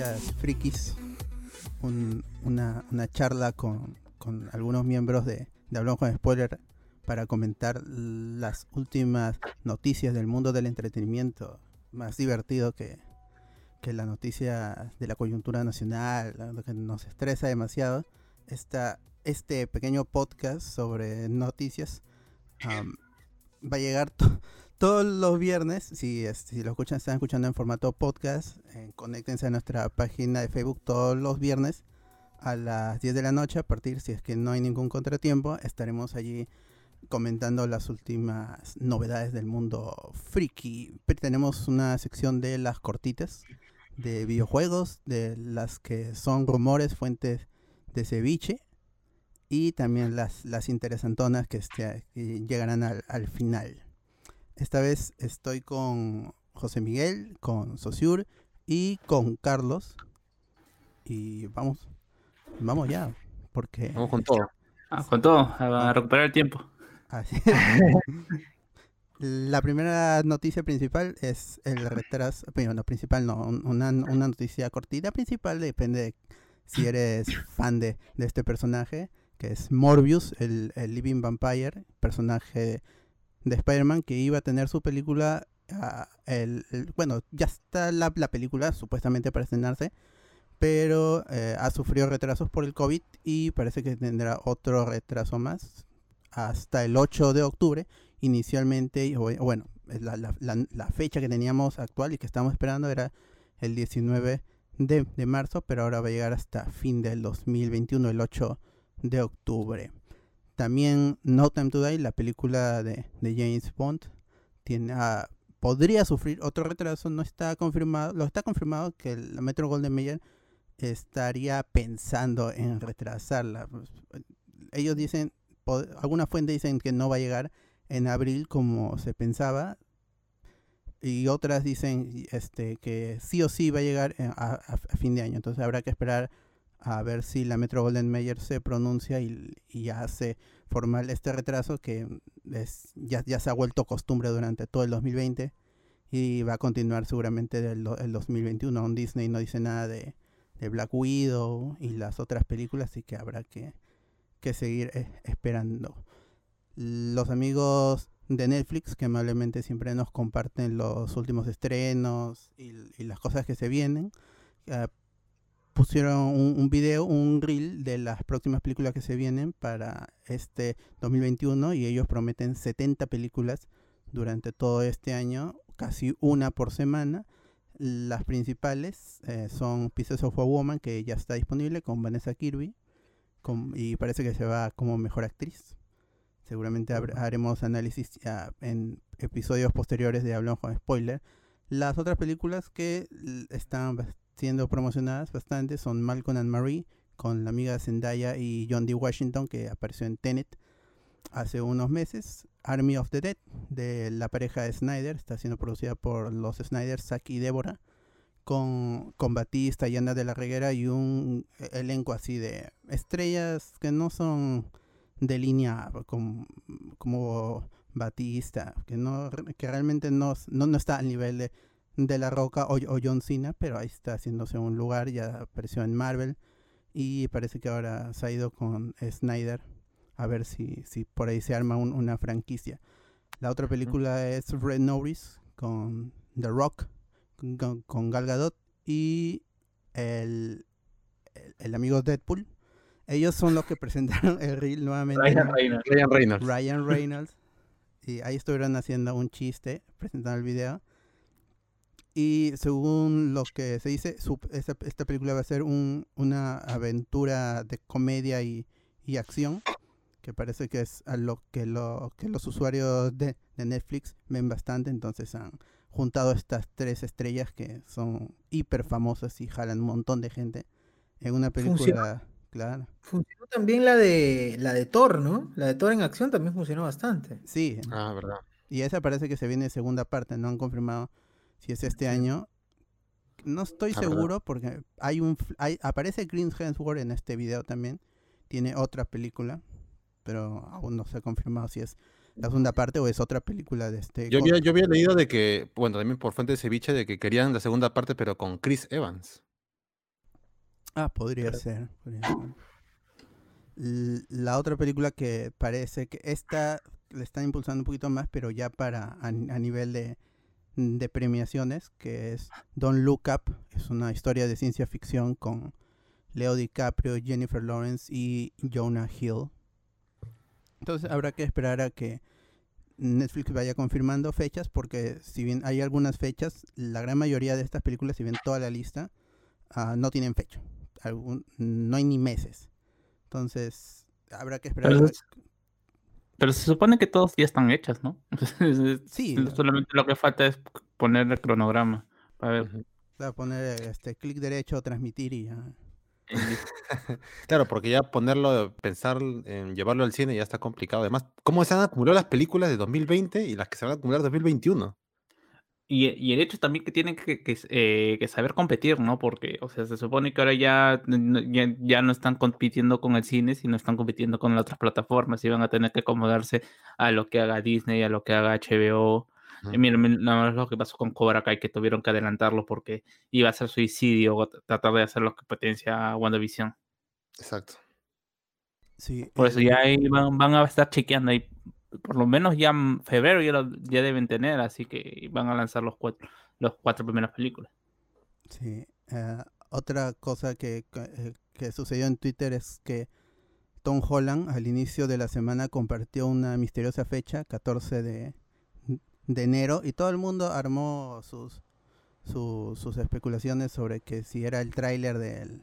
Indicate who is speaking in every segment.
Speaker 1: noticias frikis. una, charla con, algunos miembros de, de Hablamos con Spoiler para comentar las últimas noticias del mundo del entretenimiento. Más divertido que, que la noticia de la coyuntura nacional, lo que nos estresa demasiado. Esta, este pequeño podcast sobre noticias va a llegar todos los viernes. Si, si lo escuchan, están escuchando en formato podcast, eh, conéctense a nuestra página de Facebook todos los viernes a las 10 de la noche. A partir, si es que no hay ningún contratiempo, estaremos allí comentando las últimas novedades del mundo friki. Tenemos una sección de las cortitas de videojuegos, de las que son rumores, fuentes de ceviche y también las, las interesantonas que, este, llegarán al, final. Esta vez estoy con José Miguel, con Sosur y con Carlos. Y vamos, vamos ya, porque...
Speaker 2: Vamos con todo. Ah, con todo, a recuperar el tiempo. Así.
Speaker 1: La primera noticia principal es el retraso, bueno, no principal, no, una, una noticia cortita principal, depende de si eres fan de, de este personaje que es Morbius, el, Living Vampire, personaje de Spider-Man, que iba a tener su película, ah, el, bueno, ya está la, película supuestamente para estrenarse, pero eh, ha sufrido retrasos por el COVID y parece que tendrá otro retraso más hasta el 8 de octubre. Inicialmente, bueno, la, la, fecha que teníamos actual y que estamos esperando era el 19 de, de, marzo, pero ahora va a llegar hasta fin del 2021, el 8 de octubre. También No Time to Die, la película de, James Bond, tiene, ah, podría sufrir otro retraso. No está confirmado, lo está confirmado que la Metro Golden Mayer estaría pensando en retrasarla. Ellos dicen, algunas fuentes dicen que no va a llegar en abril como se pensaba y otras dicen este que sí o sí va a llegar eh, a, a fin de año. Entonces habrá que esperar a ver si la Metro Golden Mayer se pronuncia y, hace formal este retraso que es, ya, ya, se ha vuelto costumbre durante todo el 2020 y va a continuar seguramente del el 2021. Disney no dice nada de, Black Widow y las otras películas, así que habrá que, seguir eh, esperando. Los amigos de Netflix que amablemente siempre nos comparten los últimos estrenos y, las cosas que se vienen. Uh, pusieron un, video, un reel de las próximas películas que se vienen para este 2021 y ellos prometen 70 películas durante todo este año, casi una por semana. Las principales eh, son Pieces of a Woman, que ya está disponible con Vanessa Kirby y parece que se va como mejor actriz. Seguramente haremos análisis en episodios posteriores de Hablamos con Spoiler. Las otras películas que están siendo promocionadas bastante son Malcolm and Marie con la amiga Zendaya y John D. Washington que apareció en Tenet hace unos meses. Army of the Dead de la pareja de Snyder está siendo producida por los Snyder, Zack y Deborah con, con Batista y Ana de la Reguera y un elenco así de estrellas que no son de línea como, como Batista, que no que realmente no, no, no está al nivel de de La Roca o, John Cena, pero ahí está haciéndose un lugar, ya apareció en Marvel y parece que ahora se ha ido con Snyder a ver si, si por ahí se arma una franquicia. La otra película es Red Notice con The Rock, con, Gal Gadot y el, el, amigo Deadpool. Ellos son los que presentaron el reel nuevamente.
Speaker 2: Ryan Reynolds.
Speaker 1: Ryan Reynolds. Y ahí estuvieron haciendo un chiste, presentando el video. Y según lo que se dice, esta, película va a ser una aventura de comedia y, acción, que parece que es a lo que, lo, que los usuarios de, Netflix ven bastante, entonces han juntado estas tres estrellas que son hiper famosas y jalan un montón de gente en una película, claro.
Speaker 3: Funcionó también la de la de Thor, ¿no? La de Thor en acción también funcionó bastante.
Speaker 1: Sí.
Speaker 2: Ah, verdad.
Speaker 1: Y esa parece que se viene segunda parte, no han confirmado si es este año. No estoy seguro porque hay un hay, aparece Chris Hemsworth en este video también. Tiene otra película, pero aún no se ha confirmado si es la segunda parte o es otra película de este.
Speaker 4: Yo había, yo había leído de que, bueno, también por fuente de ceviche, de que querían la segunda parte, pero con Chris Evans.
Speaker 1: Ah, podría ser. podría ser. La otra película que parece que esta le están impulsando un poquito más, pero ya para a, a nivel de, de premiaciones, que es Don't Look Up, es una historia de ciencia ficción con Leo DiCaprio, Jennifer Lawrence y Jonah Hill. Entonces habrá que esperar a que Netflix vaya confirmando fechas, porque si bien hay algunas fechas, la gran mayoría de estas películas, si bien toda la lista, ah, no tienen fecha. Algún- no hay ni meses. Entonces, habrá que esperar. A-
Speaker 2: pero se supone que todos ya están hechas, ¿no?
Speaker 1: Sí.
Speaker 2: Solamente lo que falta es poner el cronograma. Para ver.
Speaker 1: A poner este clic derecho, transmitir y ya.
Speaker 4: Claro, porque ya ponerlo, pensar en llevarlo al cine ya está complicado. Además, ¿cómo se han acumulado las películas de 2020 y las que se van a acumular 2021?
Speaker 2: Y, y el hecho también que tienen que, que, eh, que saber competir, ¿no? Porque, o sea, se supone que ahora ya, no- ya, ya no están compitiendo con el cine, sino están compitiendo con las otras plataformas y van a tener que acomodarse a lo que haga Disney, a lo que haga HBO. Y mira, mi- nada más lo que pasó con Cobra Kai, que tuvieron que adelantarlo porque iba a ser suicidio o tratar de hacer la competencia a WandaVision.
Speaker 4: Exacto.
Speaker 1: Sí,
Speaker 2: Por eso
Speaker 1: el-
Speaker 2: ya ahí van, van a estar chequeando ahí. Por lo menos ya en febrero ya, deben tener, así que van a lanzar los cuatro, los cuatro primeras películas.
Speaker 1: Sí. eh, otra cosa que, eh, que sucedió en Twitter es que Tom Holland al inicio de la semana compartió una misteriosa fecha, 14 de, de enero, y todo el mundo armó sus, su- sus especulaciones sobre que si era el tráiler del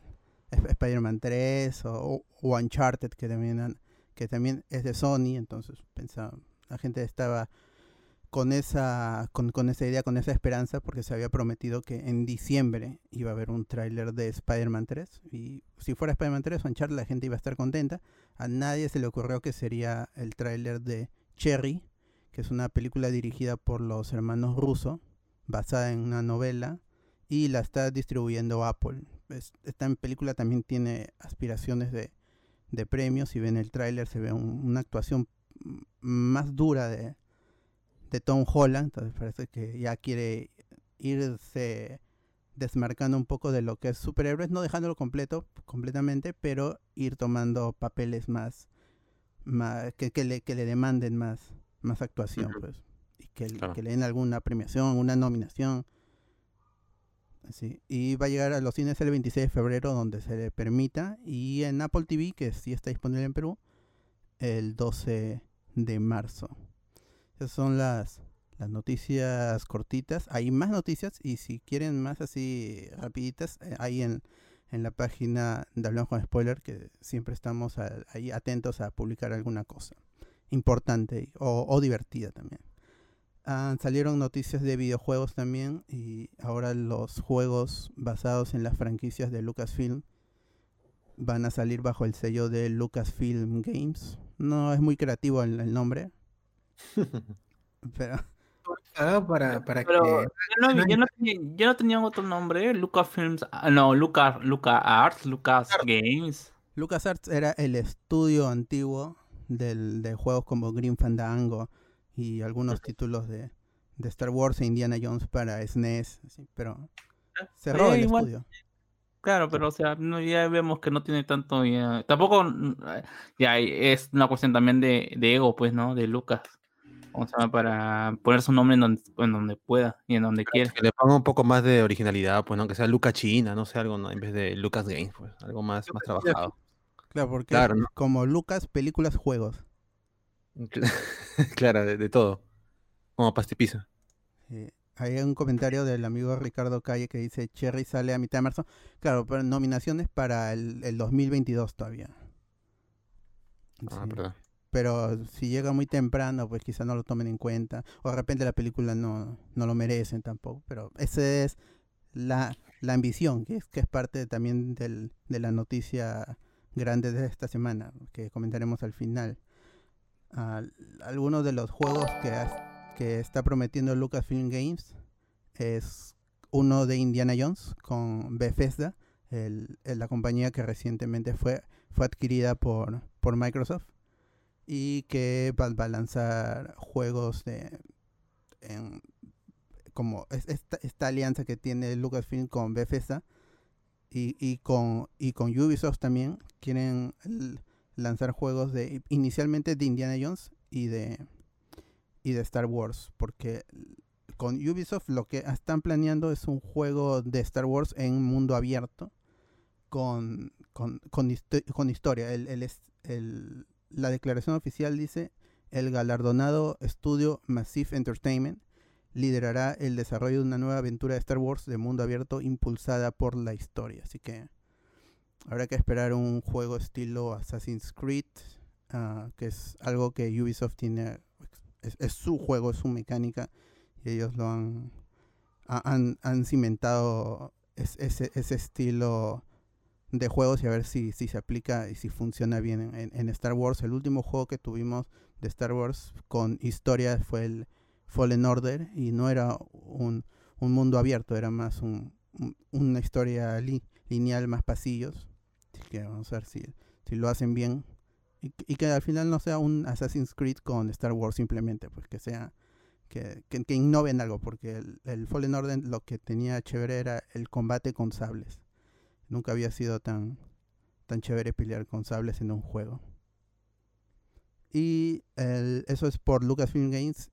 Speaker 1: Sp- Spider-Man 3 o, o Uncharted, que también, han- que también es de Sony, entonces pensaba, la gente estaba con esa, con, con esa idea, con esa esperanza, porque se había prometido que en diciembre iba a haber un tráiler de Spider-Man 3. Y si fuera Spider-Man 3 o Uncharted, la gente iba a estar contenta. A nadie se le ocurrió que sería el tráiler de Cherry, que es una película dirigida por los hermanos Russo, basada en una novela, y la está distribuyendo Apple. Es- esta película también tiene aspiraciones de, de premios. Si ven el tráiler, se ve un- una actuación más dura de, de Tom Holland, entonces parece que ya quiere irse desmarcando un poco de lo que es superhéroes, no dejándolo completo, completamente, pero ir tomando papeles más, más que, que le, que le demanden más, más actuación, pues, y que,
Speaker 4: Claro.
Speaker 1: que le den alguna premiación, una nominación. Así. Y va a llegar a los cines el 26 de febrero, donde se le permita, y en Apple TV, que sí está disponible en Perú, el 12 de marzo. Esas son las, las noticias cortitas. Hay más noticias y si quieren más así rapiditas, eh, ahí en, en la página de Hablamos con Spoiler, que siempre estamos ahí atentos a publicar alguna cosa importante o, o divertida también. Ah, salieron noticias de videojuegos también y ahora los juegos basados en las franquicias de Lucasfilm van a salir bajo el sello de Lucasfilm Games. No es muy creativo el, el nombre, pero
Speaker 3: Ah, para, para
Speaker 2: Pero
Speaker 3: que.
Speaker 2: ya no, ya no tenía- ya no tenían otro nombre, Lucasfilms, ah, no, Lucas, Lucas Arts, Lucas Games.
Speaker 1: LucasArts era el estudio antiguo del, de juegos como Green Fandango y algunos títulos de, de Star Wars e Indiana Jones para SNES, así, pero cerró
Speaker 2: Eh,
Speaker 1: el
Speaker 2: igual.
Speaker 1: estudio.
Speaker 2: Claro, pero o sea, no, ya vemos que no tiene tanto ya. Tampoco mm, ya es una cuestión también de, de ego, pues, ¿no? De Lucas. ¿Cómo se llama? Para poner su nombre en donde, en donde pueda y en donde quiera.
Speaker 4: Que le ponga un poco más de originalidad, pues, ¿no? Que sea Luca China, no sé, algo, ¿no? En vez de Lucas Games, pues, algo más, más trabajado.
Speaker 1: Claro, porque
Speaker 4: Claro, ¿no?
Speaker 1: como Lucas, películas, juegos.
Speaker 4: claro, de, de todo. Como pastipiza.
Speaker 1: Eh, hay un comentario del amigo Ricardo Calle que dice Cherry sale a mitad de marzo. Claro, pero nominaciones para el, el 2022 todavía.
Speaker 4: Ah,
Speaker 1: Sí.
Speaker 4: perdón.
Speaker 1: pero si llega muy temprano, pues quizá no lo tomen en cuenta. O de repente la película no, no lo merecen tampoco. Pero esa es la, la ambición, que es, que es parte también del, de la noticia grande de esta semana, que comentaremos al final. Ah, algunos de los juegos que, que está prometiendo Lucasfilm Games es uno de Indiana Jones con Bethesda, el- el- la compañía que recientemente fue, fue adquirida por, por Microsoft. y que va, a lanzar juegos de en- como es- esta, esta alianza que tiene Lucasfilm con Bethesda y, y con y con Ubisoft también quieren l- lanzar juegos de inicialmente de Indiana Jones y de y de Star Wars porque con Ubisoft lo que están planeando es un juego de Star Wars en mundo abierto con, con, con, histo- con historia. El, el el- la declaración oficial dice, el galardonado estudio Massive Entertainment liderará el desarrollo de una nueva aventura de Star Wars de mundo abierto impulsada por la historia. Así que habrá que esperar un juego estilo Assassin's Creed, ah, que es algo que Ubisoft tiene, es, su juego, es su mecánica, y ellos lo han, ha- han, han cimentado es- ese, ese estilo de juegos y a ver si, si se aplica y si funciona bien en, Star Wars. El último juego que tuvimos de Star Wars con historia fue el Fallen Order y no era un, un mundo abierto, era más un, un- una historia li- lineal, más pasillos. Que vamos a ver si, si lo hacen bien y, que- al final no sea un Assassin's Creed con Star Wars simplemente, pues que sea que, que, que innoven algo, porque el, Fallen Order lo que tenía chévere era el combate con sables. Nunca había sido tan, tan chévere pelear con sables en un juego. Y eso es por Lucasfilm Games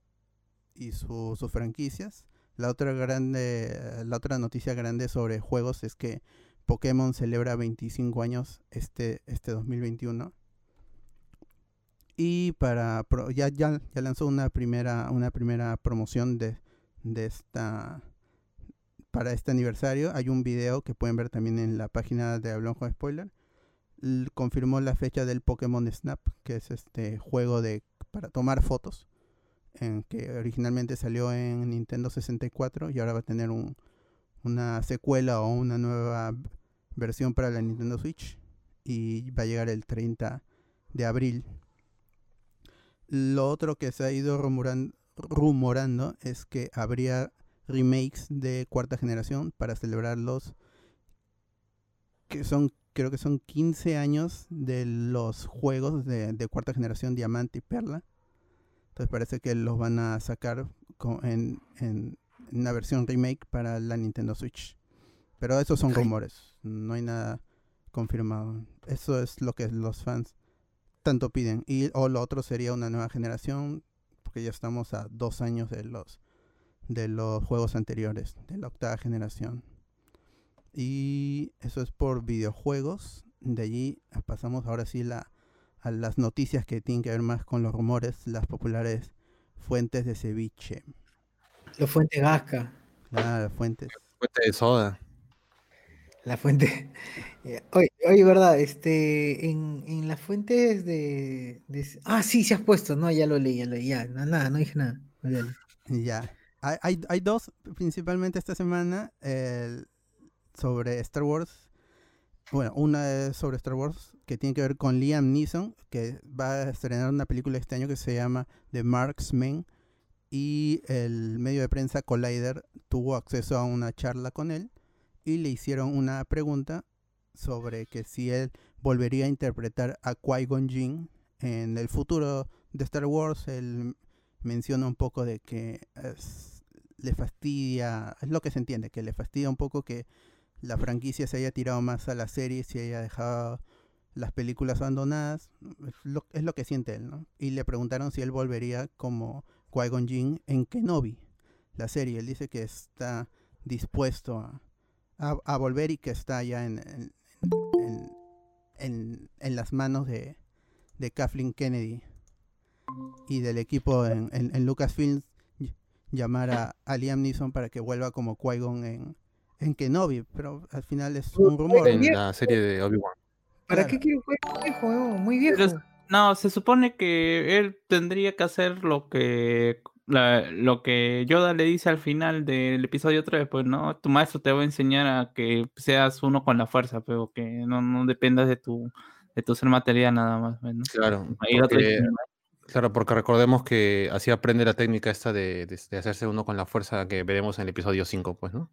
Speaker 1: y su- sus franquicias. La otra grande, la otra noticia grande sobre juegos es que Pokémon celebra 25 años este, este 2021. Y para ya, ya, ya lanzó una primera, una primera promoción de, de esta para este aniversario. Hay un video que pueden ver también en la página de Hablón con Spoiler. Confirmó la fecha del Pokémon Snap, que es este juego de para tomar fotos, en que originalmente salió en Nintendo 64 y ahora va a tener un, una secuela o una nueva versión para la Nintendo Switch y va a llegar el 30 de abril. Lo otro que se ha ido rumoran- rumorando es que habría remakes de cuarta generación para celebrar los que son creo que son 15 años de los juegos de, de cuarta generación Diamante y Perla. Entonces parece que los van a sacar en una versión remake para la Nintendo Switch. Pero esos son rumores, no hay nada confirmado. Eso es lo que los fans tanto piden. Y o lo otro sería una nueva generación, porque ya estamos a dos años de los de los juegos anteriores, de la octava generación. Y eso es por videojuegos. De allí pasamos ahora sí la, a las noticias que tienen que ver más con los rumores, las populares fuentes de ceviche.
Speaker 3: La fuente Gasca.
Speaker 1: Claro, fuentes.
Speaker 4: Fuente de soda.
Speaker 3: La fuente. Ya. Oye, oye, verdad, este, en, en las fuentes de, de- Ah, sí, se has puesto, no, ya lo leí, ya lo leí, ya, no, nada, no dije nada. olvídalo.
Speaker 1: Ya. Hay, hay, hay dos, principalmente esta semana, el- sobre Star Wars. Bueno, una es sobre Star Wars que tiene que ver con Liam Neeson, que va a estrenar una película este año que se llama The Marksman. Y el medio de prensa Collider tuvo acceso a una charla con él y le hicieron una pregunta sobre que si él volvería a interpretar a Qui-Gon Jinn en el futuro de Star Wars. Él menciona un poco de que es- le fastidia, es lo que se entiende, que le fastidia un poco que la franquicia se haya tirado más a la serie, se haya dejado las películas abandonadas, es lo, es lo que siente él, ¿no? Y le preguntaron si él volvería como Qui-Gon Jinn en Kenobi, la serie. Él dice que está dispuesto a, a- a volver y que está ya en, en, en- en- en las manos de, de Kathleen Kennedy y del equipo en, en, en Lucasfilm ll- llamar a, a Liam Neeson para que vuelva como Qui-Gon en, en Kenobi, pero al final es un rumor.
Speaker 4: En la serie de Obi-Wan.
Speaker 3: ¿Para
Speaker 1: Claro.
Speaker 3: qué quiero un viejo, huevón? Muy viejo.
Speaker 2: Pero No, se supone que él tendría que hacer lo que la- lo que Yoda le dice al final del episodio 3, pues no, tu maestro te va a enseñar a que seas uno con la fuerza, pero que no, no dependas de tu de tu ser material nada más, pues, ¿no?
Speaker 4: Claro. Porque-. Claro, porque recordemos que así aprende la técnica esta de, de- de hacerse uno con la fuerza que veremos en el episodio 5, pues, ¿no?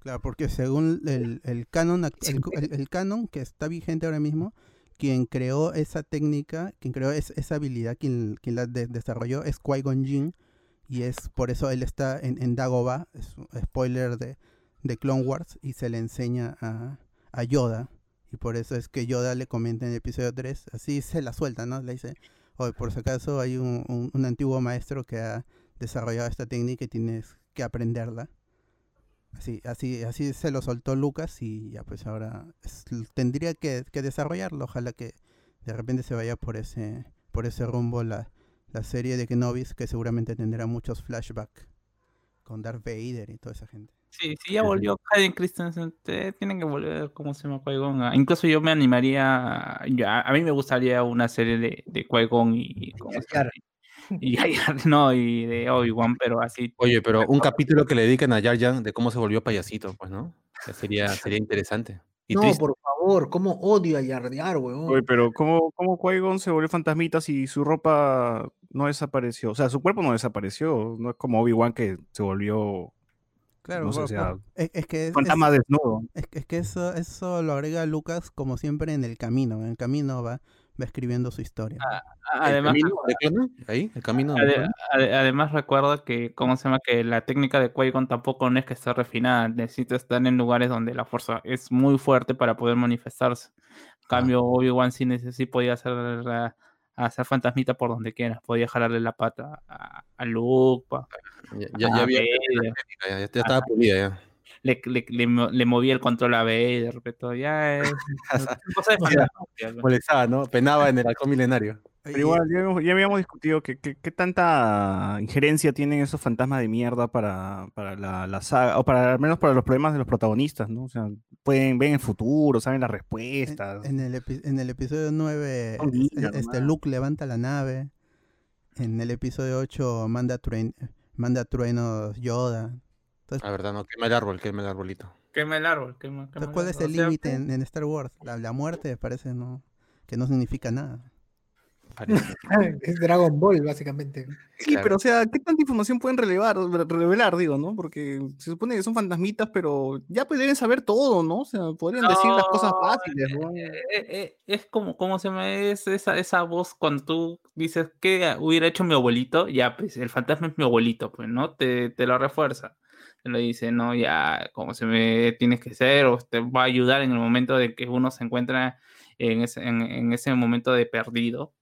Speaker 1: Claro, porque según el, el canon act- el, el- el canon que está vigente ahora mismo, quien creó esa técnica, quien creó es- esa habilidad, quien, la de- desarrolló es Qui-Gon Jinn. Y es por eso él está en, en Dagobah, es un spoiler de, Clone Wars, y se le enseña a, Yoda. Y por eso es que Yoda le comenta en el episodio 3, así se la suelta, ¿no? Le dice, oye, por si acaso hay un antiguo maestro que ha desarrollado esta técnica y tienes que aprenderla. Así, así, así se lo soltó Lucas y ya pues ahora es- tendría que, que desarrollarlo. Ojalá que de repente se vaya por ese, por ese rumbo la, la serie de Kenobis, que seguramente tendrá muchos flashbacks con Darth Vader y toda esa gente.
Speaker 2: Sí, sí, ya volvió Hayden Christensen. te- Tienen que volver, ¿cómo se llama? Qui-Gon. a- Incluso yo me animaría. ya, a mí me gustaría una serie de, de Qui-Gon y. ¿cómo se Y no, de Obi-Wan, pero así.
Speaker 4: Oye, pero un capítulo que le dediquen a Jar Jar de cómo se volvió payasito, pues, ¿no? Sería, sería interesante. Y
Speaker 3: No,
Speaker 4: triste.
Speaker 3: por favor, cómo odio a Jar Jar, weón.
Speaker 5: Oye, pero ¿cómo, cómo Qui-Gon se volvió fantasmita si su ropa no desapareció? O sea, su cuerpo no desapareció. No es como Obi-Wan que se volvió
Speaker 1: Claro,
Speaker 5: No sé, o sea,
Speaker 1: es, es que es-
Speaker 5: fantasma desnudo.
Speaker 1: es, es que eso, eso lo agrega Lucas como siempre en el camino. En el camino va, va escribiendo su historia.
Speaker 2: Además,
Speaker 4: ¿El camino de clona? Ahí, el camino de
Speaker 2: ade-
Speaker 4: clona.
Speaker 2: ade- además recuerda que, ¿cómo se llama? Que la técnica de Qui-Gon tampoco no es que esté refinada. Necesita estar en lugares donde la fuerza es muy fuerte para poder manifestarse. En cambio, Obi-Wan sí, podía hacer, hacer fantasmita por donde quiera. Podía jalarle la pata a, a Luke,
Speaker 4: Ya, ya, ya
Speaker 2: a
Speaker 4: había ya, ya- ya estaba pulida ya.
Speaker 2: Le, le, le, mo- le movía el control a Vader, pero ya es, cosa de fantasía.
Speaker 4: Molestaba, ¿no? Penaba en el halcón milenario.
Speaker 5: Pero igual, ya, habíamos- ya habíamos discutido que, que- qué tanta injerencia tienen esos fantasmas de mierda para, para la, la saga, o para al menos para los problemas de los protagonistas, ¿no? O sea, pueden ver en el futuro, saben las
Speaker 1: en,
Speaker 5: respuestas.
Speaker 1: en el, epi- en el episodio 9,
Speaker 5: Son
Speaker 1: es-
Speaker 5: niños
Speaker 1: este
Speaker 5: nomás.
Speaker 1: Luke levanta la nave. En el episodio 8 manda, truen- manda truenos Yoda.
Speaker 4: La verdad, no, quema el árbol, quema el arbolito.
Speaker 2: Quema el árbol, quema, quema
Speaker 1: Entonces, ¿cuál es
Speaker 2: árbol.
Speaker 1: el
Speaker 2: O sea,
Speaker 1: límite en, en Star Wars? La, la muerte parece no que no significa nada.
Speaker 3: Es Dragon Ball, básicamente.
Speaker 5: Sí,
Speaker 4: claro.
Speaker 5: pero o sea, ¿qué tanta información pueden relevar, re- revelar, digo, ¿no? Porque se supone que son fantasmitas, pero ya pues deben saber todo, ¿no? O sea, podrían decir las cosas
Speaker 2: No,
Speaker 5: fáciles, ¿no?
Speaker 2: eh, eh, eh, es como, ¿cómo se llama? Es esa, esa voz cuando tú dices, ¿qué hubiera hecho mi abuelito? Ya, pues el fantasma es mi abuelito, pues, ¿no? Te, te lo refuerza. Lo dice, no, ya, como se me tienes que ser, o te va a ayudar en el momento de que uno se encuentra en ese, en, en ese momento de perdido.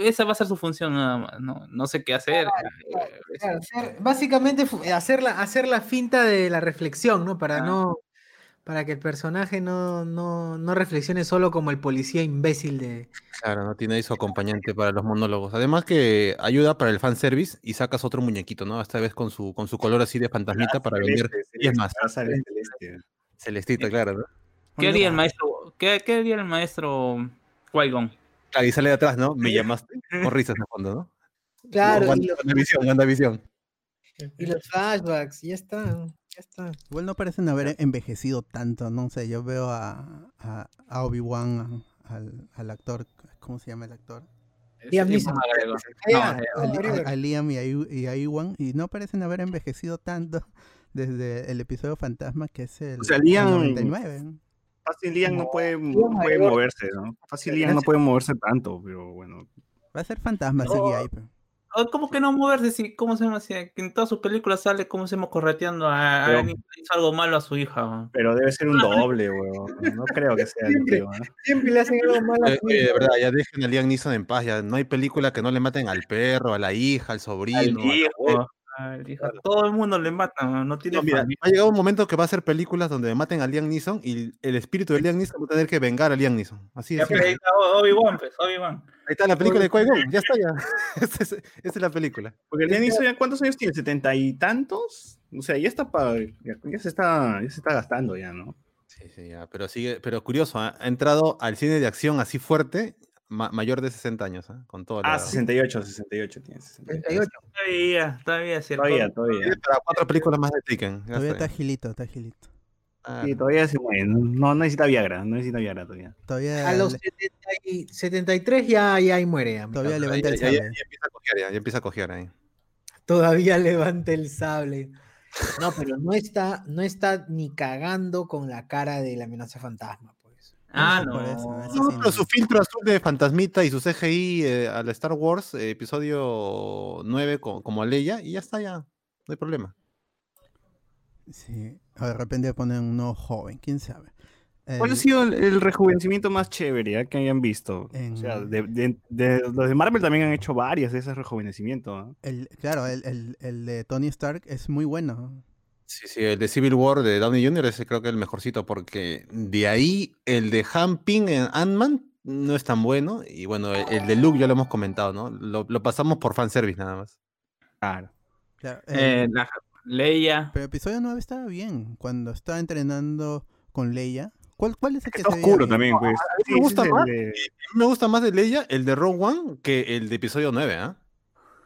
Speaker 2: Esa va a ser su función nada más, ¿no? No sé qué hacer. eh,
Speaker 3: Claro, básicamente hacer la, hacer la finta de la reflexión, ¿no? Para no, para que el personaje no, no, no reflexione solo como el policía imbécil de.
Speaker 4: Claro, no tiene ahí su acompañante para los monólogos. Además que ayuda para el fanservice y sacas otro muñequito, ¿no? Esta vez con su, con su color así de fantasmita para vender 10 más. Celestita, claro, ¿no?
Speaker 2: ¿Qué haría el maestro? ¿Qué, qué haría el maestro Qui-Gon?
Speaker 4: Claro, y sale de atrás, ¿no? Me llamaste. Con risas de fondo, ¿no?
Speaker 3: Claro, y,
Speaker 4: Wanda-
Speaker 3: lo-
Speaker 4: WandaVision, WandaVision.
Speaker 3: Y los flashbacks, ya está, ya está.
Speaker 1: Igual no parecen haber envejecido tanto, no sé, yo veo a, a, a Obi-Wan, al, al actor, ¿cómo se llama el actor?
Speaker 3: Liam Neeson.
Speaker 1: A, Liam y a, Iwan, y no parecen haber envejecido tanto desde el episodio Fantasma, que es el,
Speaker 5: O sea,
Speaker 1: el
Speaker 5: Liam-
Speaker 1: 99. ¿no?
Speaker 5: Fácil Liam no puede, no puede moverse, ¿no? Fácil Liam no puede moverse tanto, pero bueno.
Speaker 1: Va a ser fantasma
Speaker 2: No.
Speaker 1: CGI, pero-
Speaker 2: ¿Cómo que no moverse? Si, ¿Cómo se llama? Si en todas sus películas sale, ¿cómo se llama? Correteando a, alguien que hizo algo malo a su hija.
Speaker 5: Pero debe ser un doble, weón. No creo que sea el tío, ¿no?
Speaker 3: Siempre le hacen algo malo a
Speaker 4: Eh,
Speaker 3: su
Speaker 4: oye, de
Speaker 3: hijo.
Speaker 4: verdad, ya dejen a Liam Neeson en paz. Ya no hay película que no le maten al perro, a la hija, al sobrino.
Speaker 2: Al
Speaker 4: al
Speaker 2: hijo. Todo el mundo le mata, no tiene
Speaker 4: No, mira,
Speaker 2: familia.
Speaker 4: ha llegado un momento que va a ser películas donde maten a Liam Neeson y el espíritu de Liam Neeson va a tener que vengar a Liam Neeson. Así es.
Speaker 2: ahí está Obi-Wan, pues, Obi-Wan.
Speaker 4: Ahí está la película de Qui-Gon, ya está ya. Esa es, esa es la película.
Speaker 5: Porque Liam Neeson ya cuántos años tiene, setenta y tantos. O sea, ya está para, ya, ya se está, ya se está gastando ya, ¿no?
Speaker 4: Sí, sí, ya, pero sigue, pero curioso, ¿ah? ha entrado al cine de acción así fuerte, ma- mayor de 60 años, ¿ah? con todo.
Speaker 5: Ah, 68, 68 tiene. 68.
Speaker 3: 38.
Speaker 2: Todavía, todavía, el
Speaker 5: Todavía, todavía.
Speaker 4: Para cuatro películas más de Taken. ya
Speaker 1: Todavía está agilito, está agilito.
Speaker 4: Ah,
Speaker 5: Sí, todavía se mueve. No, no necesita Viagra, no necesita Viagra todavía.
Speaker 1: Todavía,
Speaker 3: A los
Speaker 1: le-
Speaker 3: 70 y- 73 ya, ya ahí muere. amigo.
Speaker 1: todavía levanta el
Speaker 4: ya- ya-
Speaker 1: sable.
Speaker 4: ya empieza a cojear, ya, ya empieza a cojear ahí.
Speaker 3: Todavía levanta el sable. No, pero no está, no está ni cagando con la cara de la amenaza fantasma.
Speaker 2: Ah, no.
Speaker 1: por eso, eso
Speaker 4: No,
Speaker 1: sí,
Speaker 4: pero
Speaker 1: no.
Speaker 4: su filtro azul de Fantasmita y su CGI eh, al Star Wars, eh, episodio 9, co- como a Leia, y ya está, ya. No hay problema.
Speaker 1: Sí, o de repente ponen un nuevo joven, quién sabe.
Speaker 5: ¿Cuál ha sido el, el rejuvenecimiento más chévere que hayan visto? O sea, de, de- de- los de Marvel también han hecho varias de esos rejuvenecimientos.
Speaker 1: el- claro, el, el- el de Tony Stark es muy bueno.
Speaker 4: Sí, sí, el de Civil War de Downey Jr. ese creo que es el mejorcito, porque de ahí el de Han Ping en Ant-Man no es tan bueno, y bueno, el, el de Luke ya lo hemos comentado, ¿no? Lo, lo pasamos por fanservice nada más.
Speaker 5: Claro.
Speaker 1: Claro,
Speaker 2: Eh, la Leia.
Speaker 1: pero episodio 9 estaba bien, cuando estaba entrenando con Leia. ¿Cuál, cuál es el que
Speaker 5: Está
Speaker 1: se veía
Speaker 5: oscuro también, pues.
Speaker 4: mí me gusta
Speaker 5: es
Speaker 4: más.
Speaker 5: de-
Speaker 4: A me gusta más de Leia el de Rogue One que el de episodio 9, ¿ah?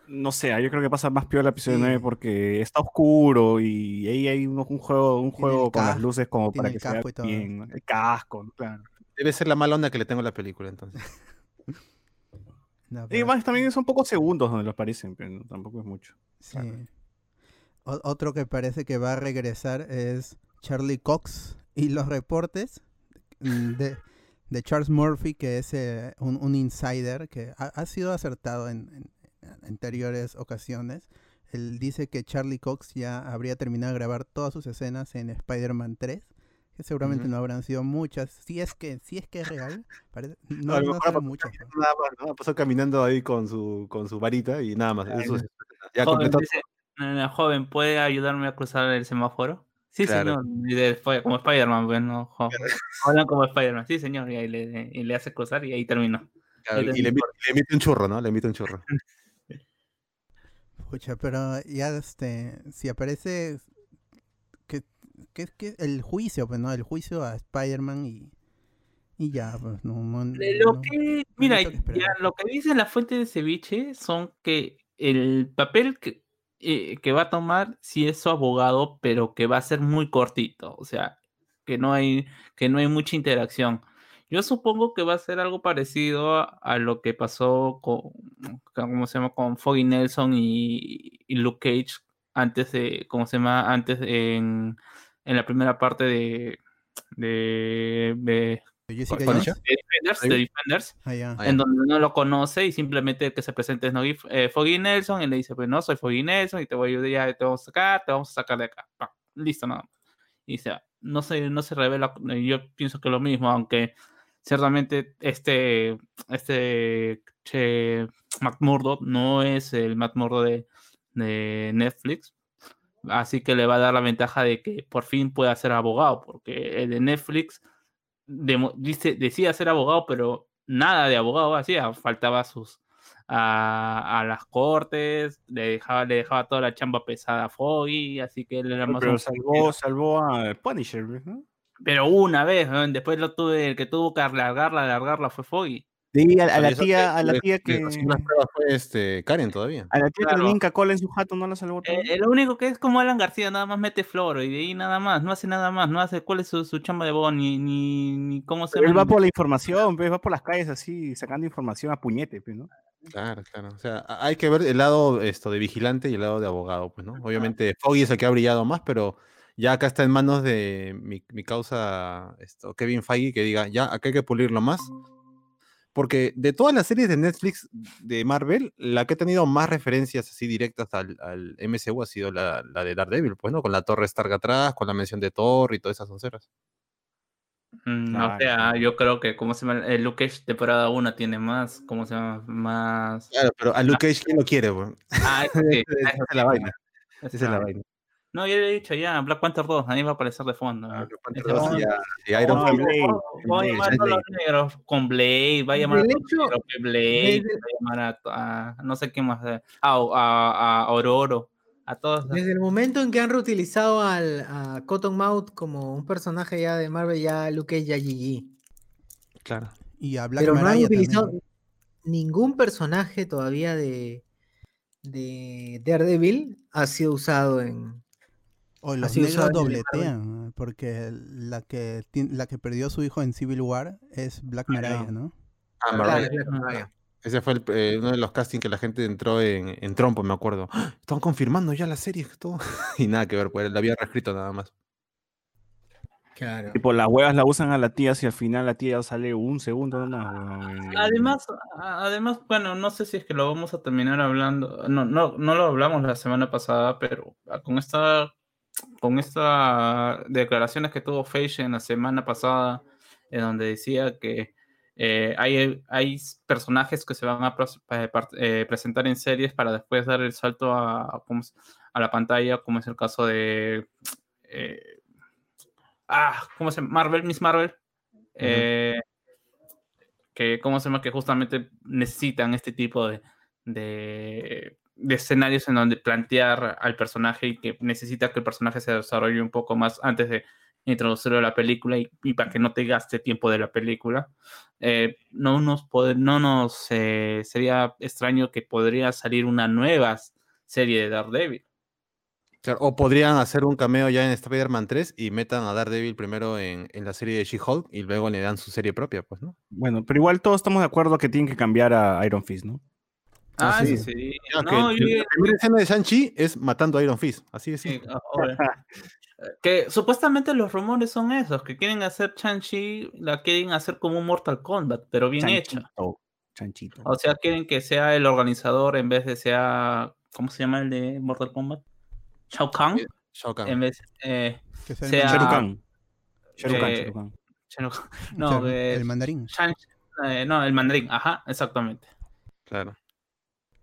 Speaker 5: No sé, yo creo que pasa más peor el episodio
Speaker 1: Sí.
Speaker 5: 9 porque está oscuro y ahí hay un, un juego, un
Speaker 1: Tiene
Speaker 5: juego con las luces como
Speaker 1: tiene
Speaker 5: para
Speaker 1: el
Speaker 5: que se vea
Speaker 1: casco y todo.
Speaker 5: bien. ¿no? El casco, claro.
Speaker 4: Debe ser la mala onda que le tengo a la película, entonces.
Speaker 1: No,
Speaker 5: Y más también son pocos segundos donde los aparecen, pero no- tampoco es mucho.
Speaker 1: sí. Otro que parece que va a regresar es Charlie Cox y los reportes de, de Charles Murphy, que es eh, un, un insider que ha, ha sido acertado en, en- en anteriores ocasiones. Él dice que Charlie Cox ya habría terminado de grabar todas sus escenas en Spider-Man 3, que seguramente no habrán sido muchas. Si es que, si es, que es real, parece- no,
Speaker 4: a lo
Speaker 1: no
Speaker 4: mejor pasó
Speaker 1: muchas. ¿no?
Speaker 4: Nada más, ¿no? Pasó caminando ahí con su, con su varita y nada más. Eso es- ya
Speaker 2: Joven, dice, "No, no, joven, ¿puede ayudarme a cruzar el semáforo? Sí,
Speaker 4: Claro.
Speaker 2: señor. Como Spider-Man, ¿no? Jo- Hablan como Spider-Man. Sí, señor. Y ahí le, y le hace cruzar y ahí terminó.
Speaker 4: Claro, y le, le un churro, ¿no? Le emite un churro.
Speaker 1: Pucha, pero ya este, si aparece que, que, que el juicio, pues no, el juicio a Spider-Man y, y ya, pues no, no-
Speaker 2: Lo
Speaker 1: no-
Speaker 2: que, mira,
Speaker 1: que
Speaker 2: ya lo que dice la fuente de ceviche son que el papel que, eh, que va a tomar sí es su abogado, pero que va a ser muy cortito, o sea, que no hay, que no hay mucha interacción. Yo supongo que va a ser algo parecido a, a lo que pasó con, ¿cómo se llama? con Foggy Nelson y, y Luke Cage antes de, ¿cómo se llama? Antes en, en la primera parte de, de, de,
Speaker 1: Jessica
Speaker 4: ¿Cuál-
Speaker 1: Jones,
Speaker 4: cuál
Speaker 2: de Defenders, de Defenders,
Speaker 1: ah, ya.
Speaker 4: Ah,
Speaker 2: en donde no lo conoce y simplemente el que se presente es Nogui- eh, Foggy Nelson y le dice, pues no, soy Foggy Nelson y te voy a ayudar, te vamos a sacar, te vamos a sacar de acá. Pa, listo, nada más. Y se va. no se, no se revela, yo pienso que lo mismo, aunque ciertamente este, este che, Matt Murdock no es el Matt Murdock de, de Netflix, así que le va a dar la ventaja de que por fin pueda ser abogado, porque el de Netflix dice, decía ser abogado, pero nada de abogado hacía, faltaba sus a, a las cortes, le dejaba, le dejaba toda la chamba pesada a Foggy, así que él era más
Speaker 5: Pero salvó, salvó a Punisher, ¿ves, ¿no?
Speaker 2: Pero una vez, ¿no? después lo tuve, el que tuvo que alargarla, alargarla fue Foggy.
Speaker 5: Sí, a, a la tía, a la tía que.
Speaker 4: consiguió las pruebas fue este, Karen todavía.
Speaker 5: A la tía que
Speaker 2: Claro.
Speaker 5: tenía Inca Cola en su jato no la salvó
Speaker 2: Eh, eh, lo único que es como Alan García, nada más mete floro y de ahí nada más, no hace nada más, no hace cuál es su, su chamba de abogado, ni, ni, ni cómo se
Speaker 5: Pero él va por la información, pues, va por las calles así, sacando información a puñete, pues, ¿no?
Speaker 4: Claro, claro. O sea, a- hay que ver el lado esto de vigilante y el lado de abogado, pues, ¿no? Obviamente Foggy es el que ha brillado más, pero ya acá está en manos de mi, mi causa esto, Kevin Feige que diga, ya, acá hay que pulirlo más. Porque de todas las series de Netflix de Marvel, la que ha tenido más referencias así directas al, al MCU ha sido la, la de Daredevil, pues, ¿no? Con la torre Stark atrás, con la mención de Thor y todas esas onceras.
Speaker 2: Mm,
Speaker 5: Claro,
Speaker 2: o sea,
Speaker 5: claro.
Speaker 2: yo creo que, ¿cómo se llama? El Luke Cage temporada 1 tiene más, ¿cómo se llama? Más...
Speaker 4: Claro, pero a Luke Cage, ¿quién lo quiere, pues?
Speaker 2: Ah, eso sí,
Speaker 4: Esa es la vaina. Esa es la vaina.
Speaker 2: No, yo le he dicho ya, Black Panther 2, ahí va a aparecer de fondo. ¿no?
Speaker 4: Black Panther
Speaker 2: Ese va a
Speaker 4: 2
Speaker 2: ser-
Speaker 4: y ya- y Iron.
Speaker 5: Blade,
Speaker 2: Va a llamar a los negros con Blade, va a llamar a los negros que Blade, va a llamar a, no sé qué más, a, a, a Aurora, a todos.
Speaker 3: Desde el momento en que han reutilizado al, a Cottonmouth como un personaje ya de Marvel, ya Luke Cage ya GG.
Speaker 4: Claro.
Speaker 1: Y a Black
Speaker 3: Pero no han utilizado
Speaker 1: también.
Speaker 3: ningún personaje todavía de, de Daredevil ha sido usado en.
Speaker 1: O los
Speaker 3: sido
Speaker 1: negros dobletean, porque la que, la que perdió a su hijo en Civil War es Black Mariah, ¿no?
Speaker 4: Ah,
Speaker 3: Claro,
Speaker 4: Mariah.
Speaker 3: Black Mariah.
Speaker 4: Ese fue el, eh, uno de los castings que la gente entró en, en trompo, me acuerdo. ¡Ah! Estaban confirmando ya la serie, todo. y nada que ver, pues la había reescrito nada más.
Speaker 3: Claro.
Speaker 5: Tipo, las huevas la usan a la tía si al final la tía sale un segundo nomás.
Speaker 2: Además, además, bueno, no sé si es que lo vamos a terminar hablando. No, no, no lo hablamos la semana pasada, pero ah, con esta, con estas declaraciones que tuvo Feige en la semana pasada, en donde decía que eh, hay, hay personajes que se van a eh, eh, presentar en series para después dar el salto a, a la pantalla, como es el caso de eh, ah, ¿cómo se llama? Marvel, Miss Marvel. Eh, que, ¿cómo se llama? Que justamente necesitan este tipo de, de, de escenarios en donde plantear al personaje y que necesita que el personaje se desarrolle un poco más antes de introducirlo a la película y, y para que no te gaste tiempo de la película. Eh, no nos, pod- no nos eh, sería extraño que podría salir una nueva serie de Daredevil.
Speaker 4: Claro, o podrían hacer un cameo ya en Spider-Man 3 y metan a Daredevil primero en, en la serie de She-Hulk y luego le dan su serie propia, pues, ¿no?
Speaker 5: Bueno, pero igual todos estamos de acuerdo que tienen que cambiar a Iron Fist, ¿no?
Speaker 2: Ah,
Speaker 4: Ah,
Speaker 2: sí,
Speaker 4: sí.
Speaker 2: sí. No, yo-
Speaker 4: la primera escena de Shang-Chi es matando a Iron Fist, así
Speaker 2: Sí,
Speaker 4: simple.
Speaker 2: ahora. Que supuestamente los rumores son esos, que quieren hacer Chanchi, la quieren hacer como un Mortal Kombat, pero bien hecha.
Speaker 5: Chanchito.
Speaker 2: O sea, quieren que sea el organizador en vez de sea, ¿cómo se llama el de Mortal Kombat? Shao Kahn.
Speaker 4: Sí, Shao Kahn.
Speaker 2: En vez, eh,
Speaker 1: Que sea el
Speaker 2: sea-
Speaker 5: Shao
Speaker 1: mandarín.
Speaker 5: Kahn. Shao Kahn,
Speaker 2: eh,
Speaker 1: O sea,
Speaker 2: no, eh,
Speaker 1: el mandarín.
Speaker 2: Shang- eh, no, el mandarín, ajá, exactamente.
Speaker 4: Claro.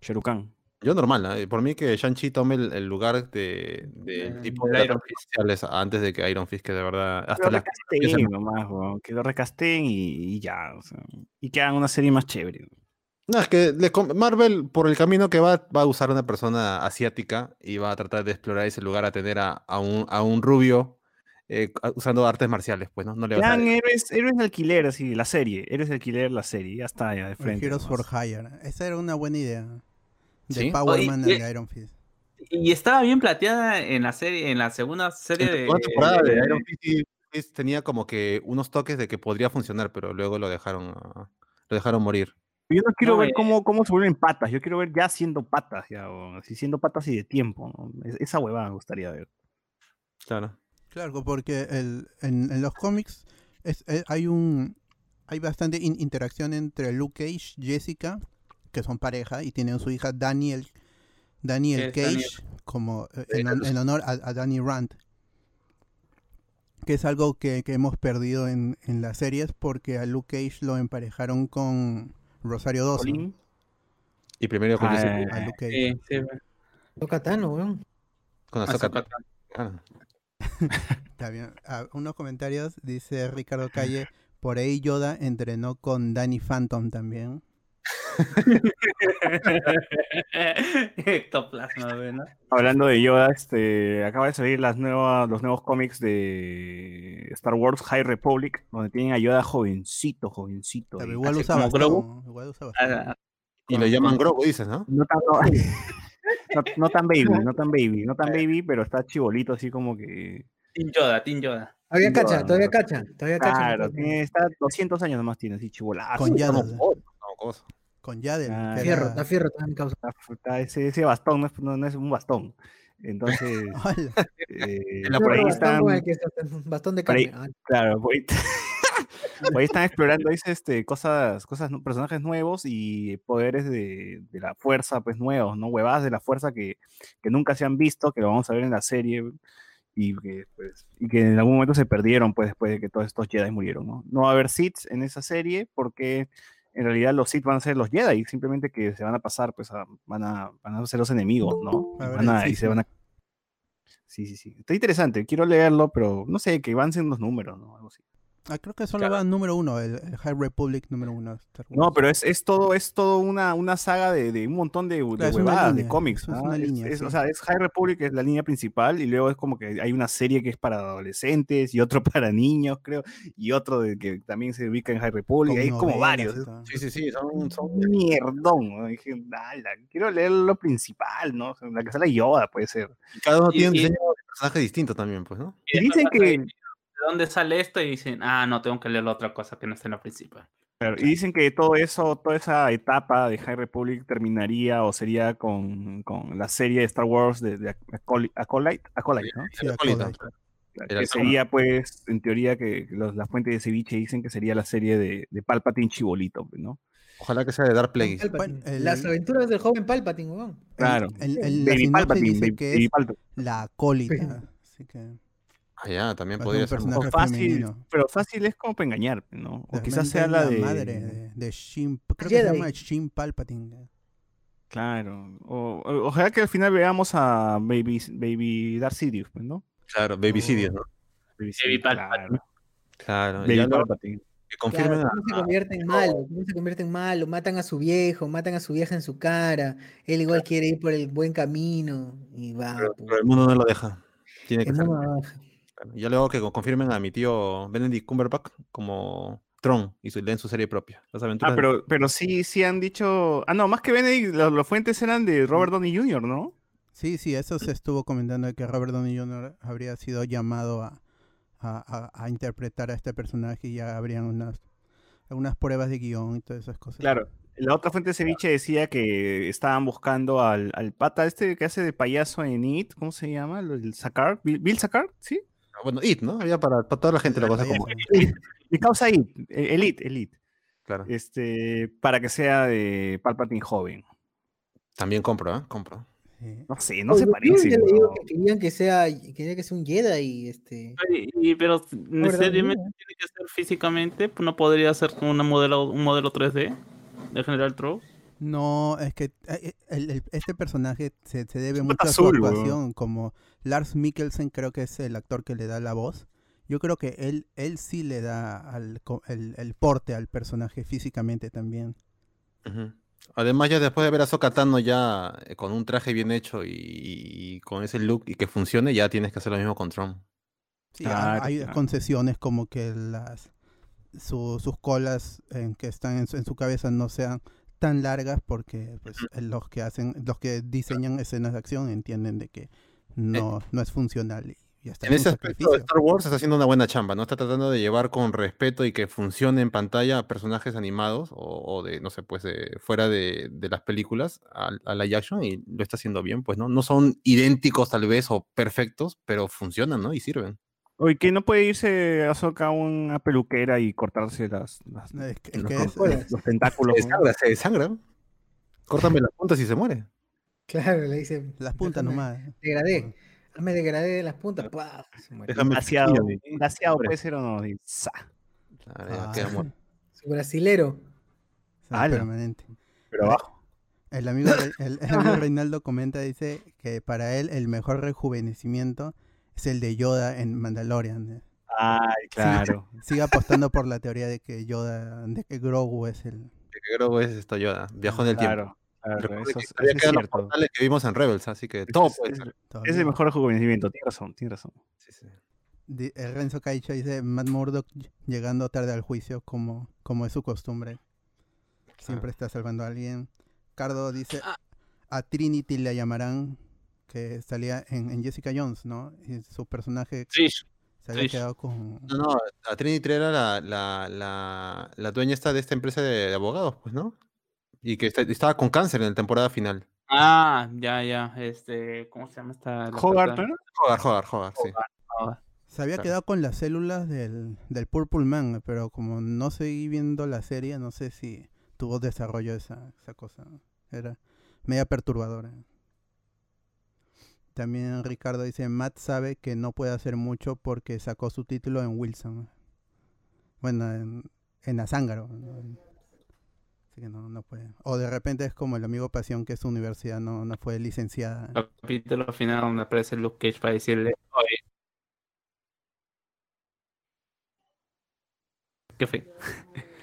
Speaker 5: Shao Kahn.
Speaker 4: Yo normal, ¿eh? por mí que Shang-Chi tome el, el lugar de, del
Speaker 2: Eh,
Speaker 4: tipo de
Speaker 2: Iron
Speaker 4: marciales antes de que Iron Fist, que de verdad,
Speaker 5: Que
Speaker 4: hasta
Speaker 5: lo
Speaker 4: la
Speaker 5: recasten nomás, weón, Que lo recasten y, y ya. o sea, y que hagan una serie más chévere.
Speaker 4: No, es que Marvel, por el camino que va, va a usar una persona asiática y va a tratar de explorar ese lugar a tener a, a un, a un rubio eh, usando artes marciales, pues, ¿no? No le va a
Speaker 5: Sean héroes, héroes de alquiler, así, la serie. Héroes de alquiler, la serie. Ya está, ya de frente.
Speaker 1: Heroes for. Hire. Esa era una buena idea. De
Speaker 4: ¿Sí?
Speaker 1: Power
Speaker 2: Oye,
Speaker 1: Man
Speaker 2: y-
Speaker 1: the Iron Fist.
Speaker 2: Y estaba bien plateada en la serie, en la segunda serie
Speaker 4: la
Speaker 2: de,
Speaker 4: segunda temporada de
Speaker 2: de-
Speaker 4: Iron Fist tenía como que unos toques de que podría funcionar, pero luego lo dejaron, ah, lo dejaron morir.
Speaker 5: Yo no quiero
Speaker 2: No,
Speaker 5: ver
Speaker 2: eh.
Speaker 5: cómo, cómo se vuelven patas. Yo quiero ver ya siendo patas, ya, o así siendo patas y de tiempo. ¿no? Es- Esa huevada me gustaría ver.
Speaker 4: Claro.
Speaker 1: Claro, porque el, en, en los cómics es, eh, hay un hay bastante in- interacción entre Luke Cage, Jessica, que son pareja, y tienen su hija Daniel Daniel Cage,
Speaker 2: Daniel.
Speaker 1: como eh, en, en honor a, a Danny Rand. Que es algo que, que hemos perdido en, en las series porque a Luke Cage lo emparejaron con Rosario Dawson.
Speaker 5: Colin,
Speaker 4: Y primero con,
Speaker 5: Ah, eh,
Speaker 1: A Luke Cage.
Speaker 2: Sí,
Speaker 3: weón.
Speaker 4: con
Speaker 1: bien. Ah, unos comentarios, dice Ricardo Calle, por ahí Yoda entrenó con Danny Phantom también.
Speaker 5: Hablando de Yoda, este, acaba de salir las nuevas, los nuevos cómics de Star Wars High Republic, donde tienen a Yoda jovencito, jovencito.
Speaker 1: Pero igual
Speaker 2: así
Speaker 1: usa
Speaker 2: como
Speaker 1: bastón,
Speaker 2: Grogu.
Speaker 1: igual usa bastón.
Speaker 2: Ah,
Speaker 4: Y lo llaman Grogu, dices, ¿no?
Speaker 5: No tan, no, no tan baby, no tan baby, no tan baby, pero está chibolito así como que...
Speaker 2: Team Yoda, Team Yoda.
Speaker 3: Todavía
Speaker 5: Yoda,
Speaker 3: cacha, todavía cacha, todavía cacha.
Speaker 5: Claro, tiene, está 200 años nomás tiene, así chibolazo.
Speaker 1: Con
Speaker 5: Está
Speaker 4: Cosa.
Speaker 1: Con Yadel.
Speaker 5: Ah,
Speaker 3: Fierro, está fierro, mi causa.
Speaker 5: está- ese, ese bastón no es, no- no es un bastón. Entonces, eh,
Speaker 4: la
Speaker 5: por ahí
Speaker 3: bastón
Speaker 5: están,
Speaker 3: bastón de
Speaker 5: por ahí-
Speaker 3: carne. Ah,
Speaker 5: claro, por ahí, por ahí están explorando dice, este, cosas, cosas, personajes nuevos y poderes de, de la fuerza, pues nuevos, ¿no? Huevadas de la fuerza que, que nunca se han visto, que lo vamos a ver en la serie y que, pues, y que en algún momento se perdieron, pues, después de que todos estos Jedi murieron, ¿no? No va a haber Sith en esa serie porque en realidad los Sith van a ser los Jedi, simplemente que se van a pasar, pues, a- van, a, van a ser los enemigos, ¿no?
Speaker 1: A
Speaker 5: Van a-
Speaker 1: el
Speaker 5: y se
Speaker 1: cisma.
Speaker 5: van a... Sí, sí, sí. Está interesante, quiero leerlo, pero no sé, que avancen los números, ¿no? Algo así.
Speaker 1: Ah, creo que solo
Speaker 2: Claro.
Speaker 1: va número uno, el, el High Republic número uno.
Speaker 5: No, pero es, es todo, es todo una, una saga de, de un montón de, de
Speaker 1: Claro,
Speaker 5: huevadas, de cómics.
Speaker 1: es una línea,
Speaker 5: es-
Speaker 1: sí.
Speaker 5: O sea, es High Republic, es la línea principal, y luego es como que hay una serie que es para adolescentes, y otro para niños, creo, y otro de que también se ubica en High Republic, hay como
Speaker 1: novelas
Speaker 5: varios.
Speaker 4: Sí, sí, sí, son, son
Speaker 5: un mierdón. ¿no? Dije, "Ala, quiero leer lo principal, ¿no? O sea, La que sale Yoda puede ser.
Speaker 4: y cada uno
Speaker 2: Y-
Speaker 4: tiene un
Speaker 2: y-
Speaker 4: diseño de personaje distinto también, pues, ¿no?
Speaker 2: Y
Speaker 5: dicen que,
Speaker 2: vas a- ¿De dónde sale esto? Y dicen, ah, no, tengo que leer la otra cosa que no está en la principal.
Speaker 5: Claro, y dicen que todo eso, toda esa etapa de High Republic terminaría o sería con, con la serie de Star Wars de, de Acol- Acolyte, Acolyte, ¿no?
Speaker 1: Sí,
Speaker 4: Acolyte.
Speaker 1: Acolyte.
Speaker 5: Que
Speaker 4: el
Speaker 5: sería, pues, en teoría, que los- las fuentes de ceviche dicen que sería la serie de, de Palpatine Chibolito, ¿no?
Speaker 4: Ojalá que sea de Dark Plagueis.
Speaker 3: Palpatine.
Speaker 1: Bueno, el-
Speaker 3: Las aventuras del joven Palpatine, weón.
Speaker 5: Claro.
Speaker 1: El, el- la
Speaker 5: Baby Palpatine,
Speaker 1: dice
Speaker 5: Baby,
Speaker 1: que
Speaker 5: Baby
Speaker 1: es
Speaker 5: Palpatine.
Speaker 1: la acólita. Así que
Speaker 4: Ah, ya, también podría
Speaker 1: un
Speaker 4: ser.
Speaker 1: personaje
Speaker 5: O fácil,
Speaker 1: femenino.
Speaker 5: pero fácil es como para engañar, ¿no? O quizás sea
Speaker 1: es
Speaker 5: la de...
Speaker 1: madre de, de Shin. Creo que se llama Shin Palpatine.
Speaker 5: Claro. O, o- ojalá que al final veamos a Baby, Baby Darth Sidious, pues, ¿no?
Speaker 4: Claro, Baby Sidious, ¿no?
Speaker 5: Baby,
Speaker 2: Baby
Speaker 5: claro.
Speaker 2: Palpatine.
Speaker 4: Claro,
Speaker 5: Baby
Speaker 4: ya lo-
Speaker 5: Palpatine.
Speaker 4: que confirmen
Speaker 3: Claro, ¿cómo se convierte en malo? ¿Cómo se convierte en malo? Matan a su viejo, matan a su vieja en su cara. Él igual quiere ir por el buen camino y va.
Speaker 4: pero,
Speaker 3: pu-
Speaker 4: pero el mundo no lo deja. Tiene que
Speaker 3: el mundo baja.
Speaker 4: Claro. Ya luego que confirmen a mi tío Benedict Cumberbatch como Tron y su, leen su serie propia. Las aventuras.
Speaker 5: Ah,
Speaker 4: de-
Speaker 5: pero, pero sí, sí han dicho... Ah, no, más que Benedict, los fuentes eran de Robert Downey Jr., ¿no?
Speaker 1: Sí, sí, eso se estuvo comentando de que Robert Downey Jr. habría sido llamado a, a, a- a interpretar a este personaje y ya habrían unas, unas pruebas de guion y todas esas cosas.
Speaker 5: Claro. La otra fuente de ceviche decía que estaban buscando al, al pata este que hace de payaso en It, ¿cómo se llama? El Sakar, Bill, Bill Sakar, ¿sí?
Speaker 4: Bueno, It, ¿no? Había para, para toda la gente lo cosa como.
Speaker 5: Mi causa It, eh, Elite, Elite.
Speaker 4: Claro.
Speaker 5: Este, para que sea de Palpatine joven.
Speaker 4: También compro, ¿eh? Compro.
Speaker 5: No sé, no
Speaker 3: Oye,
Speaker 5: se
Speaker 3: yo
Speaker 5: parece. ¿no?
Speaker 3: leí que querían que sea, querían que sea un Jedi y este.
Speaker 2: Y, y- pero necesariamente tiene que ser físicamente, pues no podría ser con una modelo, un modelo 3D de General Tro.
Speaker 1: No, es que eh, el- el- este personaje se, se debe mucho a su actuación, como Lars Mikkelsen creo que es el actor que le da la voz. Yo creo que él, él sí le da al, el, el porte al personaje físicamente también.
Speaker 4: Además, ya después de ver a Sokatano ya eh, con un traje bien hecho y, y con ese look y que funcione, ya tienes que hacer lo mismo con Tron.
Speaker 1: Sí,
Speaker 5: Claro,
Speaker 1: hay
Speaker 5: claro.
Speaker 1: concesiones como que las su- sus colas en que están en su, en su cabeza no sean tan largas porque pues, eh, los que hacen los que diseñan escenas de acción entienden de que no, no es funcional y ya está
Speaker 4: En ese aspecto. Star Wars está haciendo una buena chamba, ¿no? Está tratando de llevar con respeto y que funcione en pantalla a personajes animados o, o de, no sé, pues de, fuera de, de las películas a, a live action y lo está haciendo bien, pues, ¿no? No son idénticos tal vez o perfectos, pero funcionan, ¿no? Y sirven.
Speaker 5: Oye, que no puede irse a Soca a una peluquera y cortarse las, las-
Speaker 1: Es que- es
Speaker 5: los,
Speaker 1: que
Speaker 5: los-
Speaker 1: es-
Speaker 3: Hola.
Speaker 5: los tentáculos.
Speaker 4: Se desangra, se desangra. Córtame las puntas y se muere.
Speaker 3: Claro, le dice.
Speaker 1: las puntas
Speaker 3: déjame-
Speaker 1: nomás.
Speaker 3: Degradé. Hazme degradé de las puntas. ¡pah! Se muere.
Speaker 5: Glaciado
Speaker 4: muere.
Speaker 5: puede ser o no.
Speaker 4: Claro, ya
Speaker 1: Ah,
Speaker 4: queda muerto.
Speaker 3: Su brasilero.
Speaker 1: permanente.
Speaker 5: Pero abajo.
Speaker 1: El amigo, el, el amigo Reinaldo comenta, dice que para él el mejor rejuvenecimiento es el de Yoda en Mandalorian. eh.
Speaker 5: Ay, claro.
Speaker 1: Sigue apostando por la teoría de que Yoda, de que Grogu es el...
Speaker 4: Que creo que es esto Yoda. Viajó en el tiempo.
Speaker 5: Claro, eso,
Speaker 4: que
Speaker 5: eso es
Speaker 4: los
Speaker 5: cierto.
Speaker 4: que vimos en Rebels, así que todo
Speaker 5: Es-
Speaker 4: puede ser.
Speaker 5: Es el mejor rejuvenecimiento, tiene razón, tiene razón.
Speaker 4: Sí, sí.
Speaker 1: Renzo Caicho dice Matt Murdock ll- llegando tarde al juicio como, como es su costumbre. Siempre está salvando a alguien. Cardo dice a Trinity le llamarán que salía en, en Jessica Jones, ¿no? Y su personaje
Speaker 2: Sí,
Speaker 1: se había
Speaker 2: Trish.
Speaker 1: quedado con...
Speaker 4: No, no, a Trinity era la, la, la, la dueña esta de esta empresa de, de abogados, pues, ¿no? Y que está- estaba con cáncer en la temporada final.
Speaker 2: Ah, ya, ya. Este, ¿cómo se llama esta? pata?
Speaker 5: ¿no?
Speaker 4: Joder, joder, joder, sí.
Speaker 1: Se había
Speaker 4: Claro.
Speaker 1: quedado con las células del, del Purple Man, pero como no seguí viendo la serie, no sé si tuvo desarrollo esa, esa cosa. Era media perturbadora. También Ricardo dice, Matt sabe que no puede hacer mucho porque sacó su título en Wilson. Bueno, en, en Azángaro. Así que no, no puede. O de repente es como el amigo Pasión que su universidad no, no fue licenciada.
Speaker 2: El capítulo final donde aparece Luke Cage para decirle, oye. ¿Qué fe?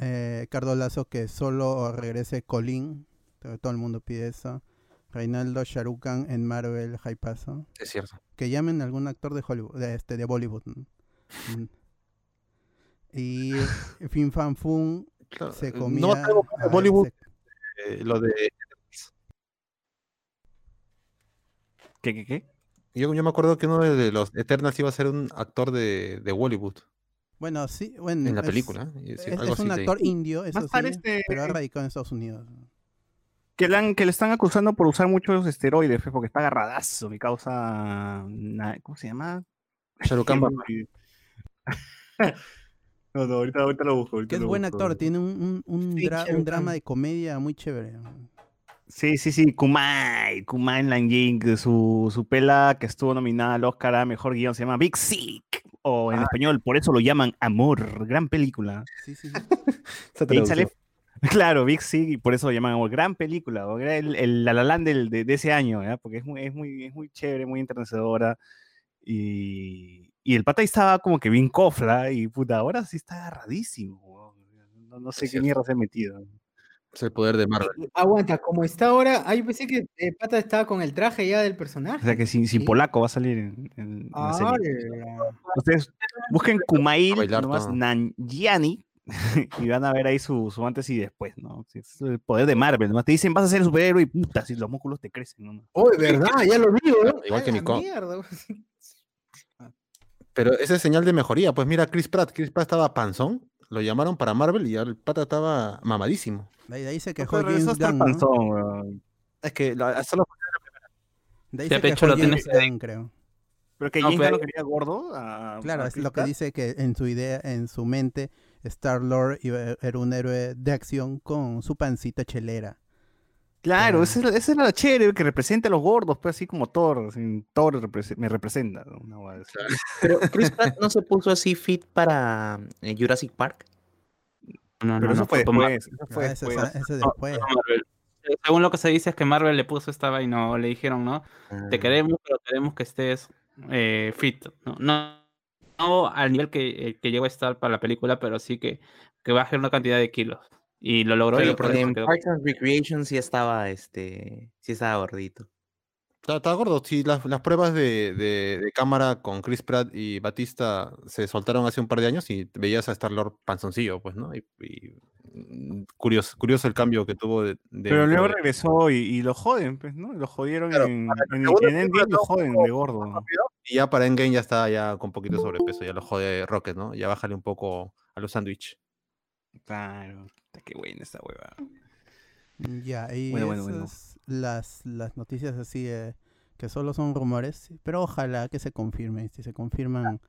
Speaker 1: Eh, Cardo Lazo que solo regrese. Todo todo el mundo pide eso. Reinaldo Sharukan en Marvel Hypaso.
Speaker 4: Es cierto.
Speaker 1: Que llamen a algún actor de Hollywood, de, este, de Bollywood. ¿no? Mm. Y Fin Fan Fun
Speaker 4: Claro,
Speaker 1: se
Speaker 4: eh,
Speaker 1: comía.
Speaker 4: No
Speaker 1: a
Speaker 4: Bollywood,
Speaker 1: ese-
Speaker 4: eh, lo de...
Speaker 5: ¿Qué, qué, qué?
Speaker 4: Yo, yo me acuerdo que uno de los Eternals iba a ser un actor de, de Bollywood
Speaker 1: Bueno, sí, bueno.
Speaker 4: en la
Speaker 1: es-
Speaker 4: película. ¿eh?
Speaker 1: Es,
Speaker 4: sí,
Speaker 1: es
Speaker 4: algo así
Speaker 1: un actor indio, eso sí,
Speaker 5: este-
Speaker 1: pero ha radicado en Estados Unidos.
Speaker 5: Que, le han- que le están acusando por usar muchos esteroides, porque está agarradazo, mi causa... ¿Cómo se llama?
Speaker 4: Sharukan.
Speaker 5: No, no, ahorita, ahorita lo busco. ahorita
Speaker 1: Que es
Speaker 5: lo
Speaker 1: buen
Speaker 5: busco.
Speaker 1: actor, tiene un, un, un,
Speaker 3: Sí,
Speaker 1: dra- un
Speaker 3: Shahrukh
Speaker 1: drama de comedia muy chévere.
Speaker 5: Sí, sí, sí, Kumai, Kumai Nanjing, su, su pela que estuvo nominada al Oscar a Mejor Guión se llama Big Sick, o en español, por eso lo llaman Amor, gran película.
Speaker 1: Sí, sí, sí.
Speaker 5: Y ahí sale-. claro, Big Sick, y por eso lo llaman gran película, o el, el La La Land del- de, de ese año, porque es muy, es, muy, es muy chévere, muy enternecedora, y, y el pata ahí estaba como que bien cofla, y puta, ahora sí está agarradísimo, no, no sé
Speaker 4: Es
Speaker 5: qué
Speaker 4: cierto.
Speaker 5: mierda se ha metido.
Speaker 4: Es el poder de Marvel.
Speaker 3: Aguanta, como está ahora, ah, yo pensé que el pata estaba con el traje ya del personaje.
Speaker 5: O sea que sin, sin
Speaker 3: Sí.
Speaker 5: polaco va a salir en, en- en la serie. Ustedes busquen Kumail, nomás. Nanjiani, y van a ver ahí su, su antes y después, ¿no? Es el poder de Marvel, nomás te dicen vas a ser superhéroe y puta, si los músculos te crecen, ¿no?
Speaker 3: Oh, ¿verdad? Ya lo vi, weón.
Speaker 4: Igual que
Speaker 3: ¡A la
Speaker 4: Nico. Pero esa es señal de mejoría. Pues mira, Chris Pratt. Chris Pratt estaba panzón. Lo llamaron para Marvel y ya el pata estaba mamadísimo.
Speaker 1: De ahí, de ahí se quejó James Gunn, ¿no?
Speaker 5: panzón.
Speaker 4: Es que la- solo
Speaker 1: De ahí se
Speaker 2: de
Speaker 1: quejó
Speaker 2: lo
Speaker 1: James
Speaker 2: tienes-
Speaker 1: Gunn, creo.
Speaker 5: Pero que
Speaker 2: No,
Speaker 5: James
Speaker 2: pero-
Speaker 5: lo quería gordo. a-
Speaker 1: Claro,
Speaker 5: a
Speaker 1: es lo que dice que en su idea, en su mente, Star-Lord iba- era un héroe de acción con su pancita chelera.
Speaker 5: Claro,
Speaker 1: Ah.
Speaker 5: esa es, la chévere que representa a los gordos, pues así como Thor. así, Thor me representa. ¿no?
Speaker 6: Pero Chris Pratt no se puso así fit para eh, Jurassic Park.
Speaker 2: No,
Speaker 5: Pero
Speaker 2: no,
Speaker 5: eso
Speaker 2: no,
Speaker 5: fue después. Eso
Speaker 1: Ah,
Speaker 5: fue
Speaker 1: ese,
Speaker 5: después.
Speaker 1: ese
Speaker 2: no,
Speaker 1: después.
Speaker 2: por Marvel. Eh, Según lo que se dice es que Marvel le puso esta vaina, no, le dijeron, ¿no? Te
Speaker 6: Ah,
Speaker 2: queremos, pero queremos que estés eh, fit, ¿no? No, no al nivel que, eh, que llegó a estar para la película, pero sí que, que baje una cantidad de kilos. Y lo logró y
Speaker 6: Pero
Speaker 2: eso
Speaker 6: en. Parks and Recreation sí estaba, este, sí estaba gordito.
Speaker 4: Estaba, estaba gordo. Sí, las, las pruebas de, de- de cámara con Chris Pratt y Batista se soltaron hace un par de años y veías a Star-Lord panzoncillo, pues, ¿no? Y, y, mm, curioso, curioso el cambio que tuvo de, de-
Speaker 5: Pero luego
Speaker 4: de-
Speaker 5: regresó y, y lo joden, pues, ¿no? Lo jodieron
Speaker 4: Claro,
Speaker 5: en, en, en Endgame,
Speaker 4: película
Speaker 5: lo joden de gordo.
Speaker 4: Y ya para Endgame ya está ya con poquito sobrepeso, ya lo jode Rocket, ¿no? Ya bájale un poco a los sándwich.
Speaker 5: Claro. Puta, Qué buena esta hueva.
Speaker 1: Ya, y
Speaker 5: Bueno, bueno, bueno.
Speaker 1: Las, las noticias así eh, que solo son rumores, pero ojalá que se confirmen. Si se confirman,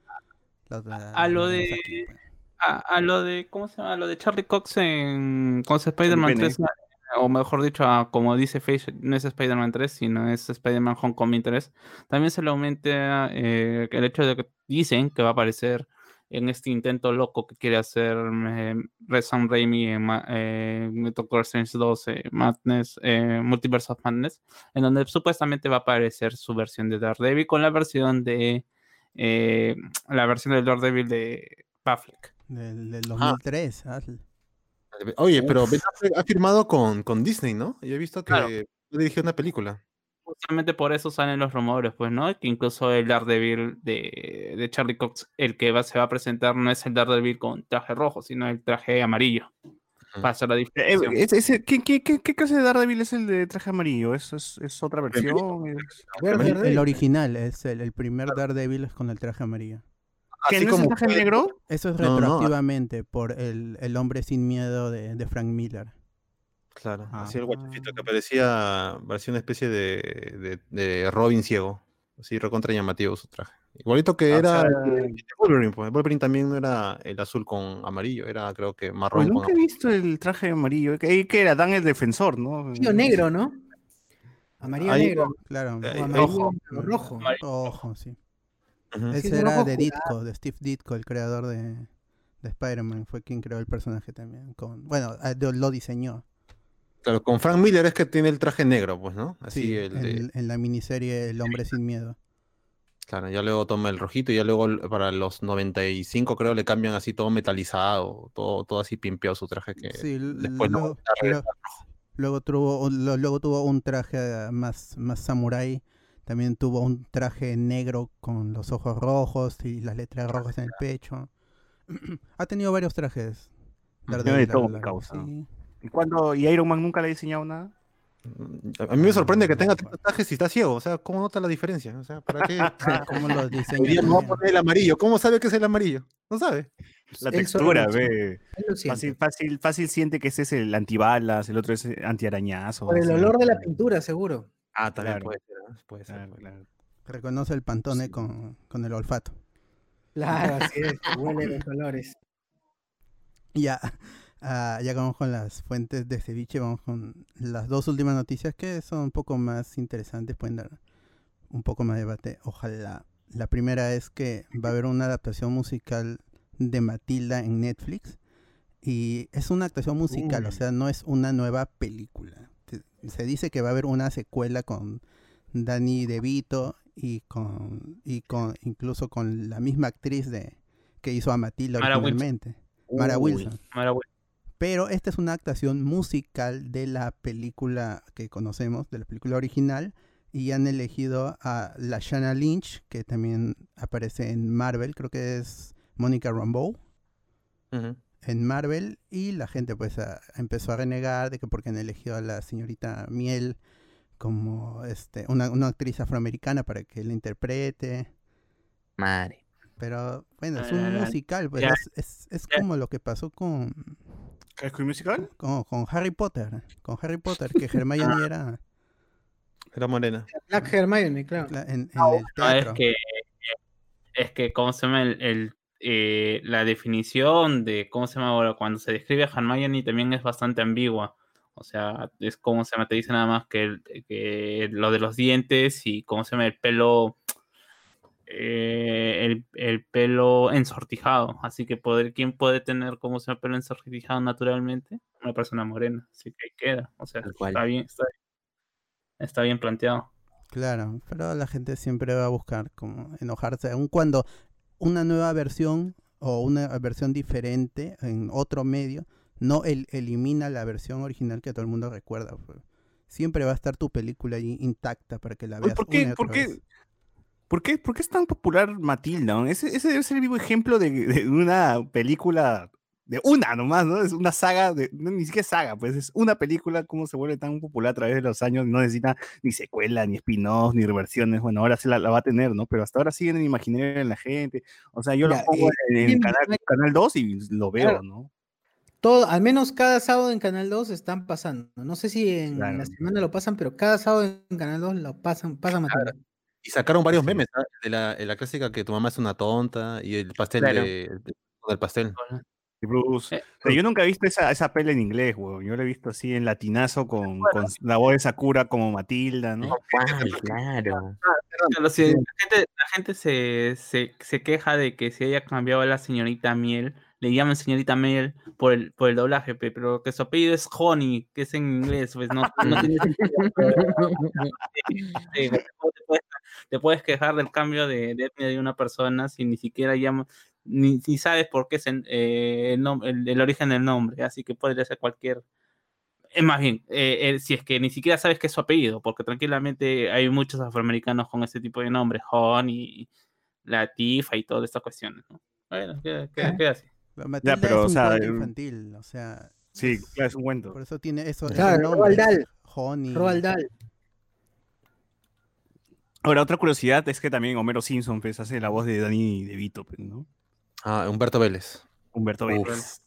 Speaker 1: las,
Speaker 2: a lo
Speaker 1: las
Speaker 2: de-
Speaker 1: aquí, pues.
Speaker 2: A, a lo de, ¿cómo se llama? A lo de Charlie Cox en con Spider-Man
Speaker 5: pene.
Speaker 2: 3, o mejor dicho, a- como dice Face, no es Spider-Man 3, sino es Spider-Man Homecoming 3, también se le aumenta eh, el hecho de que dicen que va a aparecer en este intento loco que quiere hacer eh, Red Sam Raimi en Ma- eh, Doctor Strange 2, eh, Madness, eh, Multiverse of Madness, en donde supuestamente va a aparecer su versión de Daredevil con la versión de eh, la versión de Daredevil de Affleck.
Speaker 1: Del, del
Speaker 4: Ah.
Speaker 1: 2003. hazle.
Speaker 4: Oye, pero Ben Affleck ha firmado con, con Disney, ¿no? Yo he visto que
Speaker 2: Claro.
Speaker 4: dirigió una película.
Speaker 2: Justamente por eso salen los rumores, pues, ¿no? Que incluso el Daredevil de, de Charlie Cox, el que va, se va a presentar, no es el Daredevil con traje rojo, sino el traje amarillo. Para hacer la
Speaker 5: Eh, ¿qué, qué, qué, qué clase de Daredevil es el de traje amarillo? ¿Es, es, es otra versión? ¿Es-
Speaker 3: Verde,
Speaker 1: El,
Speaker 3: verde.
Speaker 1: el original es el, el primer Daredevil es con el traje amarillo.
Speaker 5: ¿Que
Speaker 4: Así
Speaker 5: no
Speaker 4: como
Speaker 5: negro?
Speaker 1: Eso es
Speaker 4: No, no,
Speaker 1: retroactivamente por el, el hombre sin miedo de, de Frank Miller.
Speaker 4: Claro, así el guachafito que
Speaker 5: Ah.
Speaker 4: parecía, parecía una especie de, de, de Robin ciego. Así recontra llamativo su traje. Igualito que
Speaker 5: Ah, o
Speaker 4: era
Speaker 5: sea,
Speaker 4: el de- el de Wolverine, pues. Wolverine también no era el azul con amarillo, era creo que
Speaker 5: Pues
Speaker 4: marrón con
Speaker 5: nunca he visto el traje amarillo. Que, que era Dan el defensor, ¿no?
Speaker 3: Amarillo negro, ¿no? Amarillo
Speaker 4: Ahí-
Speaker 3: negro.
Speaker 1: Claro.
Speaker 4: Eh,
Speaker 3: O
Speaker 4: eh,
Speaker 3: amarillo
Speaker 2: rojo.
Speaker 3: rojo.
Speaker 1: Ojo, sí. Ese era de. Ditko, de Steve Ditko, el creador de, de Spider-Man. Fue quien creó el personaje también. Con, bueno, ah, lo diseñó.
Speaker 4: Claro, con Frank Miller es que tiene el traje negro, pues, ¿no? Así
Speaker 1: Sí,
Speaker 4: el de-
Speaker 1: en, la miniserie El hombre sin miedo.
Speaker 4: Claro, ya luego toma el rojito y ya luego para los 95 creo le cambian así todo metalizado, todo, todo así pimpeado su traje que
Speaker 1: Sí,
Speaker 4: después
Speaker 1: luego, luego- luego tuvo, luego tuvo un traje ah, más, más samurai. También tuvo un traje negro con los ojos rojos y las letras rojas en el pecho. ha tenido varios trajes. Daredevil
Speaker 5: de todo, causa.
Speaker 1: sí.
Speaker 5: ¿Y, cuándo, ¿Y Iron Man nunca le ha diseñado nada?
Speaker 4: A mí me sorprende que
Speaker 1: Ah,
Speaker 4: tenga trajes y está ciego, o sea, ¿cómo nota la diferencia? O sea, ¿para qué?
Speaker 1: ¿Cómo lo diseña?
Speaker 4: me voy a poner el amarillo, ¿cómo sabe que es el amarillo? No sabe.
Speaker 5: La textura, ve. Fácil, fácil, fácil siente que ese es el antibalas, el otro es antiarañazo.
Speaker 3: Por el
Speaker 5: así.
Speaker 3: olor de la pintura, seguro.
Speaker 4: Ah, también
Speaker 5: Claro.
Speaker 4: puede ser. ¿no? Puede ser.
Speaker 5: Claro.
Speaker 1: Reconoce el pantone
Speaker 5: Sí.
Speaker 1: con, con el olfato.
Speaker 3: Claro, así es. Huele los colores.
Speaker 1: Ya, ah, ya que vamos con las fuentes de ceviche, vamos con las dos últimas noticias que son un poco más interesantes, pueden dar un poco más de debate. Ojalá. La primera es que va a haber una adaptación musical de Matilda en Netflix. Y es una actuación musical, o sea, no es una nueva película. Se dice que va a haber una secuela con Danny DeVito y con, y con incluso con la misma actriz de que hizo a Matilda
Speaker 2: Mara Wilson.
Speaker 1: originalmente, Mara
Speaker 6: Uy.
Speaker 1: Wilson.
Speaker 2: Mara
Speaker 1: Pero esta es una actuación musical de la película que conocemos, de la película original, y han elegido a la Shanna Lynch, que también aparece en Marvel, creo que es Mónica Rambeau. En Marvel, y la gente pues a- empezó a renegar de que porque han elegido a la señorita Miel como este una, una actriz afroamericana para que la interprete.
Speaker 6: Madre.
Speaker 1: Pero bueno, es
Speaker 2: Ah,
Speaker 1: un musical, pues es, es, como lo que pasó con,
Speaker 5: ¿High School Musical?
Speaker 1: con, con Harry Potter, con Harry Potter, que Hermione era
Speaker 4: Era morena.
Speaker 3: Black Hermione, claro.
Speaker 1: en, el
Speaker 2: No, es que, es que, ¿cómo se llama? El, el, eh, la definición de, ¿cómo se llama ahora? Cuando se describe a Hermione también es bastante ambigua. O sea, es como se llama, te dice nada más que, el- que lo de los dientes y cómo se llama el pelo, eh, el, el pelo ensortijado. Así que poder, ¿quién puede tener cómo se llama pelo ensortijado naturalmente? Una persona morena. Así que ahí queda. O sea, está bien, está, está bien planteado.
Speaker 1: Claro, pero la gente siempre va a buscar como enojarse, aun cuando una nueva versión o una versión diferente en otro medio no el- elimina la versión original que todo el mundo recuerda. Siempre va a estar tu película ahí intacta para que la veas
Speaker 5: ¿Por
Speaker 1: una y otra
Speaker 5: por, qué,
Speaker 1: vez.
Speaker 5: por, qué, por qué es tan popular Matilda? Ese, ese debe ser el vivo ejemplo de, de una película, de una nomás, ¿no? Es una saga, de, no, ni siquiera saga, pues es una película, cómo se vuelve tan popular a través de los años, no necesita ni secuela, ni spin-offs, ni reversiones, bueno, ahora sí la, la va a tener, ¿no? Pero hasta ahora sigue en el imaginario de la gente, o sea, yo
Speaker 3: Mira,
Speaker 5: lo pongo
Speaker 3: eh,
Speaker 5: en, en canal, canal 2 y lo veo,
Speaker 3: Claro.
Speaker 5: ¿no?
Speaker 3: Todo, al menos cada sábado en Canal 2 están pasando. No sé si en
Speaker 5: Claro.
Speaker 3: la semana lo pasan, pero cada sábado en Canal 2 lo pasan, pasan Matilda.
Speaker 4: Y sacaron varios memes, ¿ah? de la, de la clásica que tu mamá es una tonta y el pastel
Speaker 6: Claro.
Speaker 4: de, el- del pastel.
Speaker 5: Bruce.
Speaker 2: Eh,
Speaker 5: yo nunca he visto esa, esa peli en inglés, weón. Yo la he visto así en latinazo con, con la voz de Sakura como Matilda, ¿no?
Speaker 6: Cual, claro.
Speaker 2: Claro, si la gente, la gente se, se, se queja de que se haya cambiado a la señorita Miel, le llaman señorita Miel por el, por el doblaje, pe- pero que su apellido es Honey, que es en inglés, pues no, no tiene sentido. Pues, te, puedes- te quejar del cambio de, de etnia de una persona si ni siquiera llama, ni, ni sabes por qué es eh, el, nom- el, el origen del nombre, así que podría ser cualquier es más bien, eh, eh, si es que ni siquiera sabes qué es su apellido, porque tranquilamente hay muchos afroamericanos con ese tipo de nombres, Honey, Latifa y todas estas cuestiones, ¿no? Bueno, queda, queda- queda así.
Speaker 1: Pero Matilda
Speaker 5: pero,
Speaker 1: es
Speaker 5: o sea,
Speaker 1: infantil, o sea,
Speaker 5: Sí,
Speaker 1: es-
Speaker 5: claro, es un cuento.
Speaker 1: por eso tiene eso,
Speaker 3: Claro, Roald Dahl.
Speaker 1: Honey.
Speaker 3: Roald Dahl.
Speaker 5: Ahora, otra curiosidad es que también Homero Simpson pues, hace la voz de Danny DeVito, pues, ¿no?
Speaker 4: Ah, Humberto Vélez.
Speaker 5: Humberto
Speaker 4: Uf.
Speaker 5: Vélez.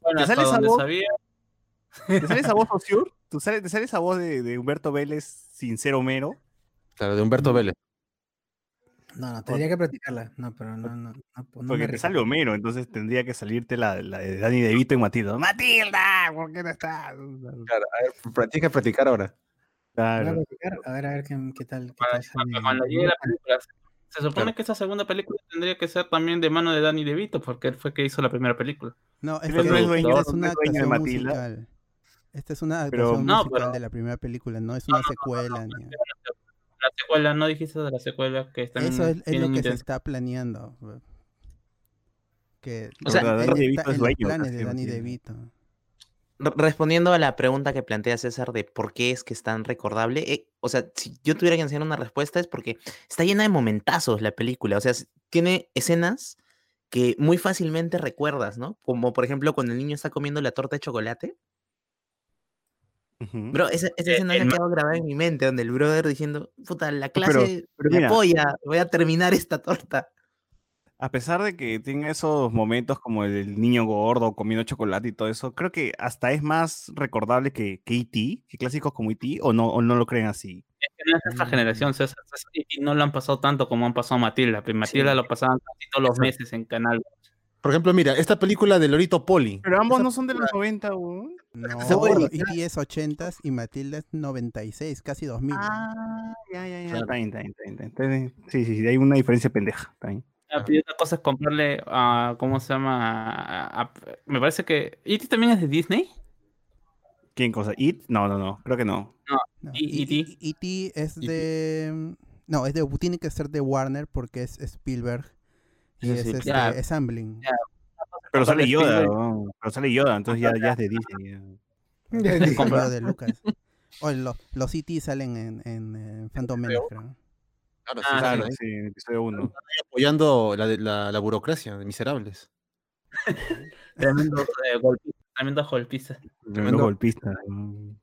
Speaker 2: Bueno,
Speaker 5: ¿Te
Speaker 2: hasta
Speaker 5: sale esa
Speaker 2: donde
Speaker 5: voz?
Speaker 2: sabía,
Speaker 5: ¿Te sale esa voz, Osur? ¿Tú sale, ¿Te sale esa voz de, de Humberto Vélez sin ser Homero?
Speaker 4: Claro, de Humberto Vélez.
Speaker 3: No, no, tendría que practicarla. No, pero no, no. no, no
Speaker 5: Porque te sale Homero, entonces tendría que salirte la, la de Danny DeVito y Matilda. ¡Matilda! ¿Por qué no estás?
Speaker 4: Claro, a ver, practica practicar ahora.
Speaker 3: A
Speaker 5: Claro.
Speaker 3: practicar, A ver, a ver qué, qué tal. qué
Speaker 2: cuando llegue la película, se supone
Speaker 4: Claro.
Speaker 2: que esa segunda película tendría que ser también de mano de Danny DeVito, porque él fue que hizo la primera película.
Speaker 1: No, es que
Speaker 2: no
Speaker 1: esta es
Speaker 5: no
Speaker 1: una
Speaker 5: de
Speaker 1: actuación musical. Esta es una
Speaker 5: Pero-
Speaker 1: actuación
Speaker 2: No,
Speaker 1: musical
Speaker 2: pero-
Speaker 1: de la primera película, no es una secuela. ni-
Speaker 2: La secuela, no dijiste de la secuela que están
Speaker 1: Eso es, es lo que se está planeando. Que
Speaker 6: O sea,
Speaker 1: está-
Speaker 5: Danny
Speaker 1: está
Speaker 5: DeVito es
Speaker 1: en los
Speaker 5: dueño
Speaker 1: planes de Danny. DeVito.
Speaker 6: Re- Respondiendo a la pregunta que plantea César de por qué es que es tan recordable, eh, o sea, si yo tuviera que enseñar una respuesta es porque está llena de momentazos la película, o sea, tiene escenas que muy fácilmente recuerdas, ¿no? Como por ejemplo cuando el niño está comiendo la torta de chocolate. Bro, esa, esa
Speaker 2: Eh,
Speaker 6: escena se ha quedado grabada en mi mente, donde el brother diciendo, puta, la
Speaker 5: Pero-
Speaker 6: clase
Speaker 5: pero
Speaker 6: me
Speaker 5: mira.
Speaker 6: apoya, voy a terminar esta torta.
Speaker 5: A pesar de que tiene esos momentos como el niño gordo comiendo chocolate y todo eso, creo que hasta es más recordable que, que E.T., que clásicos como E.T., o no, o no lo creen así.
Speaker 2: Es que no es esta generación, César. César y no lo han pasado tanto como han pasado Matilda. Pero Matilda lo pasaban casi todos los meses en canal.
Speaker 4: Por ejemplo, mira, esta película de Lorito Poli.
Speaker 5: Pero ambos no son de los 90, weón.
Speaker 1: No,
Speaker 3: Seguro.
Speaker 1: E.T. es 80s y Matilda es 96, casi 2000.
Speaker 5: Ah, ya, ya, ya.
Speaker 4: Claro.
Speaker 5: Está bien, está bien, está bien, está bien. Sí, sí, sí, hay una diferencia pendeja. Está bien.
Speaker 2: Ah, pero otra cosa es comprarle a. ¿Cómo se llama? A- a- me parece que. ¿E.T. también es de Disney?
Speaker 5: ¿Quién cosa? ¿It? No, no, no, creo que no.
Speaker 1: No,
Speaker 2: ¿Y-
Speaker 1: E-
Speaker 2: E.T.?
Speaker 1: E- E.T. es
Speaker 4: E.T..
Speaker 1: de... No, es de, tiene que ser de Warner porque es Spielberg. Y
Speaker 6: Sí,
Speaker 1: es,
Speaker 6: sí,
Speaker 1: este, es Amblin.
Speaker 5: Pero sale Yoda, weón. pero sale Yoda, entonces ya, ya es de Disney. ya.
Speaker 1: De Lucas. O lo- los E.T. salen en, en, en Phantom Menace, creo.
Speaker 4: Claro, sí,
Speaker 2: Ah,
Speaker 5: Claro,
Speaker 4: sí,
Speaker 5: en el episodio 1.
Speaker 4: apoyando la, la, la burocracia de miserables.
Speaker 2: Tremendo eh, golpista. Tremendo golpista.
Speaker 5: Tremendo
Speaker 4: Tremendo.
Speaker 5: golpista. mm.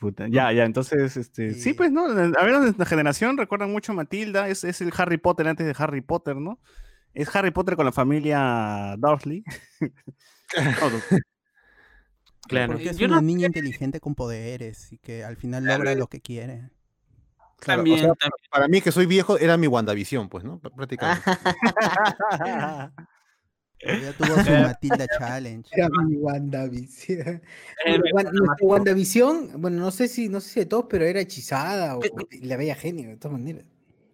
Speaker 5: Puta, Ya, ya, entonces, este, sí, pues, ¿no? A ver, nuestra generación recuerdan mucho a Matilda, es, es el Harry Potter antes de Harry Potter, ¿no? Es Harry Potter con la familia Dursley.
Speaker 6: Claro.
Speaker 1: Porque es
Speaker 2: Yo
Speaker 1: una
Speaker 2: no
Speaker 1: niña inteligente con poderes y que al final logra lo que quiere.
Speaker 4: Claro, o
Speaker 2: también,
Speaker 4: sea,
Speaker 2: también.
Speaker 4: Para mí, que soy viejo, era mi WandaVision, pues, ¿no? Pr- Prácticamente.
Speaker 1: Ella tuvo su Matilda Challenge.
Speaker 3: Era mi WandaVision.
Speaker 2: Eh,
Speaker 3: nuestra WandaVision, bueno, no sé si, no sé si de todos, pero era hechizada o la bella genio, de todas maneras.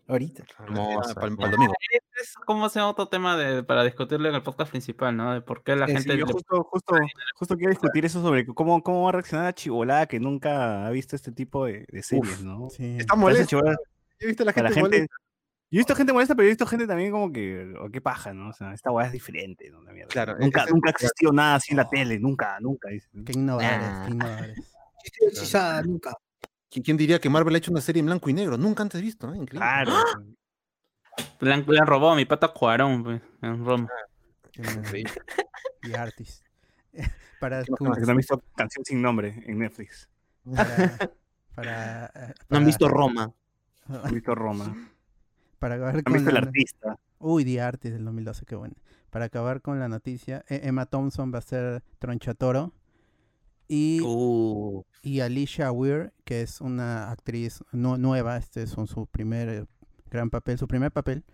Speaker 3: Ahorita.
Speaker 4: Hermosa, para, el domingo.
Speaker 2: es como sea otro tema de, para discutirlo en el podcast principal, ¿no? De por qué la
Speaker 3: Sí, sí,
Speaker 2: gente.
Speaker 5: yo
Speaker 2: le-
Speaker 5: justo, justo, justo quiero discutir eso sobre cómo, cómo va a reaccionar la chivolada que nunca ha visto este tipo de, de series, ¿no?
Speaker 1: Sí.
Speaker 4: Está molesto.
Speaker 5: chibolada-
Speaker 4: He visto a la
Speaker 5: para
Speaker 4: gente,
Speaker 5: la gente.
Speaker 4: molesta.
Speaker 5: Yo he visto gente molesta, pero he visto gente también como que, oh, qué paja, ¿no? O sea, esta weá es diferente, ¿no? La mierda.
Speaker 4: Claro,
Speaker 5: nunca,
Speaker 4: es-
Speaker 5: nunca existió nada así en la tele, nunca, nunca.
Speaker 1: Qué innovadores, qué innovadores.
Speaker 3: Nunca.
Speaker 4: ¿Qui- ¿Quién diría que Marvel ha hecho una serie en blanco y negro? Nunca antes visto, ¿eh? Increíble.
Speaker 5: Claro.
Speaker 2: Le han, le han robado a mi pata Cuarón, pues, en Roma.
Speaker 1: Bueno. Y artist. Para,
Speaker 4: ¿Qué más,
Speaker 1: como-
Speaker 5: Los que no han visto Canción sin nombre en Netflix.
Speaker 1: para, para,
Speaker 6: No han visto Roma.
Speaker 5: Han visto Roma.
Speaker 1: para acabar
Speaker 5: Han
Speaker 1: con
Speaker 5: visto El
Speaker 1: la-
Speaker 5: Artista.
Speaker 1: Uy, The Artist del 2012, qué bueno. Para acabar con la noticia, eh, Emma Thompson va a ser Tronchatoro y,
Speaker 6: Uh,
Speaker 1: y Alicia Weir, que es una actriz nu- nueva, este es un- su primer eh, gran papel, su primer papel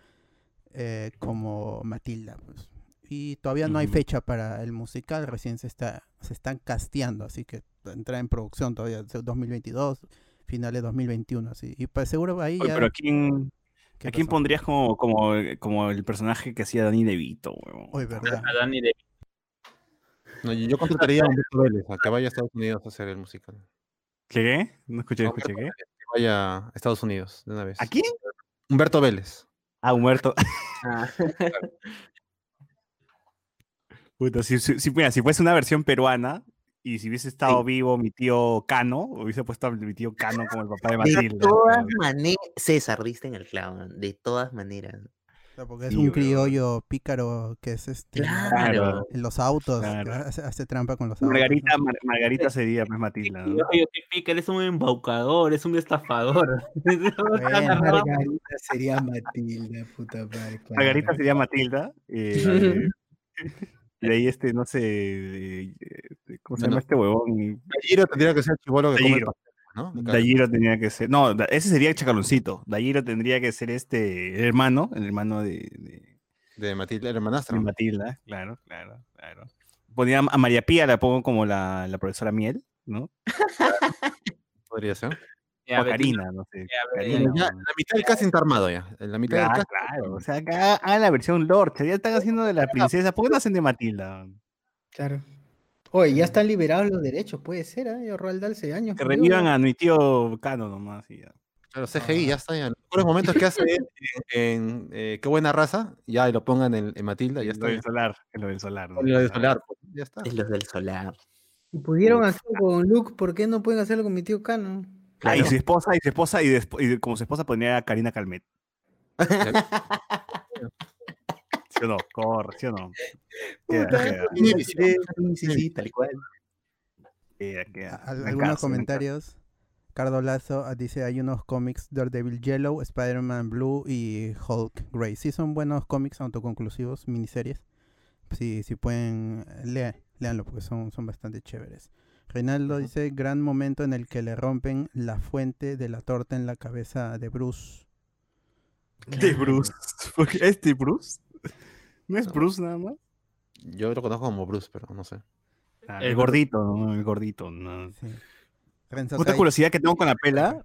Speaker 1: eh, como Matilda. pues. Y todavía no hay fecha para el musical, recién se está se están casteando, así que entra en producción todavía es 2022, finales 2021, así. Y pues seguro ahí
Speaker 5: Oye,
Speaker 1: ya
Speaker 5: pero ¿a quién,
Speaker 1: ¿qué
Speaker 5: ¿a quién
Speaker 1: pasó?
Speaker 5: pondrías como, como, como el personaje que hacía Danny DeVito?
Speaker 1: Uy, verdad.
Speaker 2: A Dani de
Speaker 4: No, yo contrataría a Humberto Vélez a que vaya a Estados Unidos a hacer el musical.
Speaker 5: ¿Qué? No escuché, no
Speaker 4: Humberto
Speaker 5: escuché, ¿qué?
Speaker 4: Que vaya a Estados Unidos de una vez.
Speaker 5: ¿A quién?
Speaker 4: Humberto Vélez.
Speaker 5: Ah, muerto.
Speaker 6: ah,
Speaker 5: Puta, si, si, si, mira, si fuese una versión peruana y si hubiese estado
Speaker 6: Sí.
Speaker 5: vivo mi tío Cano, hubiese puesto a mi tío Cano como el papá de
Speaker 6: de
Speaker 5: Matilda.
Speaker 6: todas
Speaker 5: weón.
Speaker 6: maneras, César, diste en el clavo, de todas maneras.
Speaker 1: Sea, porque es
Speaker 5: Sí,
Speaker 1: un criollo pícaro que es este
Speaker 6: Claro.
Speaker 1: en los autos,
Speaker 5: Claro.
Speaker 1: hace, hace trampa con los autos.
Speaker 5: Margarita, Margarita sería pues Matilda. ¿no?
Speaker 2: Pica, eres un embaucador, es un estafador.
Speaker 1: Bueno,
Speaker 3: Margarita sería Matilda, puta madre. claro.
Speaker 5: Margarita sería Matilda. eh, y de ahí este, no sé, eh, eh, ¿cómo se llama este huevón?
Speaker 4: Giro tendría que ser el chivolo que come
Speaker 5: Dayiro.
Speaker 4: pastel, ¿no? De
Speaker 5: tenía que ser. No, ese sería Chacaloncito. Dayiro tendría que ser este el hermano, el hermano de, de-
Speaker 4: De Matilda, el
Speaker 5: de
Speaker 4: hermanastro.
Speaker 5: Matilda. Claro, claro, claro. Ponía a María Pía, la pongo como la, la profesora Miel, ¿no?
Speaker 4: Podría ser.
Speaker 2: Ya,
Speaker 5: o Karina, no sé.
Speaker 2: ya,
Speaker 5: Karina,
Speaker 2: Betina.
Speaker 4: Ya, la mitad del cast está armado ya. La mitad del
Speaker 5: claro, o sea, acá hagan la versión Lord, ya están haciendo de la princesa, ¿por qué no hacen de Matilda?
Speaker 3: Claro. Oye, ya están liberados los derechos, puede ser, ¿eh? Yo Roald Dahl hace años.
Speaker 5: Que revivan a mi tío Cano nomás y ya.
Speaker 4: Claro, CGI, ya está. Ya. Los mejores momentos que hace él en, en, eh, Qué buena raza, ya y lo pongan en, en Matilda, ya
Speaker 5: Lo
Speaker 4: está.
Speaker 5: del
Speaker 4: ya.
Speaker 5: solar, es lo del solar. ¿no?
Speaker 4: Lo de Solar, pues, ya está.
Speaker 6: Es los del solar.
Speaker 3: Si pudieron hacerlo con Luke, ¿por qué no pueden hacerlo con mi tío Cano?
Speaker 5: Ah, y
Speaker 6: Claro.
Speaker 5: su esposa, y su esposa, y, y como su esposa ponía a Karina Calmet. ¿Sí o no? Corre, ¿sí o no? Queda.
Speaker 6: Sí, sí, sí, tal cual.
Speaker 5: queda, queda.
Speaker 1: Algunos comentarios Cardo Lazo ah, dice hay unos cómics Daredevil Yellow, Spider-Man Blue y Hulk Grey. Sí son buenos cómics autoconclusivos, miniseries. Si, si pueden, leer, leanlo porque son, son bastante chéveres. Reinaldo dice, gran momento en el que le rompen la fuente de la torta en la cabeza de Bruce.
Speaker 5: De Bruce. ¿Es de Bruce? ¿No es Bruce nada más?
Speaker 4: Yo lo conozco como Bruce, pero no sé.
Speaker 5: Ah,
Speaker 2: El
Speaker 5: gordito, ¿no? El gordito. ¿no?
Speaker 1: Sí.
Speaker 5: Otra curiosidad que tengo con la pela.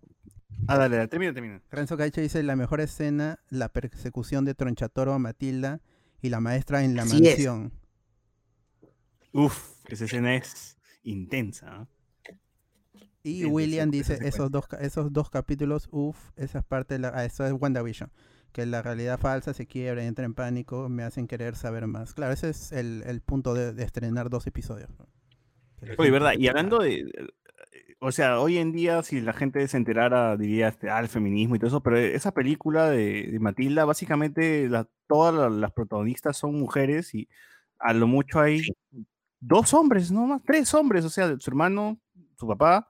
Speaker 5: Ah, dale, dale, termina, termina.
Speaker 1: Renzo Caicho dice, la mejor escena, la persecución de Tronchatoro a Matilda y la maestra en la
Speaker 6: Así es.
Speaker 1: mansión.
Speaker 5: Uf, esa escena es intensa. ¿no?
Speaker 1: Y William dice, esos dos, esos dos capítulos, uff, esa es parte de la... Ah, eso es WandaVision. Que la realidad falsa se quiebra y entra en pánico, me hacen querer saber más. Claro, ese es el, el punto de, de estrenar dos episodios. ¿no?
Speaker 5: Oye, verdad, y hablando de. eh, O sea, hoy en día, si la gente se enterara, diría este, ah, el feminismo y todo eso, pero esa película de, de Matilda, básicamente la- todas la- las protagonistas son mujeres y a lo mucho hay dos hombres, no más, tres hombres, o sea, su hermano, su papá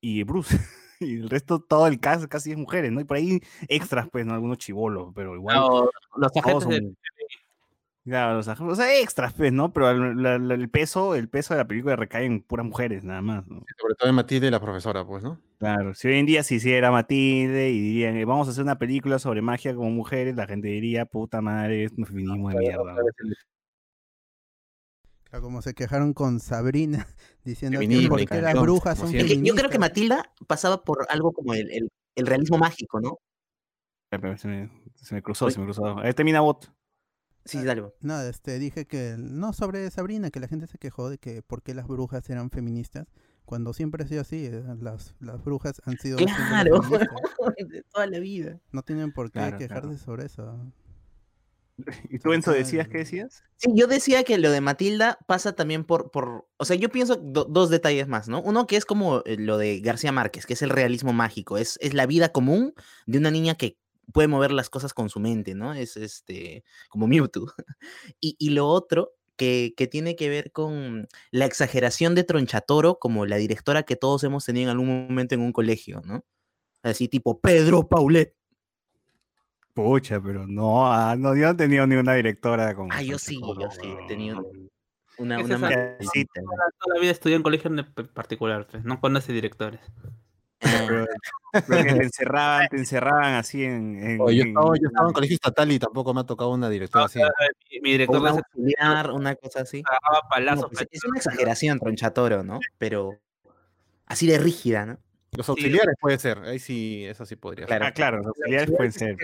Speaker 5: y Bruce. Y el resto, todo el cast casi es mujeres, ¿no? Y por ahí extras, pues, ¿no? Algunos chivolos, pero igual.
Speaker 2: No, los agentes
Speaker 5: son- Claro, los aj- o sea, extras, pues, ¿no? Pero el, la- la- el peso, el peso de la película recae en puras mujeres, nada más, ¿no?
Speaker 4: Sobre todo en Matilde y la profesora, pues, ¿no?
Speaker 5: Claro, si hoy en día se hiciera Matilde y dirían, eh, vamos a hacer una película sobre magia como mujeres, la gente diría, puta madre, es un feminismo de mierda.
Speaker 1: Como se quejaron con Sabrina, diciendo que las brujas son
Speaker 6: que yo creo que
Speaker 1: feministas.
Speaker 6: Matilda pasaba por algo como el, el- el realismo mágico, ¿no?
Speaker 5: Se me, se me cruzó,
Speaker 6: Oye.
Speaker 5: se me cruzó. Ahí termina bot.
Speaker 6: Sí, dale.
Speaker 1: No, este, dije que, no sobre Sabrina, que la gente se quejó de que por qué las brujas eran feministas, cuando siempre ha sido así, eh, las, las brujas han sido
Speaker 6: Claro,
Speaker 1: feministas.
Speaker 6: de toda la vida.
Speaker 1: No tienen por qué
Speaker 5: Claro,
Speaker 1: quejarse
Speaker 5: claro.
Speaker 1: sobre eso.
Speaker 5: ¿Y tú, Enzo, decías qué decías?
Speaker 6: Sí, yo decía que lo de Matilda pasa también por, por o sea, yo pienso do- dos detalles más, ¿no? Uno que es como eh, lo de García Márquez, que es el realismo mágico, es, es la vida común de una niña que puede mover las cosas con su mente, ¿no? Es este, como Mewtwo. Y, y lo otro que, que tiene que ver con la exageración de Tronchatoro como la directora que todos hemos tenido en algún momento en un colegio, ¿no? Así tipo Pedro Paulet.
Speaker 5: Pucha, pero no, ah, no, yo no he tenido ni una directora como.
Speaker 6: Ah, yo sí, yo sí, he tenido una, una
Speaker 5: Sí,
Speaker 2: Toda, toda la vida estudié en colegio en particular, pues, no conoce directores.
Speaker 6: Ah,
Speaker 5: pero, pero que te encerraban, te encerraban así en.
Speaker 4: yo,
Speaker 5: en-
Speaker 4: estaba, yo estaba en colegio estatal y tampoco me ha tocado una directora así.
Speaker 2: Mi, mi
Speaker 6: o
Speaker 2: director
Speaker 6: un
Speaker 2: de ese
Speaker 6: auxiliar, una cosa así.
Speaker 2: cagaba
Speaker 6: No, pues, es una exageración, Tronchatoro, ¿no? Pero así de rígida, ¿no?
Speaker 4: Los auxiliares puede ser, ahí sí, eso sí podría
Speaker 6: Claro.
Speaker 5: Ah, claro, los auxiliares pueden ser.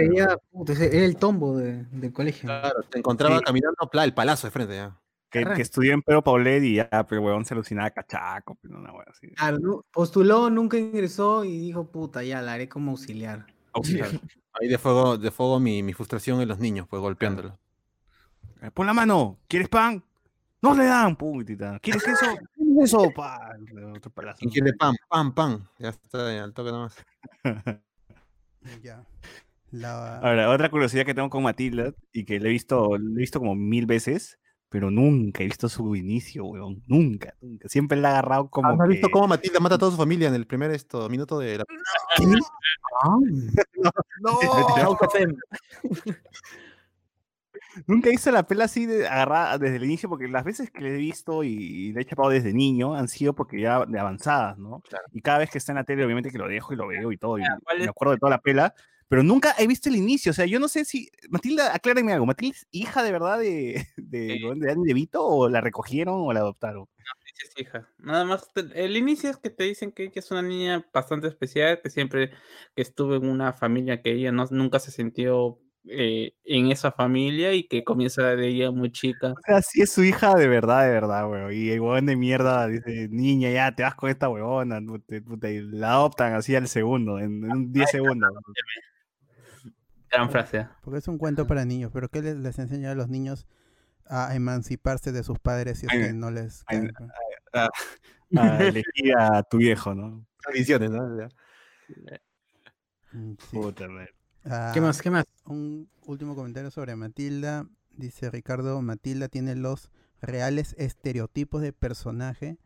Speaker 3: puta, era el tombo de- del colegio.
Speaker 4: ser. Claro, te encontraba
Speaker 5: Sí.
Speaker 4: caminando, pla, el palazo de frente ya.
Speaker 5: Que, que estudió en Pedro Paulet y ya, pero huevón se alucinaba cachaco, pero una hueá así.
Speaker 3: Claro, ¿no? postuló, nunca ingresó y dijo, puta, ya la haré como auxiliar.
Speaker 5: Auxiliar.
Speaker 4: Ahí de fuego, de fuego mi, mi frustración en los niños, pues golpeándolos.
Speaker 5: Eh, Pon la mano, ¿quieres pan? No le dan, puntita. ¿Quieres queso? ¿Quieres eso? Pa, otro palazo.
Speaker 4: ¿Quién quiere pan? Pan, pan. Ya está, ya, al toque nomás.
Speaker 1: Ya. La,
Speaker 5: Ahora, otra curiosidad que tengo con Matilda y que le he visto, le he visto como mil veces, pero nunca he visto su inicio, weón. Nunca, nunca. Siempre la he agarrado como.
Speaker 4: ¿No has visto
Speaker 5: que-
Speaker 4: cómo Matilda mata a toda su familia en el primer esto, minuto de la...
Speaker 5: No,
Speaker 6: Autofem.
Speaker 5: Nunca he visto la pela así de agarrada desde el inicio, porque las veces que le he visto y, y le he chapado desde niño han sido porque ya de avanzadas, ¿no? Y cada vez que está en la tele, obviamente que lo dejo y lo veo y todo, y
Speaker 2: ¿cuál
Speaker 5: me
Speaker 2: es-
Speaker 5: acuerdo de toda la pela, pero nunca he visto el inicio. O sea, yo no sé si. Matilda, aclárenme algo. ¿Matilda es hija de verdad de, de,
Speaker 2: Sí.
Speaker 5: de Danny DeVito o la recogieron o la adoptaron?
Speaker 2: Sí, sí, hija. Nada más, te- el inicio es que te dicen que ella es una niña bastante especial, que siempre que estuvo en una familia que ella no, nunca se sintió eh, en esa familia y que comienza de ella muy chica.
Speaker 5: O sea, sí es su hija de verdad, de verdad, weón. Y el huevón de mierda dice, niña, ya te vas con esta huevona, puta, puta", y la adoptan así al segundo, en, en un 10 segundos.
Speaker 2: Gran frase.
Speaker 1: porque es un cuento para niños, pero ¿qué les, les enseña a los niños a emanciparse de sus padres si es
Speaker 5: Ay,
Speaker 1: que no les
Speaker 5: ay,
Speaker 1: caen?
Speaker 5: A elegir a tu viejo, ¿no?
Speaker 4: Visiones, ¿no?
Speaker 1: Mm, sí.
Speaker 5: Puta madre.
Speaker 1: Ah,
Speaker 3: ¿Qué más? ¿Qué más?
Speaker 1: Un último comentario sobre Matilda. Dice Ricardo, Matilda tiene los reales estereotipos de personaje,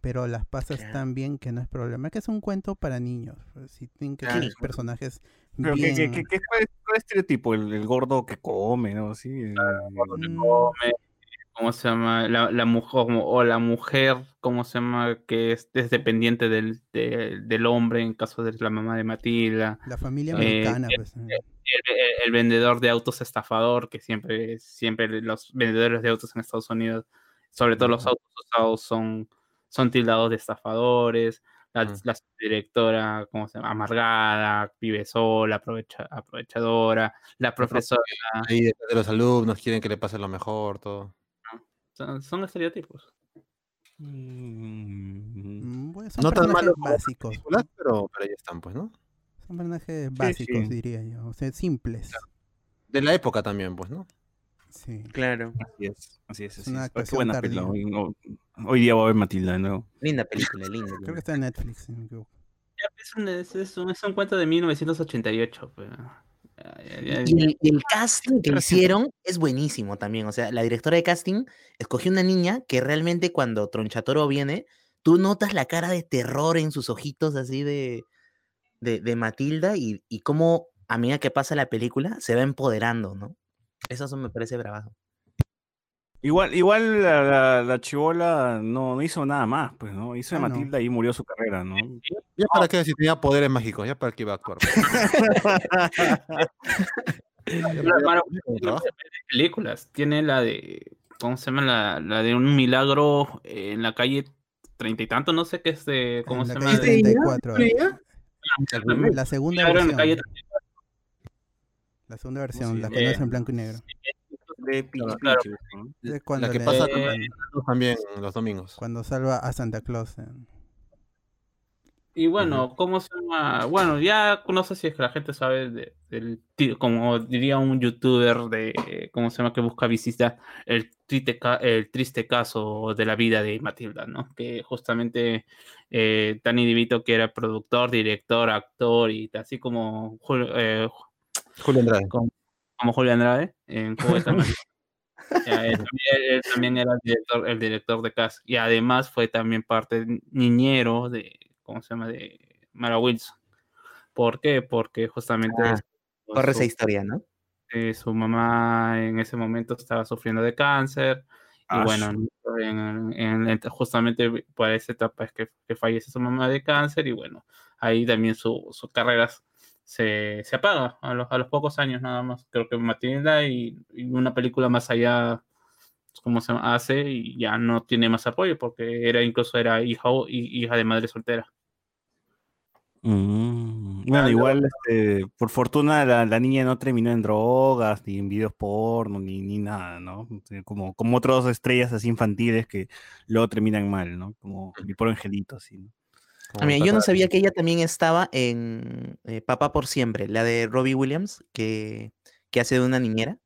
Speaker 1: pero las pasas
Speaker 6: Claro.
Speaker 1: tan bien que no es problema. Que es un cuento para niños. pues, Si tienen que
Speaker 6: Claro.
Speaker 1: ser personajes
Speaker 5: Pero que,
Speaker 1: bien...
Speaker 5: que, que- que- ¿cuál, es, cuál es el estereotipo? El, el gordo que come, ¿no? Sí, el-
Speaker 1: Mm,
Speaker 2: come, ¿Cómo se llama? La, la mujer, o la mujer, ¿cómo se llama? Que es, es dependiente del, de- del hombre, en caso de la mamá de Matilda.
Speaker 1: La familia americana,
Speaker 2: eh,
Speaker 1: pues.
Speaker 2: el, el- el vendedor de autos estafador, que siempre, siempre los vendedores de autos en Estados Unidos, sobre todo los autos usados, son, son tildados de estafadores. La,
Speaker 4: Mm.
Speaker 2: la directora, ¿cómo se llama? Amargada, vive sola, aprovecha, aprovechadora. La profesora,
Speaker 4: Ahí de los alumnos quieren que le pase lo mejor, todo.
Speaker 2: Son, son estereotipos.
Speaker 5: Mm,
Speaker 1: mm, bueno, son
Speaker 4: No tan
Speaker 1: personajes
Speaker 4: malo como otras
Speaker 1: básicos.
Speaker 4: pero, pero ahí están, pues, ¿no?
Speaker 1: Son personajes básicos,
Speaker 5: sí.
Speaker 1: diría yo. O sea, simples.
Speaker 4: De la época también, pues, ¿no?
Speaker 1: Sí.
Speaker 6: Claro.
Speaker 5: Así es, así es.
Speaker 1: Es
Speaker 5: así
Speaker 1: una
Speaker 5: es. Qué buena
Speaker 1: tardía.
Speaker 5: película. Hoy, día voy a ver Matilda de nuevo.
Speaker 6: Linda película, linda.
Speaker 1: Creo que está en Netflix, si no me equivoco.
Speaker 2: Ya, Es un, es, un, es un cuento de 1988. Pero,
Speaker 6: Y el, el casting que hicieron es buenísimo también. O sea, la directora de casting escogió una niña que realmente cuando Tronchatoro viene, tú notas la cara de terror en sus ojitos así de, de, de Matilda y, y cómo a medida que pasa la película se va empoderando, ¿no? Eso, eso me parece bravazo.
Speaker 5: Igual, igual la, la, la chibola no, no hizo nada más, pues, ¿no? Hizo de
Speaker 1: Ah, no.
Speaker 5: Matilda y murió su carrera, ¿no?
Speaker 4: Ya para qué, si tenía poderes mágicos, ya para qué iba a actuar. Trabajo.
Speaker 2: películas. Tiene la de. ¿Cómo se llama? La, la de un milagro en la calle treinta y tanto, no sé qué es de. ¿Cómo
Speaker 1: En
Speaker 2: se
Speaker 1: la
Speaker 2: llama?
Speaker 1: calle
Speaker 2: De-
Speaker 1: 34. eh.
Speaker 2: Milagro
Speaker 1: La segunda versión. La segunda versión, la que no es
Speaker 2: Eh,
Speaker 1: en blanco y negro.
Speaker 5: De Peach
Speaker 2: Claro.
Speaker 4: La que
Speaker 1: le-
Speaker 4: pasa
Speaker 2: Eh,
Speaker 4: también los domingos.
Speaker 1: cuando salva a Santa Claus. eh.
Speaker 2: Y bueno, ¿cómo se llama? Bueno, ya no sé si es que la gente sabe de- del, como diría un youtuber de, ¿cómo se llama? Que busca visitar el triste, el triste caso de la vida de Matilda, ¿no? Que justamente eh, Danny DeVito, que era productor, director, actor y así como, eh,
Speaker 4: Julio Andrade.
Speaker 2: como Julio Andrade en Juego de Tronos. Ya, él, también, él también era el director, el director de cast y además fue también parte niñero de, ¿cómo se llama? De Mara Wilson. ¿Por qué? Porque justamente
Speaker 6: Ah,
Speaker 2: su-
Speaker 6: Corre esa historia, ¿no?
Speaker 2: eh, su mamá en ese momento estaba sufriendo de cáncer y
Speaker 5: Ah,
Speaker 2: bueno, en- en- en- justamente por esa etapa es que, que fallece su mamá de cáncer y bueno, ahí también su, su carrera se, se apaga a los, a los pocos años nada más. Creo que Matilda y, y una película más allá, como se hace, y ya no tiene más apoyo porque era incluso era hija, o- hi- hija de madre soltera.
Speaker 5: Mm, Bueno, igual, este, por fortuna, la, la niña no terminó en drogas, ni en videos porno, ni, ni nada, ¿no? Como, como otras estrellas así infantiles que luego terminan mal, ¿no? Como mi pobre angelito, así, ¿no?
Speaker 6: Ah, mira, yo no sabía que ella también estaba en eh, Papá por Siempre, la de Robbie Williams, que, que hace de una niñera.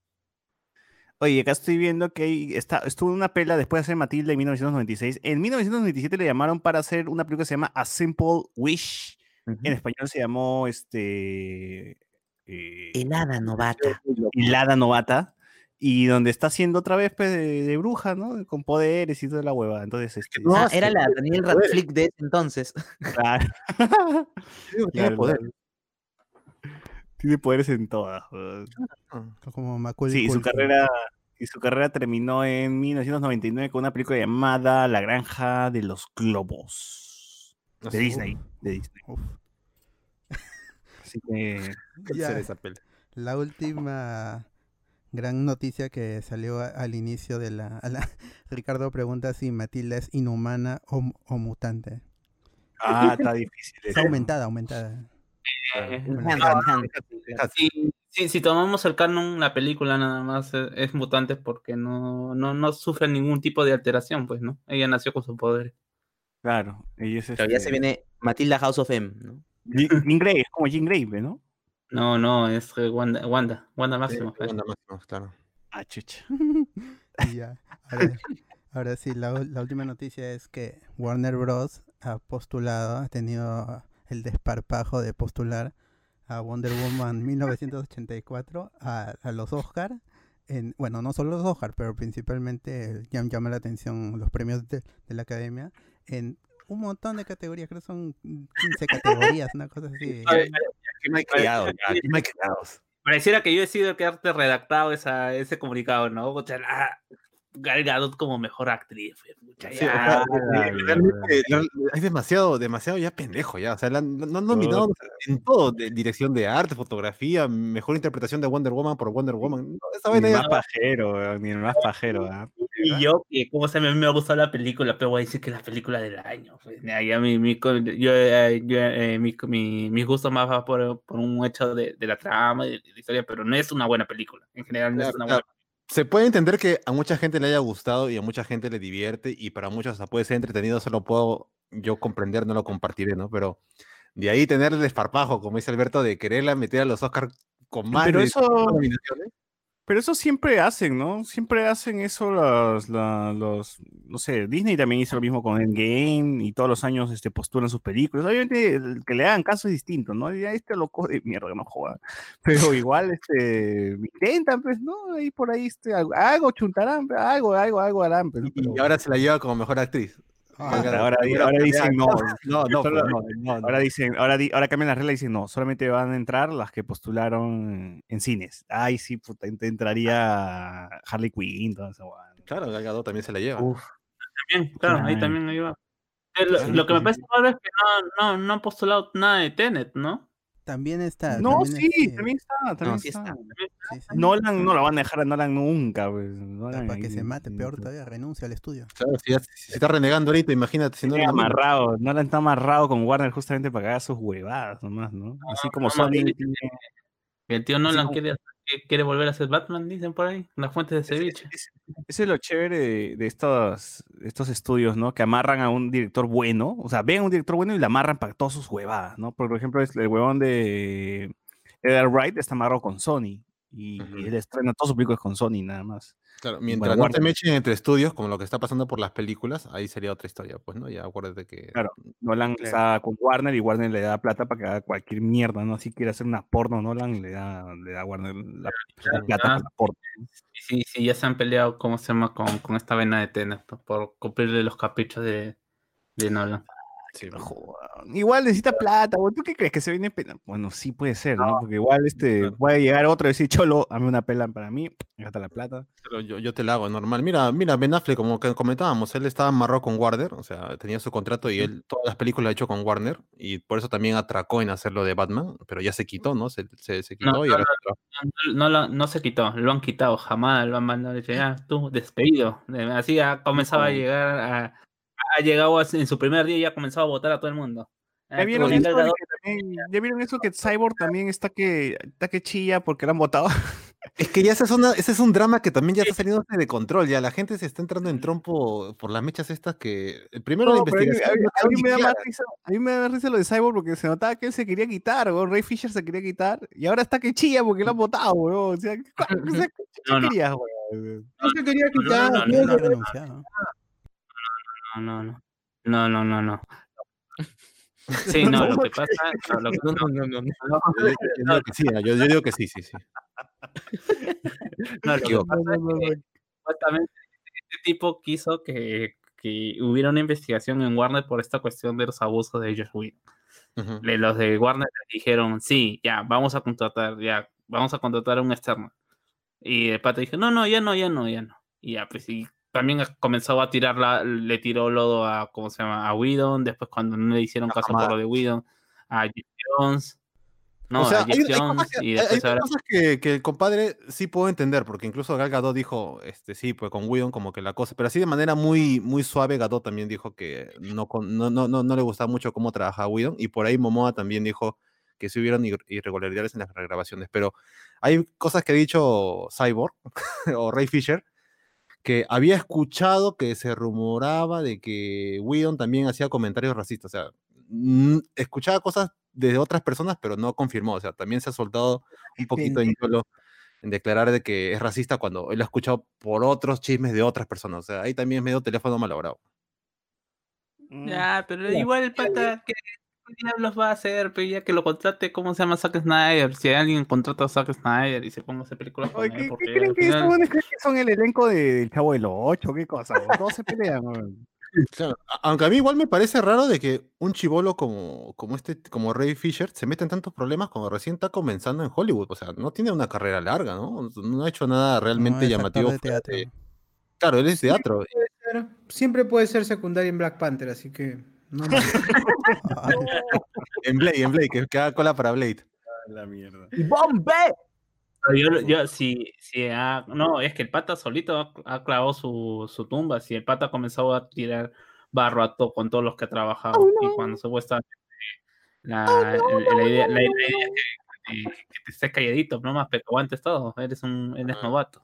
Speaker 5: Oye, acá estoy viendo que está, estuvo en una pela después de hacer Matilda en 1996. En 1997 le llamaron para hacer una película que se llama A Simple Wish. En español se llamó este. eh,
Speaker 6: El hada novata.
Speaker 5: Hilada Novata. Y donde está haciendo otra vez pues, de, de bruja, ¿no? Con poderes y toda la hueva. Entonces, este.
Speaker 4: no
Speaker 6: Ah, era la Daniel
Speaker 4: poderes.
Speaker 6: Radcliffe de ese entonces.
Speaker 5: claro,
Speaker 4: Tiene
Speaker 5: claro,
Speaker 4: poder.
Speaker 5: claro. Tiene poderes en todas. weón.
Speaker 1: Como Macaulay
Speaker 5: Sí, y su carrera, y su carrera terminó en 1999 con una película llamada La Granja de los Globos. De
Speaker 4: Así,
Speaker 5: Disney. De Disney.
Speaker 1: Uf.
Speaker 5: Así que.
Speaker 4: ¿qué
Speaker 1: Ya.
Speaker 4: será esa peli?
Speaker 1: La última gran noticia que salió a- al inicio de la, a la- Ricardo pregunta si Matilda es inhumana o, o mutante.
Speaker 5: Ah, está difícil.
Speaker 1: Es
Speaker 5: eso.
Speaker 1: aumentada, aumentada.
Speaker 2: Eh, si tomamos el canon, la película nada más es, es mutante porque no, no, no sufre ningún tipo de alteración, pues, ¿no? Ella nació con su poder.
Speaker 5: Claro. Ella es
Speaker 6: Pero ya se
Speaker 5: este,
Speaker 6: viene Matilda House of M, ¿no?
Speaker 5: Jean Grey, es como Jean Grey, ¿no?
Speaker 2: No, no, es eh, Wanda, Wanda, Wanda Máximo.
Speaker 4: Wanda Maximoff, claro.
Speaker 5: Ah, chucha.
Speaker 1: Y ya. Ahora, ahora sí, la, última noticia es que Warner Bros. ha postulado, ha tenido el desparpajo de postular a Wonder Woman 1984 a, a los Oscar. En, bueno, no solo los Oscar, pero principalmente llama la atención los premios de, de la academia en un montón de categorías, creo que son 15 categorías, una cosa así.
Speaker 2: Ay,
Speaker 4: Criados, criados.
Speaker 2: Pareciera que yo he sido el que redactado esa, ese comunicado, ¿no? O sea, la- Gal Gadot como mejor actriz. pucha,
Speaker 4: Sí,
Speaker 2: ya.
Speaker 4: o sea, realmente, real- es demasiado, demasiado ya pendejo ya. O sea, la han, la han nominado en todo, de dirección de arte, fotografía, mejor interpretación de Wonder Woman por Wonder Woman. No, esa
Speaker 5: Ni el más pajero, ni el más pajero. ¿ah?
Speaker 2: Y yo, que como se me, me ha gustado la película, pero voy a decir que es la película del año. Pues, ya, ya mi, mi, yo, eh, yo, eh, mi, mi, mis gustos más va por, por un hecho de, de la trama y de la historia, pero no es una buena película. En general, no es una
Speaker 4: claro.
Speaker 2: buena
Speaker 4: Se puede entender que a mucha gente le haya gustado y a mucha gente le divierte y para muchos hasta puede ser entretenido, eso lo puedo yo comprender, no lo compartiré, ¿no? Pero de ahí tener el desparpajo, como dice Alberto, de quererla meter a los Oscars con más
Speaker 5: Pero
Speaker 4: de
Speaker 5: eso-
Speaker 4: nominaciones.
Speaker 5: Pero eso siempre hacen, ¿no? Siempre hacen eso los, la- los, no sé, Disney también hizo lo mismo con Endgame y todos los años este, postulan sus películas. Obviamente el que le hagan caso es distinto, ¿no? Ya este loco de mierda, no joda. Pero igual, este, intentan, pues, ¿no? Ahí por ahí, este, algo, algo chuntarán, algo, algo, algo harán, pues.
Speaker 4: Y,
Speaker 5: Pero-
Speaker 4: y ahora se la lleva como mejor actriz.
Speaker 1: Ah,
Speaker 5: ahora, dicen no.
Speaker 4: No, no,
Speaker 5: Solo-
Speaker 4: no, no, no.
Speaker 5: Ahora dicen, ahora, di- ahora cambian las reglas y dicen no, solamente van a entrar las que postularon en cines. Ay, sí, puta, ent- entraría Harley Quinn, huevada.
Speaker 4: Claro, Gal Gadot también se la lleva.
Speaker 5: Uf,
Speaker 2: También, claro, ahí también ahí va. Eh, Lo,
Speaker 5: Sí,
Speaker 2: lo que
Speaker 5: sí,
Speaker 2: me parece raro es que no, no, no han postulado nada de Tenet, ¿no?
Speaker 1: También está.
Speaker 5: No,
Speaker 1: también
Speaker 5: sí,
Speaker 1: es-
Speaker 5: también está, también
Speaker 6: sí
Speaker 5: está.
Speaker 6: está.
Speaker 1: sí, sí.
Speaker 5: Nolan no la van a dejar a Nolan nunca, pues. Nolan
Speaker 1: para que
Speaker 5: ahí-
Speaker 1: se mate, peor todavía, renuncia al estudio.
Speaker 4: Claro, si, ya- si se está renegando ahorita, imagínate si no
Speaker 5: Tiene
Speaker 4: lo nominan.
Speaker 5: amarrado, Nolan está amarrado con Warner justamente para que haga sus huevadas nomás, ¿no? Así como
Speaker 2: no,
Speaker 5: Sony.
Speaker 2: El tío Nolan quiere, que- quiere volver a ser Batman, dicen por ahí, las fuentes de ceviche.
Speaker 5: Es- Eso es lo chévere de, de estos, estos estudios, ¿no? Que amarran a un director bueno, o sea, ven a un director bueno y le amarran para todas sus huevadas, ¿no? Por ejemplo, el huevón de Edgar Wright está amarrado con Sony y
Speaker 4: Ujú.
Speaker 5: él estrena todos sus películas con Sony nada más.
Speaker 4: Claro, mientras no te mechen entre estudios, como lo que está pasando por las películas, ahí sería otra historia, pues, ¿no? Ya acuérdate que.
Speaker 5: Claro. Nolan
Speaker 4: Claro.
Speaker 5: está con Warner y Warner le da plata para que haga cualquier mierda, ¿no? Si quiere hacer una porno, Nolan le da, le da a Warner la, la plata
Speaker 2: Ah.
Speaker 5: para la porno.
Speaker 2: Y sí, sí, ya se han peleado, ¿cómo se llama? Con, con esta vena de Tenet, pues, por cumplirle los caprichos de, de Nolan.
Speaker 4: Sí,
Speaker 5: No joda, Igual necesita plata, güey. ¿Tú qué crees que se viene pena? Bueno, sí puede ser, ¿no? Porque igual este
Speaker 4: claro.
Speaker 5: puede llegar otro y decir, Cholo, dame una pela para mí, gasta la plata.
Speaker 4: pero yo, yo te la hago normal. Mira, mira, Ben Affleck, como que comentábamos, él estaba amarrado con Warner, o sea, tenía su contrato y él todas las películas las ha hecho con Warner, y por eso también atracó en hacerlo de Batman, pero ya se quitó, ¿no? Se, se, se quitó
Speaker 2: No,
Speaker 4: y
Speaker 2: no,
Speaker 4: ahora
Speaker 2: No, no, lo- no se quitó, lo han quitado, jamás lo han mandado. dice, Ya, tú, despedido. Así ha comenzado a llegar a. Ha llegado a- en su primer día y ha comenzado a votar a todo el mundo.
Speaker 5: ¿Ya
Speaker 2: Ah,
Speaker 5: vieron, eso que también- ¿Ya vieron eso que Cyborg también está que, está que chilla porque lo han votado?
Speaker 4: Es que ya ese es, una, ese es un drama que también ya está saliendo de control, ya la gente se está entrando en trompo por las mechas estas que... El primero
Speaker 5: No,
Speaker 4: la
Speaker 5: pero a mí-
Speaker 4: investigación
Speaker 5: a mí, me da más risa, a mí me da risa lo de Cyborg porque se notaba que él se quería quitar, güey. Ray Fisher se quería quitar y ahora está que chilla porque lo han votado, güey. O sea, ¿qué, sea, ¿qué chucha
Speaker 2: No, no.
Speaker 5: querías, güey?
Speaker 3: No se quería
Speaker 2: no, no,
Speaker 3: quitar.
Speaker 2: no,
Speaker 1: No.
Speaker 2: No, no, no. No, no, no, no. Sí, no, lo que pasa. no, lo que-
Speaker 6: No, no, no, no. no.
Speaker 4: Yo, digo que sí, sí, sí,
Speaker 2: no, lo que pasa es que supuestamente este tipo quiso que, que hubiera una investigación en Warner por esta cuestión de los abusos de Josh Whedon.
Speaker 4: Ujú.
Speaker 2: Le- Los de Warner dijeron, sí, ya, vamos a contratar, ya, vamos a contratar a un externo. Y el pato dijo, no, no, ya no, ya no, ya no. Y ya, pues, y también comenzó a tirar, la, le tiró lodo a, ¿cómo se llama? A Whedon, después cuando no le hicieron caso por lo de Whedon, a Jeff Jones. No,
Speaker 4: o sea,
Speaker 2: a
Speaker 4: hay,
Speaker 2: Jeff
Speaker 4: hay
Speaker 2: Jones,
Speaker 4: cosas, que,
Speaker 2: y
Speaker 4: hay-
Speaker 2: después
Speaker 4: hay
Speaker 2: ahora...
Speaker 4: cosas que, que el compadre sí puedo entender, porque incluso Gal Gadot dijo, este, sí, pues con Whedon como que la cosa, pero así de manera muy, muy suave, Gadot también dijo que no, no, no, no, no le gustaba mucho cómo trabajaba Whedon, y por ahí Momoa también dijo que sí hubieron ir- irregularidades en las regrabaciones, pero hay cosas que ha dicho Cyborg o Ray Fisher, que había escuchado que se rumoraba de que Whedon también hacía comentarios racistas, o sea, escuchaba cosas de otras personas, pero no confirmó, o sea, también se ha soltado un poquito en YOLO en declarar de que es racista cuando él lo ha escuchado por otros chismes de otras personas, o sea, ahí también es medio teléfono malogrado.
Speaker 2: Ya, pero igual el pata, ¿qué qué diablos va a hacer? Pero ya que lo contrate, ¿cómo se llama Zack Snyder? Si alguien contrata a Zack Snyder y se ponga a hacer películas con
Speaker 5: Oye,
Speaker 2: él,
Speaker 5: ¿qué, qué creen que estos
Speaker 2: final-
Speaker 5: creen que son el elenco de- del Chavo del Ocho? ¿Qué cosa? Todos se pelean.
Speaker 4: Claro, aunque a mí igual me parece raro de que un chivolo como, como este, como Ray Fisher, se meta en tantos problemas cuando recién está comenzando en Hollywood. O sea, no tiene una carrera larga, ¿no? No ha hecho nada realmente llamativo.
Speaker 1: de teatro.
Speaker 4: de- Claro, él es teatro.
Speaker 3: Pero siempre puede ser secundario en Black Panther, así que no
Speaker 1: Ah,
Speaker 4: En Blade, en Blade, que, que haga cola para Blade.
Speaker 5: La mierda.
Speaker 6: ¡Y bombe!
Speaker 2: Yo, yo, si, si ha- no, es que el pata solito ha, ha clavado su, su tumba. Si el pata ha comenzado a tirar barro a to- con todos los que ha trabajado. Y cuando supuestamente la, el- la idea, la idea es que, que- que te estés calladito, no más, pero aguantes todo. Eres un eres
Speaker 4: Ah.
Speaker 2: novato.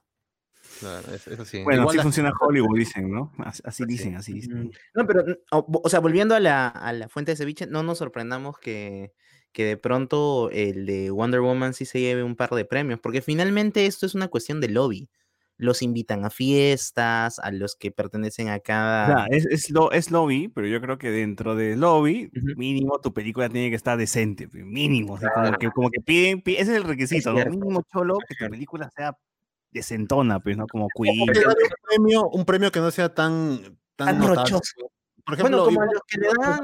Speaker 4: Claro, es- eso sí.
Speaker 5: Bueno,
Speaker 4: Igual
Speaker 5: así
Speaker 4: la-
Speaker 5: funciona Hollywood, dicen, ¿no? Así, así
Speaker 4: Sí.
Speaker 5: dicen, así dicen.
Speaker 2: Mm.
Speaker 6: No, pero, mm, o, o sea, volviendo a la, a la fuente de ceviche, no nos sorprendamos que, que de pronto el de Wonder Woman sí se lleve un par de premios, porque finalmente esto es una cuestión de lobby. Los invitan a fiestas, a los que pertenecen a
Speaker 5: O
Speaker 6: cada...
Speaker 5: sea, es, es, lo, es lobby, pero yo creo que dentro del lobby, mínimo tu película tiene que estar decente, pe, mínimo. así como, que, como que piden, pi- ese es el requisito, ¿no?
Speaker 6: cierto.
Speaker 5: Mínimo cholo, que tu película sea decentona, pues, ¿no? Como Queen.
Speaker 4: un premio, un premio que no sea tan, tan
Speaker 6: rochoso.
Speaker 4: Por
Speaker 6: Bueno,
Speaker 4: ejemplo,
Speaker 6: como
Speaker 4: igual-
Speaker 6: los que le dan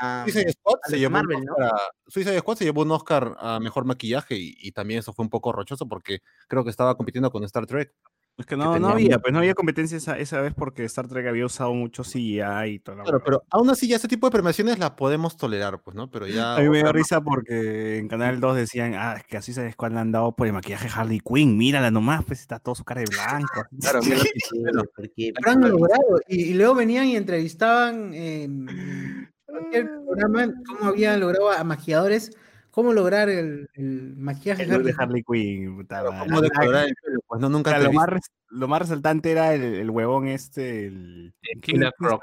Speaker 6: a...
Speaker 4: Suicide Squad
Speaker 6: a
Speaker 4: se llevó
Speaker 6: Marvel,
Speaker 4: un
Speaker 6: ¿no?
Speaker 4: Oscar a- Suicide Squad se llevó un Oscar a mejor maquillaje y, y también eso fue un poco rochoso porque creo que estaba compitiendo con Star Trek.
Speaker 5: Es que no, no había, pues no había competencia esa, esa vez porque Star Trek había usado mucho CGI y toda la
Speaker 4: Claro, pero aún así ya ese tipo de premiaciones las podemos tolerar, pues, ¿no? Pero ya
Speaker 5: A mí me dio risa porque en Canal 2 decían, ah, es que así se le han dado por el maquillaje Harley Quinn, mírala nomás, pues está todo su cara de blanco.
Speaker 4: Claro, mira, bueno,
Speaker 6: porque-
Speaker 3: logrado. Y, y luego venían y entrevistaban en en cualquier programa cómo habían logrado a maquilladores, cómo lograr el, el maquillaje
Speaker 5: El de
Speaker 3: Harley Quinn.
Speaker 4: ¿cómo el pelo? Pues no,
Speaker 5: O
Speaker 4: nunca
Speaker 5: sea, lo, más
Speaker 4: visto.
Speaker 5: res- lo más resaltante era el, el huevón este, el
Speaker 2: Killer Croc.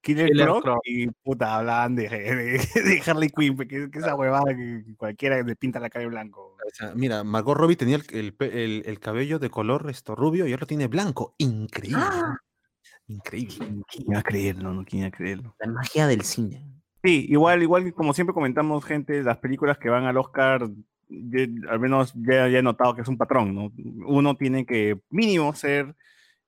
Speaker 5: Killer,
Speaker 2: Killer
Speaker 5: Croc,
Speaker 2: Croc.
Speaker 5: y puta, hablaban de, de, de Harley Quinn, que, que esa huevada que cualquiera le pinta la cara de blanco.
Speaker 4: O sea, mira, Margot Robbie tenía el, el pe- el- el cabello de color esto rubio y ahora lo tiene blanco. Increíble.
Speaker 5: ¡Ah!
Speaker 4: Increíble.
Speaker 5: ¿Quién iba a creerlo? No, ¿quién iba a creerlo?
Speaker 6: La magia del cine.
Speaker 5: Sí, igual, igual como siempre comentamos, gente, las películas que van al Oscar, al menos ya, ya he notado que es un patrón, ¿no? Uno tiene que mínimo ser,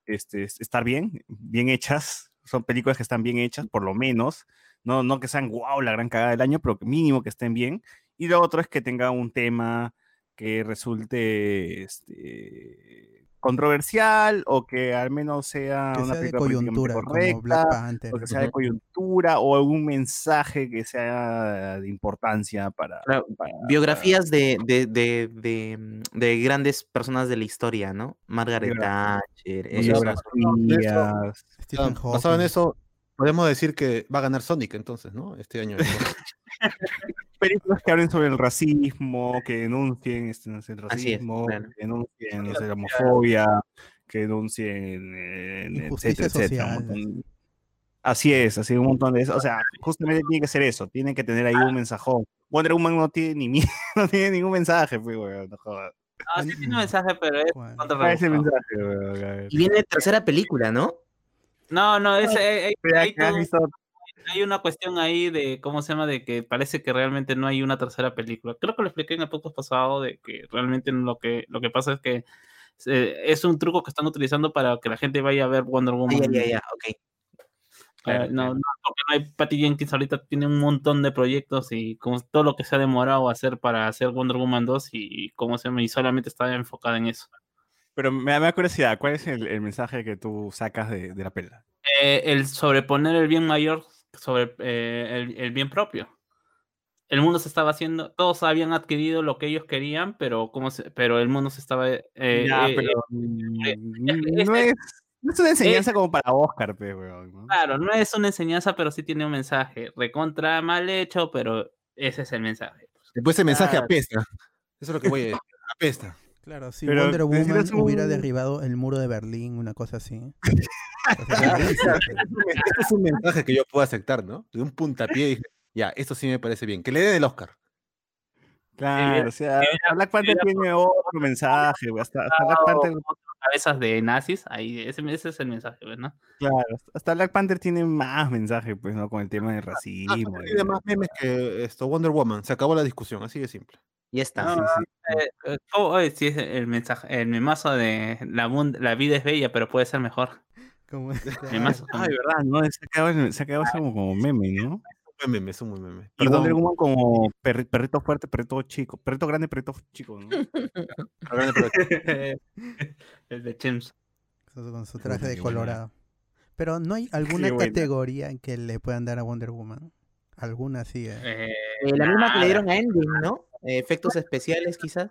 Speaker 5: este, es- estar bien, bien hechas, son películas que están bien hechas, por lo menos, no, no que sean wow, la gran cagada del año, pero mínimo que estén bien, y lo otro es que tenga un tema que resulte, este, controversial o que al menos sea
Speaker 1: que
Speaker 5: una
Speaker 1: sea de
Speaker 5: película
Speaker 1: coyuntura, como
Speaker 5: correcta,
Speaker 1: Black Panther.
Speaker 5: o que sea de coyuntura o algún mensaje que sea de importancia para,
Speaker 6: Claro,
Speaker 5: para-
Speaker 6: Biografías de, de, de, de, mm, de grandes personas de la historia, ¿no? Margaret Thatcher.
Speaker 5: biografías.
Speaker 1: Stephen
Speaker 4: Claro, basado en
Speaker 1: Hawking.
Speaker 4: eso, podemos decir que va a ganar Sonic entonces, ¿no? Este año.
Speaker 5: películas que hablen sobre el racismo, que denuncien este, no sé, el
Speaker 6: es,
Speaker 5: racismo,
Speaker 6: claro.
Speaker 5: que denuncien no sé, la homofobia, que denuncien eh,
Speaker 1: Injusticia
Speaker 5: etcétera, etcétera, un Así es, así un montón de eso. O sea, justamente tiene que ser eso, tiene que tener ahí un mensajón. Wonder Woman no tiene ni mie- no tiene ningún mensaje, pues, weón, no jodas.
Speaker 2: Ah, sí tiene un mensaje, pero es
Speaker 1: ¿Cuál?
Speaker 2: bastante
Speaker 5: ¿Cuál es el
Speaker 2: rebuscado.
Speaker 5: mensaje, weón?
Speaker 6: Y viene tercera película, ¿no?
Speaker 2: No, no, es, eh, eh, hay, todo- una cuestión ahí de, ¿cómo se llama? De que parece que realmente no hay una tercera película. Creo que lo expliqué en el podcast pasado, de que realmente lo que, lo que pasa es que eh, es un truco que están utilizando para que la gente vaya a ver Wonder
Speaker 6: Ah,
Speaker 2: Woman.
Speaker 6: ya, ya, ya, ok.
Speaker 2: Eh,
Speaker 5: Claro,
Speaker 2: no, no, porque no hay Patty Jenkins ahorita tiene un montón de proyectos y como todo lo que se ha demorado a hacer para hacer Wonder Woman 2 y, cómo se llama, y solamente está enfocada en eso.
Speaker 5: Pero me da, me da curiosidad, ¿cuál es el, el mensaje que tú sacas de, de la película?
Speaker 2: Eh, el sobreponer el bien mayor sobre eh, el, el bien propio. El mundo se estaba haciendo, todos habían adquirido lo que ellos querían, pero cómo se- pero el mundo se estaba eh,
Speaker 5: Ya,
Speaker 2: eh,
Speaker 5: pero
Speaker 2: eh,
Speaker 5: mm, no,
Speaker 2: es-
Speaker 5: no es una enseñanza como para Oscar, pe, weón. ¿no?
Speaker 2: claro, no es una enseñanza, pero sí tiene un mensaje. Recontra mal hecho, pero ese es el mensaje.
Speaker 4: Después ese mensaje apesta. Eso es lo que voy a decir. Apesta.
Speaker 1: Claro, si
Speaker 5: Pero
Speaker 1: Wonder Woman hubiera derribado el muro de Berlín, una cosa así.
Speaker 4: Este es un mensaje que yo puedo aceptar, ¿no? De un puntapié dije, ya, esto sí me parece bien. Que le den el Oscar.
Speaker 5: Claro, o sea, Black Panther tiene otro mensaje, güey, hasta, hasta Black Panther,
Speaker 2: cabezas de nazis, ahí ese, ese es el mensaje, pues, ¿no?
Speaker 5: claro, hasta Black Panther tiene más mensaje, pues, ¿no? Con el tema del racismo.
Speaker 4: Y
Speaker 5: y-
Speaker 4: demás memes que esto, Wonder Woman. Se acabó la discusión, así de simple.
Speaker 6: Ya está.
Speaker 2: No,
Speaker 5: sí, sí.
Speaker 2: Eh, eh, ¿cómo- sí, es el mensaje, el memazo de la, vida es bella, pero puede ser mejor.
Speaker 1: Como-
Speaker 2: Memazo,
Speaker 5: Ay, verdad, ¿no? Se ha quedado, se ha quedado como, como meme, ¿no?
Speaker 4: Un meme, es un buen meme.
Speaker 5: Y Wonder Woman como perri- perrito fuerte, perrito chico. Perrito grande, perrito chico, ¿no?
Speaker 2: el de Chimps.
Speaker 1: con su- traje de colorado. Pero no hay alguna categoría en que le puedan dar a Wonder Woman. Alguna sí. eh.
Speaker 2: Eh,
Speaker 6: Eh, la misma que le dieron a Endgame, ¿no? Eh, efectos especiales, quizás.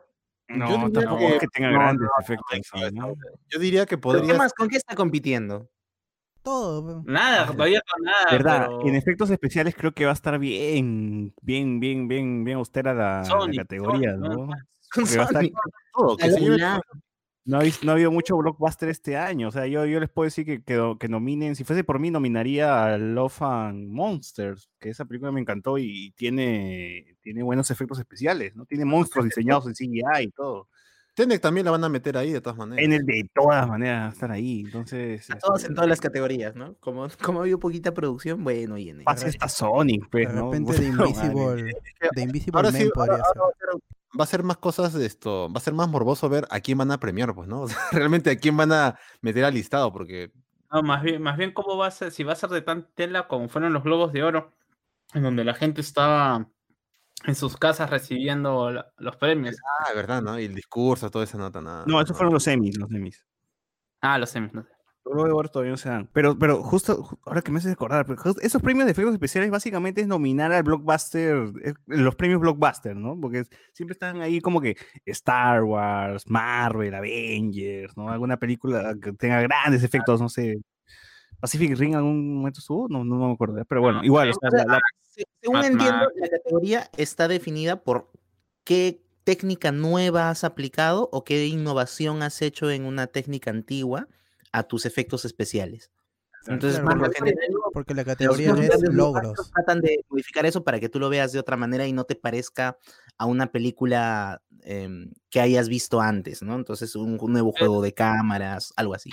Speaker 5: No, tampoco
Speaker 4: que-
Speaker 5: es que tenga
Speaker 4: no,
Speaker 5: grandes
Speaker 4: no,
Speaker 5: efectos. ¿no?
Speaker 4: yo diría que
Speaker 6: ¿Pero ¿Qué
Speaker 4: podría
Speaker 6: más? ¿Con qué está compitiendo?
Speaker 1: Todo. pues.
Speaker 2: Nada, todavía con nada.
Speaker 5: ¿Verdad?
Speaker 2: pero-
Speaker 5: En efectos especiales creo que va a estar bien, bien, bien, bien, bien austera la, la
Speaker 2: Sony,
Speaker 5: categoría,
Speaker 2: Sony,
Speaker 5: ¿no?
Speaker 2: ¿no?
Speaker 6: Con
Speaker 5: Porque va a estar-
Speaker 6: Sony.
Speaker 4: todo, que se
Speaker 6: Mulan.
Speaker 5: No ha, no ha habido mucho blockbuster este año. O sea, yo, yo les puedo decir que, que, que nominen, si fuese por mí, nominaría a Love and Monsters, que esa película me encantó y tiene, tiene buenos efectos especiales, ¿no? Tiene monstruos diseñados en CGI y todo.
Speaker 4: Tenet también la van a meter ahí de todas maneras.
Speaker 5: En el de todas maneras va a estar ahí. Entonces,
Speaker 6: A todos
Speaker 5: este,
Speaker 6: en todas las categorías, ¿no? Como, como ha habido poquita producción, bueno, y en
Speaker 5: pase esta Sonic, pues,
Speaker 1: De
Speaker 5: ¿no?
Speaker 1: repente de. Invisible, de Invisible
Speaker 4: Ahora
Speaker 1: Man
Speaker 4: sí,
Speaker 1: podría
Speaker 4: ahora-
Speaker 1: ser.
Speaker 4: ahora va a ser- va a ser más cosas de esto, va a ser más morboso ver a quién van a premiar, pues, ¿no? O sea, realmente a quién van a meter al listado, porque
Speaker 2: No, más bien, más bien cómo va a ser, si va a ser de tan tela como fueron los Globos de Oro, en donde la gente estaba en sus casas recibiendo la- los premios.
Speaker 4: ah, verdad, ¿no? Y el discurso, toda esa nota, nada.
Speaker 5: No, esos fueron los semis, los semis.
Speaker 2: Ah, los semis, no sé.
Speaker 5: Oro todavía no se dan. Pero, pero justo, ju- ahora que me haces acordar, pero just- esos premios de efectos especiales básicamente es nominar al blockbuster, los premios blockbuster, ¿no? Porque siempre están ahí como que Star Wars, Marvel, Avengers, ¿no? Alguna película que tenga grandes efectos, no sé. Pacific Ring en algún momento estuvo, no, no me acuerdo. Pero bueno,
Speaker 2: No,
Speaker 5: igual, o sea, la- la-
Speaker 6: Según
Speaker 2: Mad
Speaker 6: entiendo, la categoría está definida por qué técnica nueva has aplicado o qué innovación has hecho en una técnica antigua a tus efectos especiales. Entonces,
Speaker 1: Claro,
Speaker 6: por lo
Speaker 1: porque-
Speaker 6: general,
Speaker 1: Porque la categoría
Speaker 6: los
Speaker 1: es logros.
Speaker 6: tratan de modificar eso para que tú lo veas de otra manera y no te parezca a una película em, que hayas visto antes, ¿no? Entonces, un, un nuevo juego de cámaras, algo así.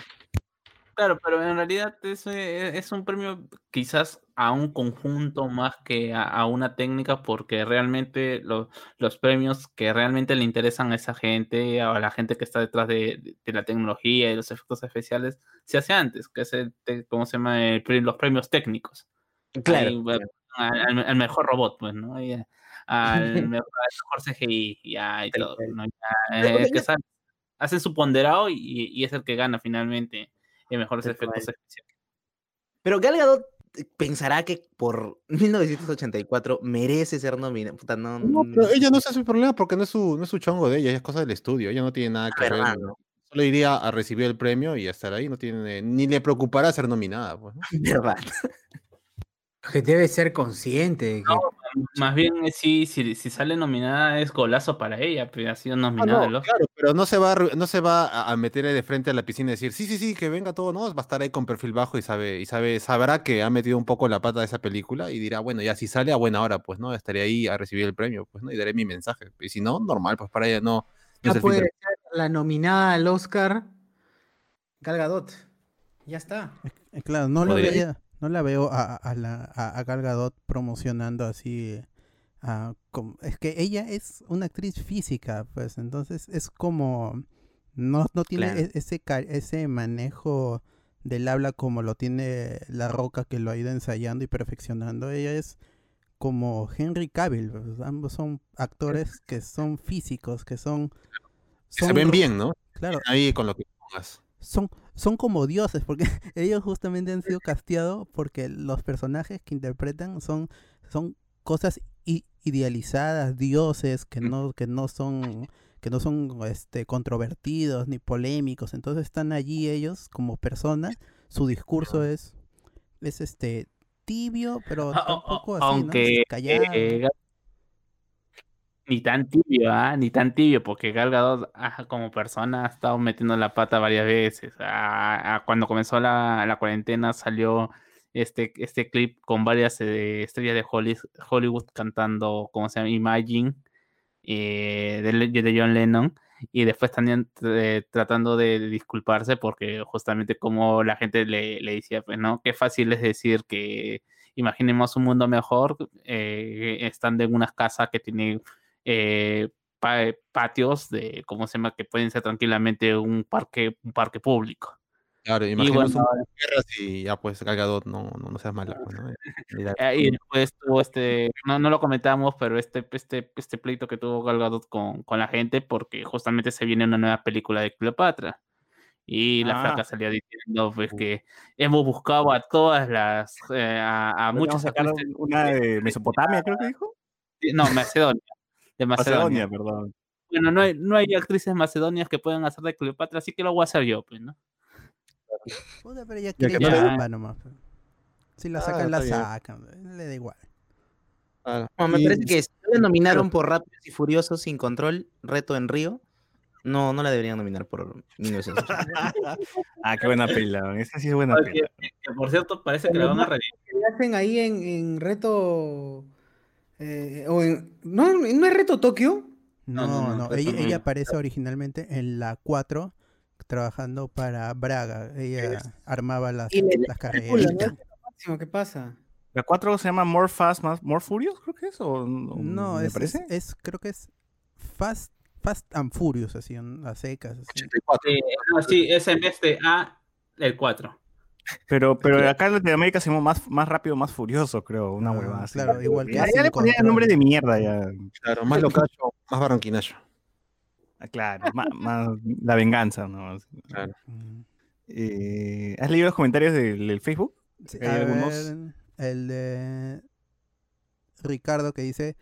Speaker 2: Claro, pero en realidad es, eh, es un premio quizás a un conjunto más que a, a una técnica, porque realmente lo- los premios que realmente le interesan a esa gente, a la gente que está detrás de, de- de la tecnología y los efectos especiales, se hace antes, que es el, ¿cómo se llama? El los premios técnicos. Ahí, bueno, al, mejor robot, pues, ¿no? Y, eh, al, mejor, al mejor CGI ya, y todo. Ya,
Speaker 6: Pero
Speaker 2: eh,
Speaker 6: porque
Speaker 2: que
Speaker 6: ya-
Speaker 2: sa- hace su ponderado y, y es el que gana finalmente en mejores
Speaker 6: Tal
Speaker 2: efectos especiales.
Speaker 6: Pero Gal Gadot eh, pensará que por 1984 merece ser nominada. Puta, no,
Speaker 4: No, pero ella no es su problema porque no es su, no es su chongo de ella, es cosa del estudio, ella no tiene nada que ver. Solo iría a recibir el premio y a estar ahí, no tiene, ni le preocupará ser nominada, pues,
Speaker 6: verdad.
Speaker 3: Que debe ser consciente. de que-
Speaker 2: Más bien, eh, sí, si, si sale nominada es golazo para ella, pero ha sido
Speaker 4: Ah,
Speaker 2: nominada
Speaker 4: no,
Speaker 2: al Oscar.
Speaker 4: claro, pero no se va, no se va a, meter de frente a la piscina y decir, sí, sí, sí, que venga todo, no, va a estar ahí con perfil bajo y sabe, y sabe, sabrá que ha metido un poco la pata de esa película y dirá, bueno, ya si sale a buena hora, pues, ¿no? Estaré ahí a recibir el premio, pues, ¿no? Y daré mi mensaje. Y si no, normal, pues para ella no. no
Speaker 3: Ya puede ser la nominada al Oscar Gal Gadot. Ya está.
Speaker 1: Eh, Claro, no
Speaker 4: Podría.
Speaker 1: veía- no la veo a, a, la, a, a Gal Gadot promocionando así. ah, como- es que ella es una actriz física, pues entonces es como. No, no tiene
Speaker 6: Claro.
Speaker 1: e- ese, ese manejo del habla como lo tiene La Roca, que lo ha ido ensayando y perfeccionando. Ella es como Henry Cavill. pues, ambos son actores que son físicos, que son.
Speaker 4: Se ven bien, ¿no?
Speaker 1: Claro,
Speaker 4: Ahí con lo que pongas.
Speaker 1: Son, son como dioses, porque ellos justamente han sido casteados porque los personajes que interpretan son, son cosas idealizadas, dioses que no, que no son, que no son este controvertidos ni polémicos. Entonces están allí ellos como personas, su discurso es, es este tibio, pero
Speaker 2: A- a-
Speaker 1: tampoco así, ¿no?
Speaker 2: Aunque
Speaker 1: callado.
Speaker 2: eh, ni tan tibio, ¿ah? Ni tan tibio, porque Gal Gadot como persona ha estado metiendo la pata varias veces. Ah, ah, cuando comenzó la, cuarentena salió este, este clip con varias eh, estrellas de Holly- Hollywood cantando, ¿cómo se llama? Imagine, eh, de, John Lennon. Y después también eh, tratando de disculparse porque justamente como la gente le, le decía, pues, ¿no? Qué fácil es decir que imaginemos un mundo mejor estando en unas casas que tienen eh, pa- patios de, ¿cómo se llama? Que pueden ser tranquilamente un parque, un parque público.
Speaker 4: Claro,
Speaker 2: Y
Speaker 4: imaginemos
Speaker 2: bueno,
Speaker 4: un guerras y ya pues Gal Gadot no, no, no seas mala, pues, ¿no? Y
Speaker 2: eh, y después tuvo este, no, no lo comentamos, pero este, este, este pleito que tuvo Gal Gadot con, con la gente, porque justamente se viene una nueva película de Cleopatra. Y la
Speaker 5: Ah.
Speaker 2: flaca salía diciendo pues que hemos buscado a todas las, eh, a, a
Speaker 5: Podríamos
Speaker 2: muchas
Speaker 5: una de Mesopotamia, creo que dijo.
Speaker 2: no, Macedonia. De Macedonia.
Speaker 5: Macedonia, perdón.
Speaker 2: Bueno, no hay, no hay actrices macedonias que puedan hacer de Cleopatra, así que lo voy a hacer yo, pues, ¿no?
Speaker 1: Puta, pero
Speaker 4: Ya
Speaker 1: quiere
Speaker 4: que no
Speaker 2: le-
Speaker 1: chamba nomás. pe. Si la
Speaker 4: Ah,
Speaker 1: sacan, la
Speaker 4: está bien.
Speaker 1: sacan. Le da igual.
Speaker 4: Ah,
Speaker 6: No, me
Speaker 4: y-
Speaker 6: parece que si no la nominaron por Rápidos y Furiosos sin control, Reto en Río, no, no la deberían nominar por 1980.
Speaker 5: ah, qué buena pela. Esa sí es buena
Speaker 2: Oye,
Speaker 5: pela.
Speaker 2: que por cierto, parece que la van a
Speaker 3: que hacen ahí en, en reto. Eh, o en, ¿no, ¿No es reto Tokio?
Speaker 2: No,
Speaker 1: No,
Speaker 2: no,
Speaker 1: no.
Speaker 2: no, fue
Speaker 1: Ella, aparece originalmente en la 4 trabajando para Braga. Ella armaba las,
Speaker 3: Y le-
Speaker 1: las
Speaker 3: Película, ¿no?
Speaker 1: carreras.
Speaker 3: Que pasa.
Speaker 5: La 4 se llama More Fast, más More Furious, creo que es. ¿O, no,
Speaker 1: No,
Speaker 5: ¿Me
Speaker 1: es, es,
Speaker 5: parece?
Speaker 1: es- creo que es Fast, Fast and Furious, así, en las secas. Así.
Speaker 4: 84.
Speaker 2: Sí, no, sí, es en vez de A, el 4.
Speaker 5: Pero, pero acá en Latinoamérica se llama más, más rápido, más furioso, creo. Una
Speaker 1: Ah,
Speaker 5: huevada. así.
Speaker 1: claro, igual que
Speaker 5: Ya, le ponía el nombre de mierda ya.
Speaker 4: Claro, más locacho, más barranquinacho.
Speaker 5: Ah, Claro, más, más la venganza, ¿no?
Speaker 4: Claro.
Speaker 5: Eh, ¿Has leído los comentarios del, del Facebook?
Speaker 1: Sí,
Speaker 5: Hay
Speaker 1: a
Speaker 5: algunos-
Speaker 1: ver, el de Ricardo que dice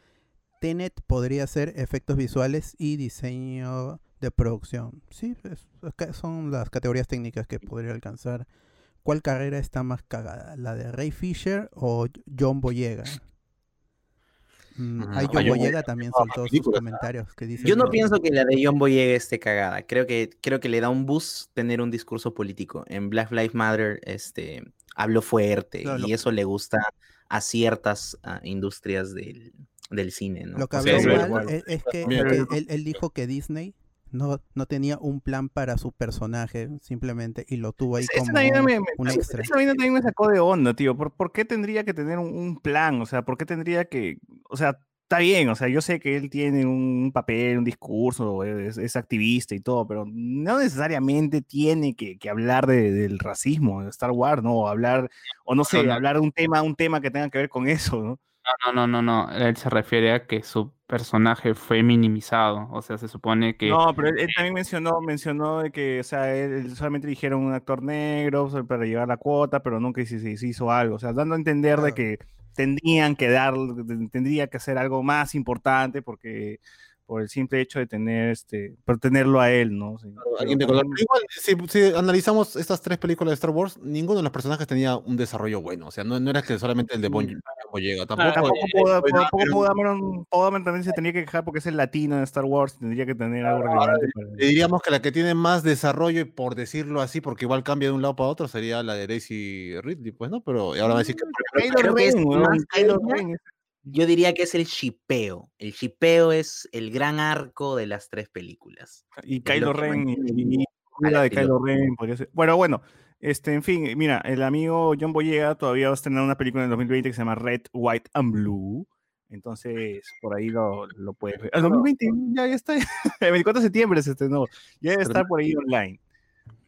Speaker 1: Tenet podría ser efectos visuales y diseño de producción. Sí, es- son las categorías técnicas que podría alcanzar. ¿Cuál carrera está más cagada? ¿La de Ray Fisher o John Boyega? Mm, ahí
Speaker 4: ah,
Speaker 1: John Boyega también soltó sus comentarios que dice
Speaker 6: Yo no
Speaker 1: que-
Speaker 6: pienso que la de John Boyega esté cagada. Creo que, creo que le da un boost tener un discurso político. En Black Lives Matter este, habló fuerte y
Speaker 1: lo-
Speaker 6: eso le gusta a ciertas ah, industrias del, del cine, ¿no?
Speaker 1: Lo que
Speaker 6: O
Speaker 1: habló
Speaker 6: sea,
Speaker 1: mal
Speaker 5: igual.
Speaker 1: es, es que, es que él, él dijo que Disney no, no tenía un plan para su personaje simplemente y lo tuvo ahí
Speaker 5: Esa-
Speaker 1: como
Speaker 5: vaina me- me-
Speaker 1: un extra.
Speaker 5: Esa vaina también me sacó de onda, tío. ¿Por, por qué tendría que tener un, un plan? O sea, ¿por qué tendría que...? O sea, está bien, o sea, yo sé que él tiene un papel, un discurso, es, es activista y todo, pero no necesariamente tiene que, que hablar de- del racismo de Star Wars, ¿no? O hablar, o no sé, hablar de un tema, un tema que tenga que ver con eso, ¿no?
Speaker 2: No, no, no, no, no. Él se refiere a que su personaje fue minimizado. O sea, se supone que.
Speaker 5: No, pero él, él también mencionó, mencionó de que, o sea, él, solamente dijeron un actor negro para llevar la cuota, pero nunca se, hizo algo. O sea, dando a entender de que tendrían que dar, tendría que hacer algo más importante porque por el simple hecho de tener este, por tenerlo a él, ¿no? Sí,
Speaker 4: Alguien de
Speaker 5: pero
Speaker 4: color.
Speaker 5: también-
Speaker 4: Pero igual, si, si analizamos estas tres películas de Star Wars, ninguno de los personajes tenía un desarrollo bueno. O sea, no, no era que solamente el de Bon Boyega. Tampoco.
Speaker 5: Tampoco tampoco Dameron- también se tenía que quejar porque es el latino de Star Wars, tendría que tener algo relevante. para-
Speaker 4: diríamos que la que tiene más desarrollo, y por decirlo así, porque igual cambia de un lado para otro, sería la de Daisy Ridley, pues, ¿no? Pero ahora va a decir que.
Speaker 5: Kylo
Speaker 6: que es
Speaker 5: Ren, Kylo. Ren es-
Speaker 6: Yo diría que es el shipeo. El shipeo es el gran arco de las tres películas.
Speaker 5: Y
Speaker 6: Es
Speaker 5: Kylo
Speaker 6: lo que
Speaker 5: Ren y, y- y
Speaker 6: la
Speaker 5: de Kylo. Ren podría ser. Bueno, bueno, este, en fin, mira, el amigo John Boyega todavía va a estrenar una película en el 2020 que se llama Red, White and Blue. Entonces, por ahí lo, lo puedes ver. El 2020 ya, ya está. El 24 de septiembre se estrenó. Ya debe estar por ahí online.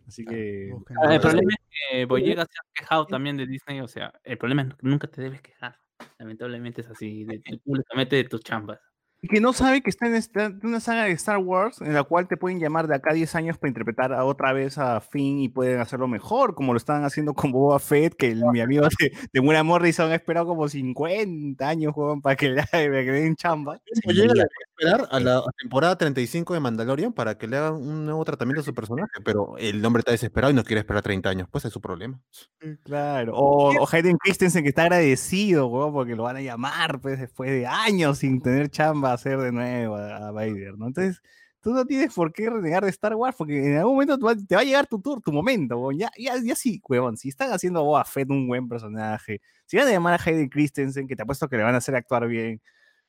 Speaker 5: Así que.
Speaker 1: Busquen
Speaker 2: Ah. El problema es que Boyega se ha quejado también de Disney. O sea, el problema es que nunca te debes quejar. Lamentablemente es así, de, públicamente de tus chambas.
Speaker 5: Y que no sabe que está en esta- una saga de Star Wars en la cual te pueden llamar de acá a 10 años para interpretar a otra vez a Finn y pueden hacerlo mejor, como lo están haciendo con Boba Fett, que el- mi amigo de, de Muera Morrison ha esperado como 50 años, juegan para que le, para que le den chamba.
Speaker 4: Le puede esperar a la temporada 35 de Mandalorian para que le hagan un nuevo tratamiento a su personaje, pero el hombre está desesperado y no quiere esperar 30 años. Pues es su problema.
Speaker 5: Claro. O, o Hayden Christensen que está agradecido, weón, porque lo van a llamar pues, después de años sin tener chamba a hacer de nuevo a, Vader, ¿no? Entonces, tú no tienes por qué renegar de Star Wars, porque en algún momento te va, a llegar tu tour, tu momento, weón. Ya, ya, ya sí, weón. Si están haciendo a Boba Fett un buen personaje, si van a llamar a Hayden Christensen, que te apuesto que le van a hacer actuar bien.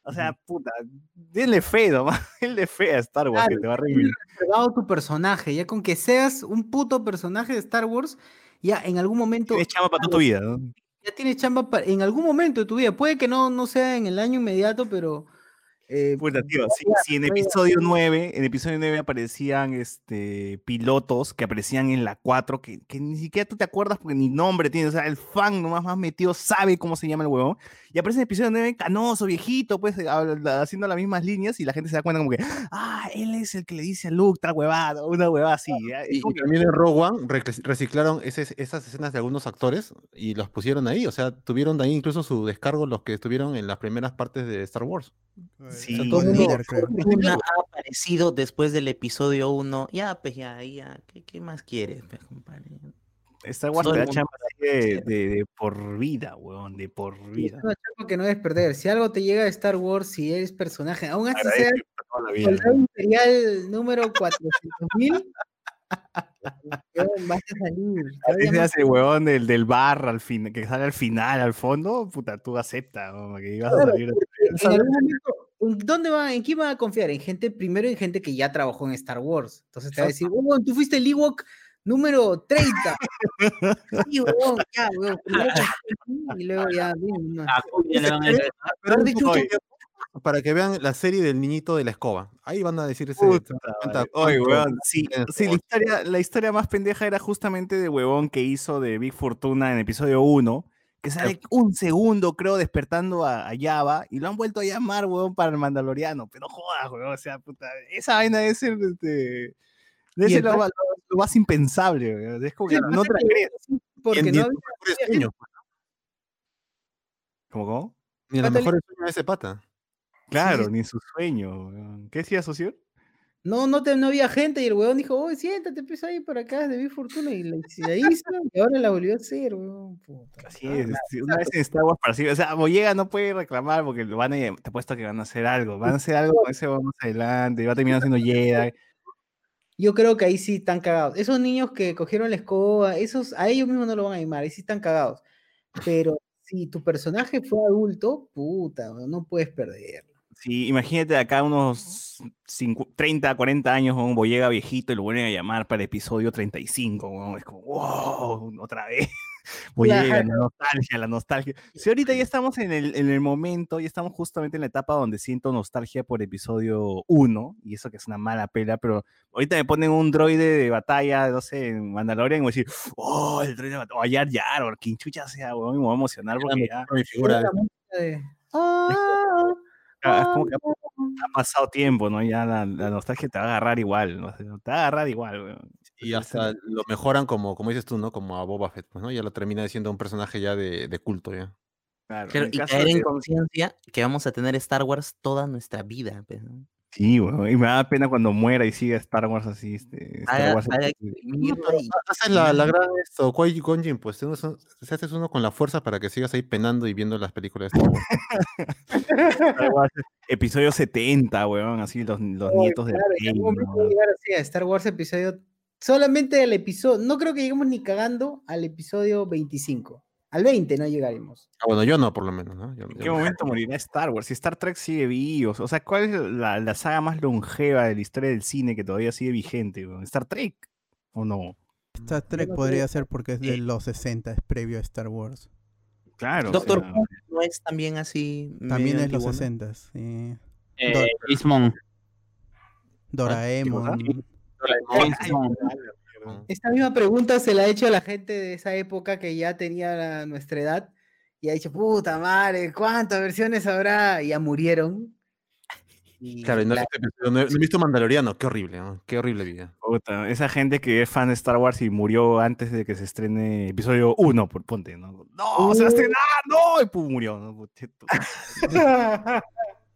Speaker 5: O sea, puta, denle fe, nomás, denle fe a Star Wars, que
Speaker 3: Claro,
Speaker 5: te va a
Speaker 3: reservado tu personaje, ya con que seas un puto personaje de Star Wars, ya en algún momento
Speaker 5: Tienes chamba para toda tu vida, ¿no?
Speaker 3: ya tienes chamba pa- en algún momento de tu vida. Puede que no, no sea en el año inmediato, pero Eh,
Speaker 5: Puta, tío, si, en episodio 9, en episodio 9 aparecían este, pilotos que aparecían en la 4, que, que ni siquiera tú te acuerdas porque ni nombre tiene, o sea, el fan nomás más metido sabe cómo se llama el huevón, y aparece en episodio 9 canoso, viejito, pues, habla- haciendo las mismas líneas, y la gente se da cuenta como que, ah, él es el que le dice a Luke, tal huevada, una huevada así.
Speaker 4: Y, y
Speaker 5: que-
Speaker 4: también en Rogue One reciclaron ese- esas escenas de algunos actores y los pusieron ahí. O sea, tuvieron ahí incluso su descargo los que estuvieron en las primeras partes de Star Wars.
Speaker 5: Sí,
Speaker 1: Son
Speaker 3: todo el mundo-
Speaker 1: líder, creo.
Speaker 6: Una ha aparecido después del episodio 1. Ya, pues ya, ahí ya. ¿Qué, qué más quieres, pues, compadre?
Speaker 5: Star Wars
Speaker 6: todo
Speaker 5: te
Speaker 6: el
Speaker 5: da
Speaker 6: mundo
Speaker 5: chamba así de, de- de por vida, huevón, de por
Speaker 3: y es
Speaker 5: vida.
Speaker 3: una chamba que no debes perder. Si algo te llega de Star Wars, si eres personaje, aún así sea
Speaker 5: vida.
Speaker 3: soldado imperial número 400.000, weón, vas a salir.
Speaker 5: Se
Speaker 3: más-
Speaker 5: hace huevón del, del bar al fin, que sale al final, al fondo, puta, tú acepta, ¿no? que ibas a
Speaker 3: Claro,
Speaker 5: salir.
Speaker 3: En algún momento, ¿en ¿dónde va? ¿En quién va a confiar? En gente, primero en gente que ya trabajó en Star Wars. Entonces te va a decir, weón, tú fuiste el Ewok número 30. Sí, weón, ya, weón. Y luego ya, bien, no.
Speaker 2: A Cuya le van a decir,
Speaker 4: Pero han
Speaker 5: Uy.
Speaker 4: dicho que- para que vean la serie del niñito de la escoba. Ahí van a decir ese.
Speaker 5: Puta
Speaker 4: cuenta
Speaker 5: Oye, weón, sí, sí, la,
Speaker 4: Star
Speaker 5: historia, la historia más pendeja era justamente de huevón que hizo de Big Fortuna en episodio 1, que sale un segundo, creo, despertando a, a Java, y lo han vuelto a llamar, huevón, para el Mandaloriano. Pero jodas, huevón, o sea, puta, esa vaina debe ser, este, debe ser lo, más- lo- lo más impensable, weón. Es como que
Speaker 3: Sí,
Speaker 5: no te.
Speaker 3: Porque
Speaker 4: ni en
Speaker 3: no
Speaker 4: sus
Speaker 3: había-
Speaker 4: pues,
Speaker 5: ¿Cómo, cómo?
Speaker 4: Ni en los
Speaker 3: Pata,
Speaker 4: mejores sueños de ese pata.
Speaker 5: Claro,
Speaker 3: sí.
Speaker 5: ni en su sueño, weón. ¿Qué decía, socio?
Speaker 3: No, no, te, no había gente y el weón dijo, oye, siéntate, pues ahí por acá, de Big Fortuna. Y la, y la hizo y ahora la volvió a hacer, weón. puta.
Speaker 5: Así es, sí, una vez en Star Wars para sí, o sea, Boyega no puede reclamar porque lo van a, te apuesto que van a hacer algo, van a hacer algo con ese más adelante, va a terminar siendo Jedi.
Speaker 3: Yo creo que ahí sí están cagados. Esos niños que cogieron la escoba, esos, a ellos mismos no lo van a animar, ahí sí están cagados. Pero si tu personaje fue adulto, puta, no puedes perderlo.
Speaker 5: Sí, imagínate acá unos cincu- 30, 40 años, un Boyega viejito y lo vuelven a llamar para el episodio 35, weón, es como, wow, otra vez. Boyega, la
Speaker 3: Claro.
Speaker 5: nostalgia, la nostalgia. Si ahorita ya estamos en el, en el momento, ya estamos justamente en la etapa donde siento nostalgia por episodio 1, y eso que es una mala pela, pero ahorita me ponen un droide de batalla, no sé, en Mandalorian, y voy a decir, oh, el droide de batalla, o Yar Yar, o quien chucha sea, weón, me voy a emocionar porque ya,
Speaker 4: Mi figura.
Speaker 3: La música de, "Ah,
Speaker 5: ah, es como que ha pasado tiempo, ¿no? Ya la, la nostalgia te va a agarrar igual, ¿no? Te va a agarrar igual, weón.
Speaker 4: Y hasta lo mejoran como, como dices tú, ¿no? Como a Boba Fett, pues, ¿no? Ya lo termina siendo un personaje ya de, de culto, ya.
Speaker 5: Claro,
Speaker 6: Claro,
Speaker 5: en
Speaker 6: y caer en conciencia que vamos a tener Star Wars toda nuestra vida. pues, ¿no?
Speaker 5: Sí, weón, y me da pena cuando muera y siga Star Wars así, este, Star Wars
Speaker 6: haga
Speaker 5: así.
Speaker 6: exprimirlo y-
Speaker 4: Esa es la, la gran esto, Qui Gon Jinn, pues, se haces uno con la fuerza para que sigas ahí penando y viendo las películas de Star Wars.
Speaker 5: Star Wars, episodio 70, weón, así los, los nietos
Speaker 3: claro,
Speaker 5: rey,
Speaker 3: momento
Speaker 5: ¿no?
Speaker 3: va a llegar así a Star Wars episodio, solamente al episodio, no creo que lleguemos ni cagando al episodio 25. Al 20 no llegaremos.
Speaker 4: Ah, bueno, yo no, por lo menos, ¿no? Yo-
Speaker 5: ¿En
Speaker 4: yo
Speaker 5: qué
Speaker 4: no.
Speaker 5: momento morirá Star Wars? Si Star Trek sigue vivo, o sea, ¿cuál es la, la saga más longeva de la historia del cine que todavía sigue vigente? ¿Star Trek? ¿O no?
Speaker 1: Star Trek
Speaker 3: no
Speaker 1: podría ser porque es de los 60, es previo a Star Wars.
Speaker 5: Claro. o
Speaker 6: Doctor
Speaker 5: sea,
Speaker 6: Who no es también así.
Speaker 1: También es los
Speaker 6: antiguo, ¿no?
Speaker 1: 60, sí.
Speaker 2: eh,
Speaker 1: Dor-
Speaker 2: Ismon.
Speaker 1: Doraemon.
Speaker 3: Esta misma pregunta se la ha hecho a la gente de esa época que ya tenía la- nuestra edad y ha dicho, puta madre, ¿cuántas versiones habrá? Y ya murieron. Y
Speaker 4: Claro, y no, he
Speaker 3: la-
Speaker 4: visto episodio- no he- no he visto Mandaloriano, qué horrible, ¿no? Qué horrible vida.
Speaker 5: Puta, esa gente que es fan de Star Wars y murió antes de que se estrene episodio 1, por ponte, ¿no? ¡No! ¡Se va a estrenar! ¡No! Y pum, murió, ¿no?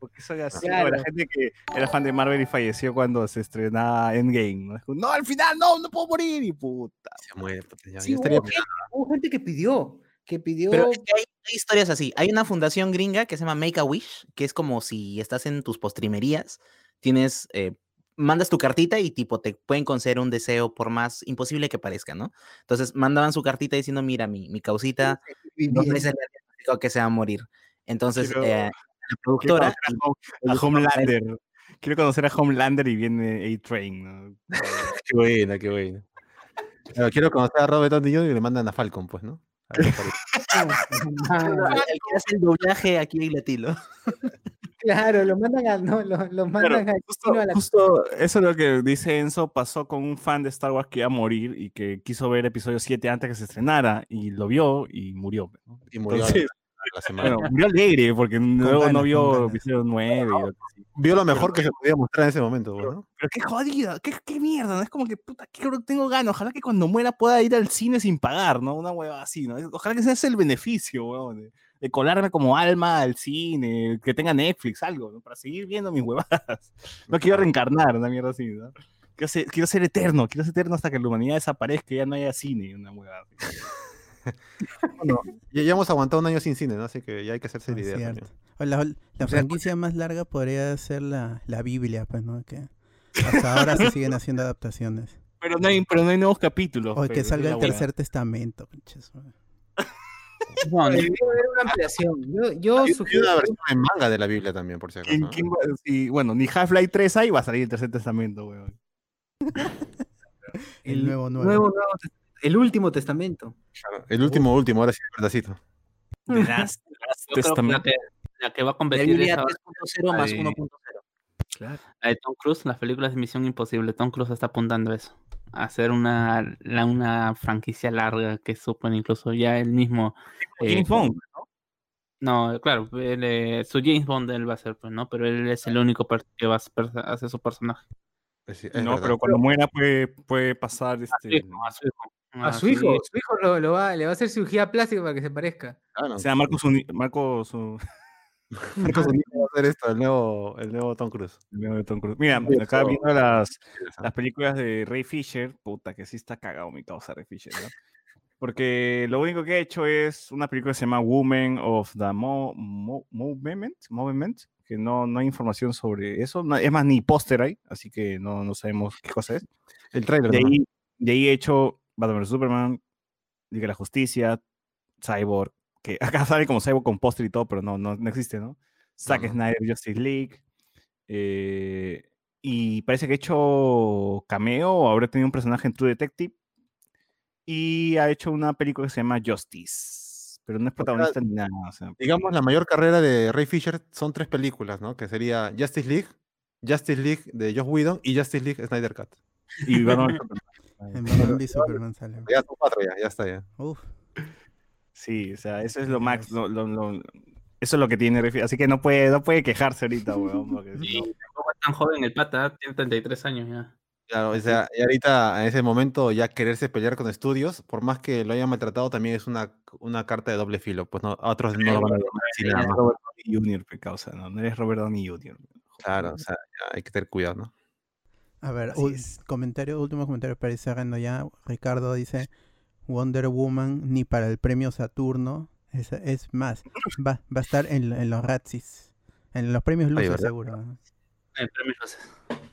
Speaker 5: Porque soy así,
Speaker 3: Claro.
Speaker 5: la gente que era fan de Marvel y falleció cuando se estrenaba Endgame, ¿no? No, al final, no, no puedo morir, y puta.
Speaker 4: Se muere, puta, ya,
Speaker 3: Sí,
Speaker 4: ya estaría
Speaker 3: hubo, gente, hubo gente que pidió, que pidió...
Speaker 6: Pero es que hay, hay historias así. Hay una fundación gringa que se llama Make a Wish, que es como si estás en tus postrimerías, tienes, eh, mandas tu cartita y tipo te pueden conceder un deseo por más imposible que parezca, ¿no? Entonces mandaban su cartita diciendo, mira, mi, mi causita no
Speaker 3: Bien.
Speaker 6: es el que se va a morir. Entonces,
Speaker 5: Quiero-
Speaker 6: eh, la productora...
Speaker 5: a, Hom- a Homelander. Quiero conocer a Homelander y viene A-Train, ¿no?
Speaker 4: Qué buena, qué buena. Claro, quiero conocer a Robert Downey Jr. y le mandan a Falcon, pues, ¿no? A ver
Speaker 6: el que hace el doblaje aquí en latino.
Speaker 3: Claro, lo mandan a, no, lo, lo mandan
Speaker 5: Claro, justo,
Speaker 3: a la-
Speaker 5: justo eso es lo que dice Enzo, pasó con un fan de Star Wars que iba a morir y que quiso ver episodio 7 antes que se estrenara y lo vio y murió. ¿no?
Speaker 4: Y murió
Speaker 5: Entonces,
Speaker 4: la semana.
Speaker 5: bueno, murió alegre porque luego no vio episodio 9 y lo que sí.
Speaker 4: Vio lo mejor que se podía mostrar en ese momento, ¿no?
Speaker 5: Pero qué jodida, qué, qué mierda, ¿no? Es como que, puta, que creo que tengo ganas. Ojalá que cuando muera pueda ir al cine sin pagar, ¿no? Una hueva así, ¿no? Ojalá que ese sea el beneficio, weón, de, de colarme como alma al cine, que tenga Netflix, algo, ¿no? Para seguir viendo mis huevadas. No quiero reencarnar, una mierda así, ¿no? Quiero ser, quiero ser eterno, quiero ser eterno hasta que la humanidad desaparezca y ya no haya cine, una huevada así.
Speaker 4: Bueno, ya, ya hemos aguantado un año sin cine, ¿no? Así que ya hay que hacerse
Speaker 1: Ah,
Speaker 4: la idea.
Speaker 1: La, franquicia más larga podría ser la, la Biblia, pues, ¿no? Que hasta ahora se siguen haciendo adaptaciones.
Speaker 5: Pero no hay, pero no hay nuevos capítulos.
Speaker 1: O que salga el tercer testamento, pinches.
Speaker 2: Bueno,
Speaker 3: Debería haber una ampliación. Yo, sugiero
Speaker 4: una versión en manga de la Biblia también, por si acaso.
Speaker 5: ¿Quién-
Speaker 4: ¿no?
Speaker 5: sí, bueno, ni Half-Life 3 hay, va a salir el tercer testamento, weón.
Speaker 1: El nuevo, nuevo.
Speaker 3: nuevo, nuevo tes- el último testamento.
Speaker 4: Claro, El último, último, ahora sí, verdacito.
Speaker 5: The Last, The Last
Speaker 2: yo creo que la
Speaker 5: Testament.
Speaker 2: que, la que va a
Speaker 6: La
Speaker 2: competir
Speaker 6: Biblia
Speaker 2: es ahora
Speaker 6: 3.0 más
Speaker 4: Ahí.
Speaker 6: 1.0.
Speaker 5: Claro.
Speaker 2: la de Tom Cruise, las películas de Misión Imposible. Tom Cruise está apuntando a eso. A hacer una, la- una franquicia larga que supone incluso ya él mismo. eh,
Speaker 5: James Bond,
Speaker 2: No, claro, él, eh, su James Bond él va a ser, pues, ¿no? Pero él es el único que va a hacer su personaje.
Speaker 4: Sí,
Speaker 5: No,
Speaker 4: verdad.
Speaker 5: pero cuando muera puede, puede pasar
Speaker 2: A su
Speaker 5: este.
Speaker 2: Hijo, a su
Speaker 3: su hijo, su hijo lo, lo va, le va a hacer cirugía plástica para que se parezca.
Speaker 4: Claro.
Speaker 5: O sea, Marcos Uni- Marcos uh,
Speaker 4: Marcos Unido va a hacer esto, el nuevo, el nuevo Tom Cruise.
Speaker 5: el nuevo Tom Cruise. Mira,
Speaker 4: Sí,
Speaker 5: acá
Speaker 4: eso-
Speaker 5: viendo las, las películas de Ray Fisher, puta que sí está cagado mi causa Ray Fisher, ¿no? Porque lo único que ha hecho es una película que se llama Women of the Mo- Mo- Movement, Movement, que no, no hay información sobre eso. no- es más, ni póster hay, así que no, no sabemos qué cosa es.
Speaker 4: El trailer.
Speaker 5: De ahí, de ahí he hecho Batman vs Superman, Liga de la Justicia, Cyborg, que acá sale como Cyborg con y todo, pero no, no, no existe, ¿no? Zack. Snyder, Justice League. eh, y parece que ha hecho cameo, o habrá tenido un personaje en True Detective. Y ha hecho una película que se llama Justice, pero no es protagonista ni nada. o sea,
Speaker 4: Digamos, la mayor carrera de Ray Fisher son tres películas, ¿no? Que sería Justice League, Justice League de Josh Whedon y Justice League Snyder Cut.
Speaker 5: y Batman.
Speaker 1: En Batman v Superman sale.
Speaker 4: Ya son cuatro ya, ya está ya.
Speaker 1: Uf.
Speaker 5: Sí, o sea, eso es lo max. lo- lo- lo- eso es lo que tiene Así que no puede, no puede quejarse ahorita, weón. porque
Speaker 2: Y
Speaker 5: no-
Speaker 2: es tan joven el pata, tiene 33 años ya.
Speaker 4: Claro, o sea, y ahorita en ese momento ya quererse pelear con estudios, por más que lo hayan maltratado, también es una, una carta de doble filo. Pues no, a otros no lo van a
Speaker 5: Eres
Speaker 4: nada más.
Speaker 5: Robert Downey Jr., causa, ¿no? No eres Robert Downey Jr.
Speaker 4: Claro, o sea, ya hay que tener cuidado, ¿no?
Speaker 1: A ver, comentario, último comentario para ir cerrando ya. Ricardo dice, Wonder Woman ni para el premio Saturno. Es, es más, va, va a estar en, en los Razzies. En los premios Luces seguro.
Speaker 2: Eh, premios Luces.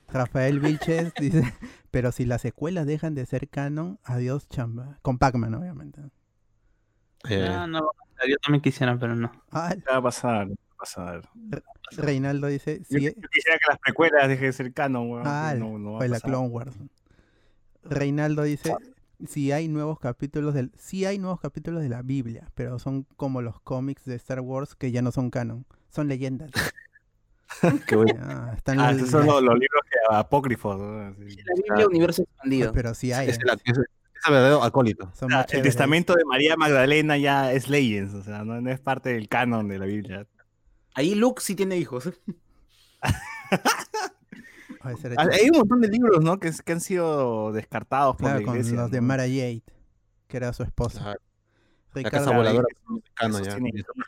Speaker 1: Rafael Vilches dice, pero si las secuelas dejan de ser canon, adiós chamba. Con Pac-Man, obviamente.
Speaker 4: Eh,
Speaker 2: No, no, yo también quisiera, pero no.
Speaker 1: Ah,
Speaker 5: ¿Qué va a pasar?
Speaker 1: Reinaldo dice,
Speaker 5: Yo,
Speaker 1: si,
Speaker 5: yo quisiera que las precuelas dejen de ser canon, weón.
Speaker 1: Ah,
Speaker 5: no, no va a
Speaker 1: fue la
Speaker 5: pasar.
Speaker 1: Clone Wars. Reinaldo dice, si hay nuevos capítulos del, sí hay nuevos capítulos de la Biblia, pero son como los cómics de Star Wars que ya no son canon, son leyendas.
Speaker 4: qué bueno.
Speaker 1: Ah, están
Speaker 5: Ah,
Speaker 1: los-
Speaker 5: esos son los, los libros que, apócrifos. ¿no? Así.
Speaker 6: La Biblia Universo Expandido.
Speaker 1: pero sí hay.
Speaker 4: Es,
Speaker 1: eh,
Speaker 4: el, es, es el verdadero acólito.
Speaker 5: Ah, el testamento de María Magdalena ya es Legends, o sea, no, no es parte del canon de la Biblia.
Speaker 6: Ahí Luke sí tiene hijos.
Speaker 5: Ah. Hay un montón de libros, ¿no? Que, han sido descartados por
Speaker 1: Claro,
Speaker 5: la
Speaker 1: con
Speaker 5: iglesia.
Speaker 1: los de. Mara Jade, que era su esposa.
Speaker 4: Claro.
Speaker 1: Ricardo,
Speaker 4: voladora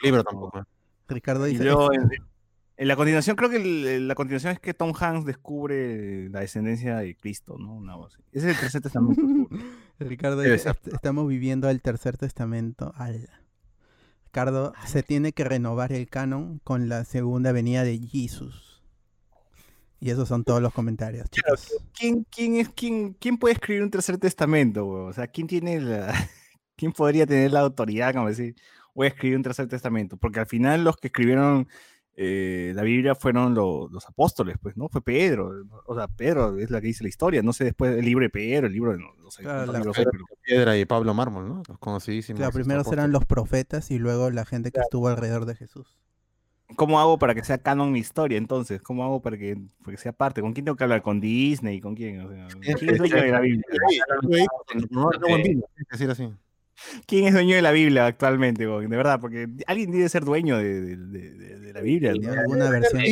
Speaker 4: libro tampoco. ¿eh?
Speaker 1: Ricardo dice, "Es-
Speaker 5: en, en la continuación, creo que el- la continuación es que Tom Hanks descubre la descendencia de Cristo, ¿no? Una voz así. Ese es el tercer testamento.
Speaker 1: Ricardo dice,
Speaker 4: ser.
Speaker 1: "Est- estamos viviendo el tercer testamento. Ala. Ricardo, se tiene que renovar el canon con la segunda venida de Jesus. Y esos son todos los comentarios,
Speaker 5: Claro. ¿Quién, quién, es, quién, ¿Quién puede escribir un tercer testamento, güey? O sea, ¿quién tiene la, quién podría tener la autoridad, como decir, voy a escribir un tercer testamento? Porque al final los que escribieron eh, la Biblia fueron lo- los apóstoles, pues, ¿no? Fue Pedro. O sea, Pedro es la que dice la historia. No sé después el libro de Pedro, el libro de... No, no sé
Speaker 1: Claro, la-
Speaker 4: Piedra y Pablo Mármol, ¿no? Los conocidísimos.
Speaker 1: Claro, primero serán
Speaker 4: apóstoles.
Speaker 1: los profetas y luego la gente que estuvo alrededor de Jesús.
Speaker 5: ¿Cómo hago para que sea canon mi historia entonces? ¿Cómo hago para que, para que sea parte? ¿Con quién tengo que hablar? ¿Con Disney? ¿Con quién? O sea, ¿Quién es la Biblia?
Speaker 4: Decir así.
Speaker 5: ¿Quién es dueño de la Biblia actualmente? De verdad, porque alguien tiene que ser dueño de, de- de- de- de la Biblia. ¿no?
Speaker 1: alguna versión.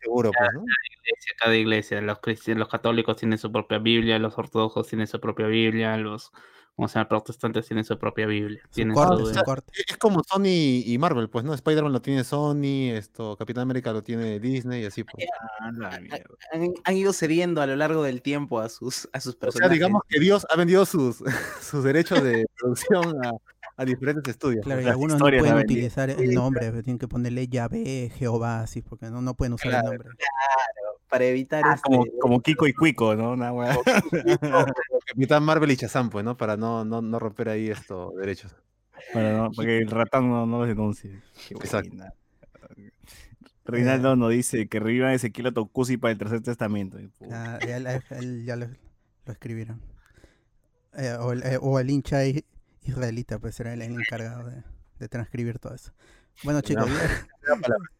Speaker 4: Seguro, pues, ¿no?
Speaker 2: iglesia, cada iglesia. Los, los católicos tienen su propia Biblia, los ortodoxos tienen su propia Biblia, los como se llama, protestantes tienen su propia Biblia. Tienen
Speaker 1: corte,
Speaker 2: su-
Speaker 1: corte.
Speaker 4: Es como Sony y Marvel, pues, ¿no? Spider-Man lo tiene Sony, esto, Capitán América lo tiene Disney y así, pues.
Speaker 5: La mierda.
Speaker 6: Han, han ido cediendo a lo largo del tiempo a sus, a sus
Speaker 4: O
Speaker 6: personajes.
Speaker 4: sea, digamos que Dios ha vendido sus, sus derechos de producción a, a diferentes estudios.
Speaker 1: Claro, y algunos no pueden utilizar el nombre, pero tienen que ponerle Yahvé, Jehová, así, porque no, no pueden usar el nombre.
Speaker 6: para evitar
Speaker 5: Ah,
Speaker 6: este-
Speaker 5: como, como Kiko y Cuico, ¿no? Una wea.
Speaker 4: Capitán Marvel y Shazam, pues, ¿no? Para no, no, no romper ahí estos derechos.
Speaker 5: Para, no- para que el ratón no, no los denuncie. Qué
Speaker 4: Exacto.
Speaker 5: buena. Reinaldo nos dice que reviva Ezequiel Tocusi para el tercer testamento. Puta,
Speaker 1: Ya, ya, lo, lo escribieron. Eh, o, el, eh, o el hincha israelita, pues será el, el encargado de, de transcribir todo eso. Bueno, chicos,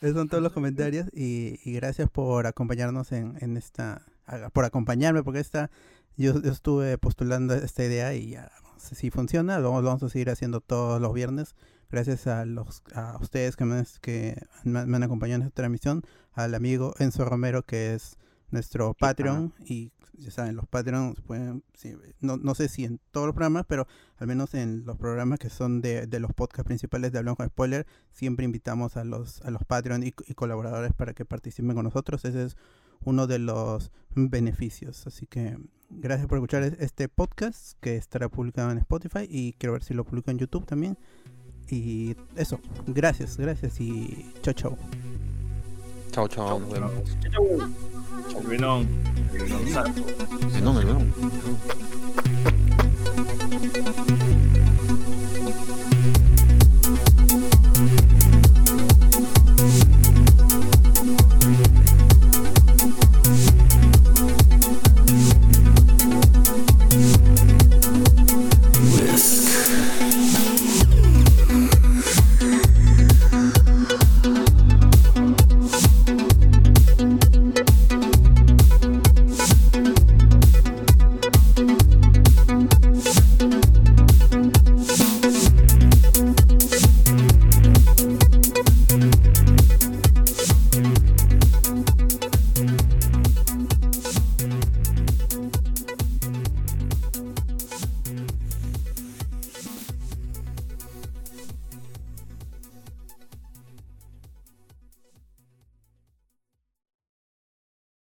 Speaker 1: esos son todos los comentarios y, y gracias por acompañarnos en, en esta, por acompañarme, porque esta, yo, yo estuve postulando esta idea y ya, si funciona, lo vamos, lo vamos a seguir haciendo todos los viernes. Gracias a los a ustedes que me, que me, me han acompañado en esta transmisión, al amigo Enzo Romero, que es nuestro Patreon, y ya saben, los Patreons pueden, sí, no, no sé si en todos los programas, pero al menos en los programas que son de, de los podcasts principales de Hablamos con Spoiler, siempre invitamos a los, a los Patreon y, y colaboradores para que participen con nosotros. Ese es uno de los beneficios. Así que gracias por escuchar es- este podcast que estará publicado en Spotify y quiero ver si lo publico en YouTube también. Y eso, gracias, gracias y chao chao.
Speaker 4: Chao, chao.
Speaker 5: 别弄，别弄别，
Speaker 4: 弄别。弄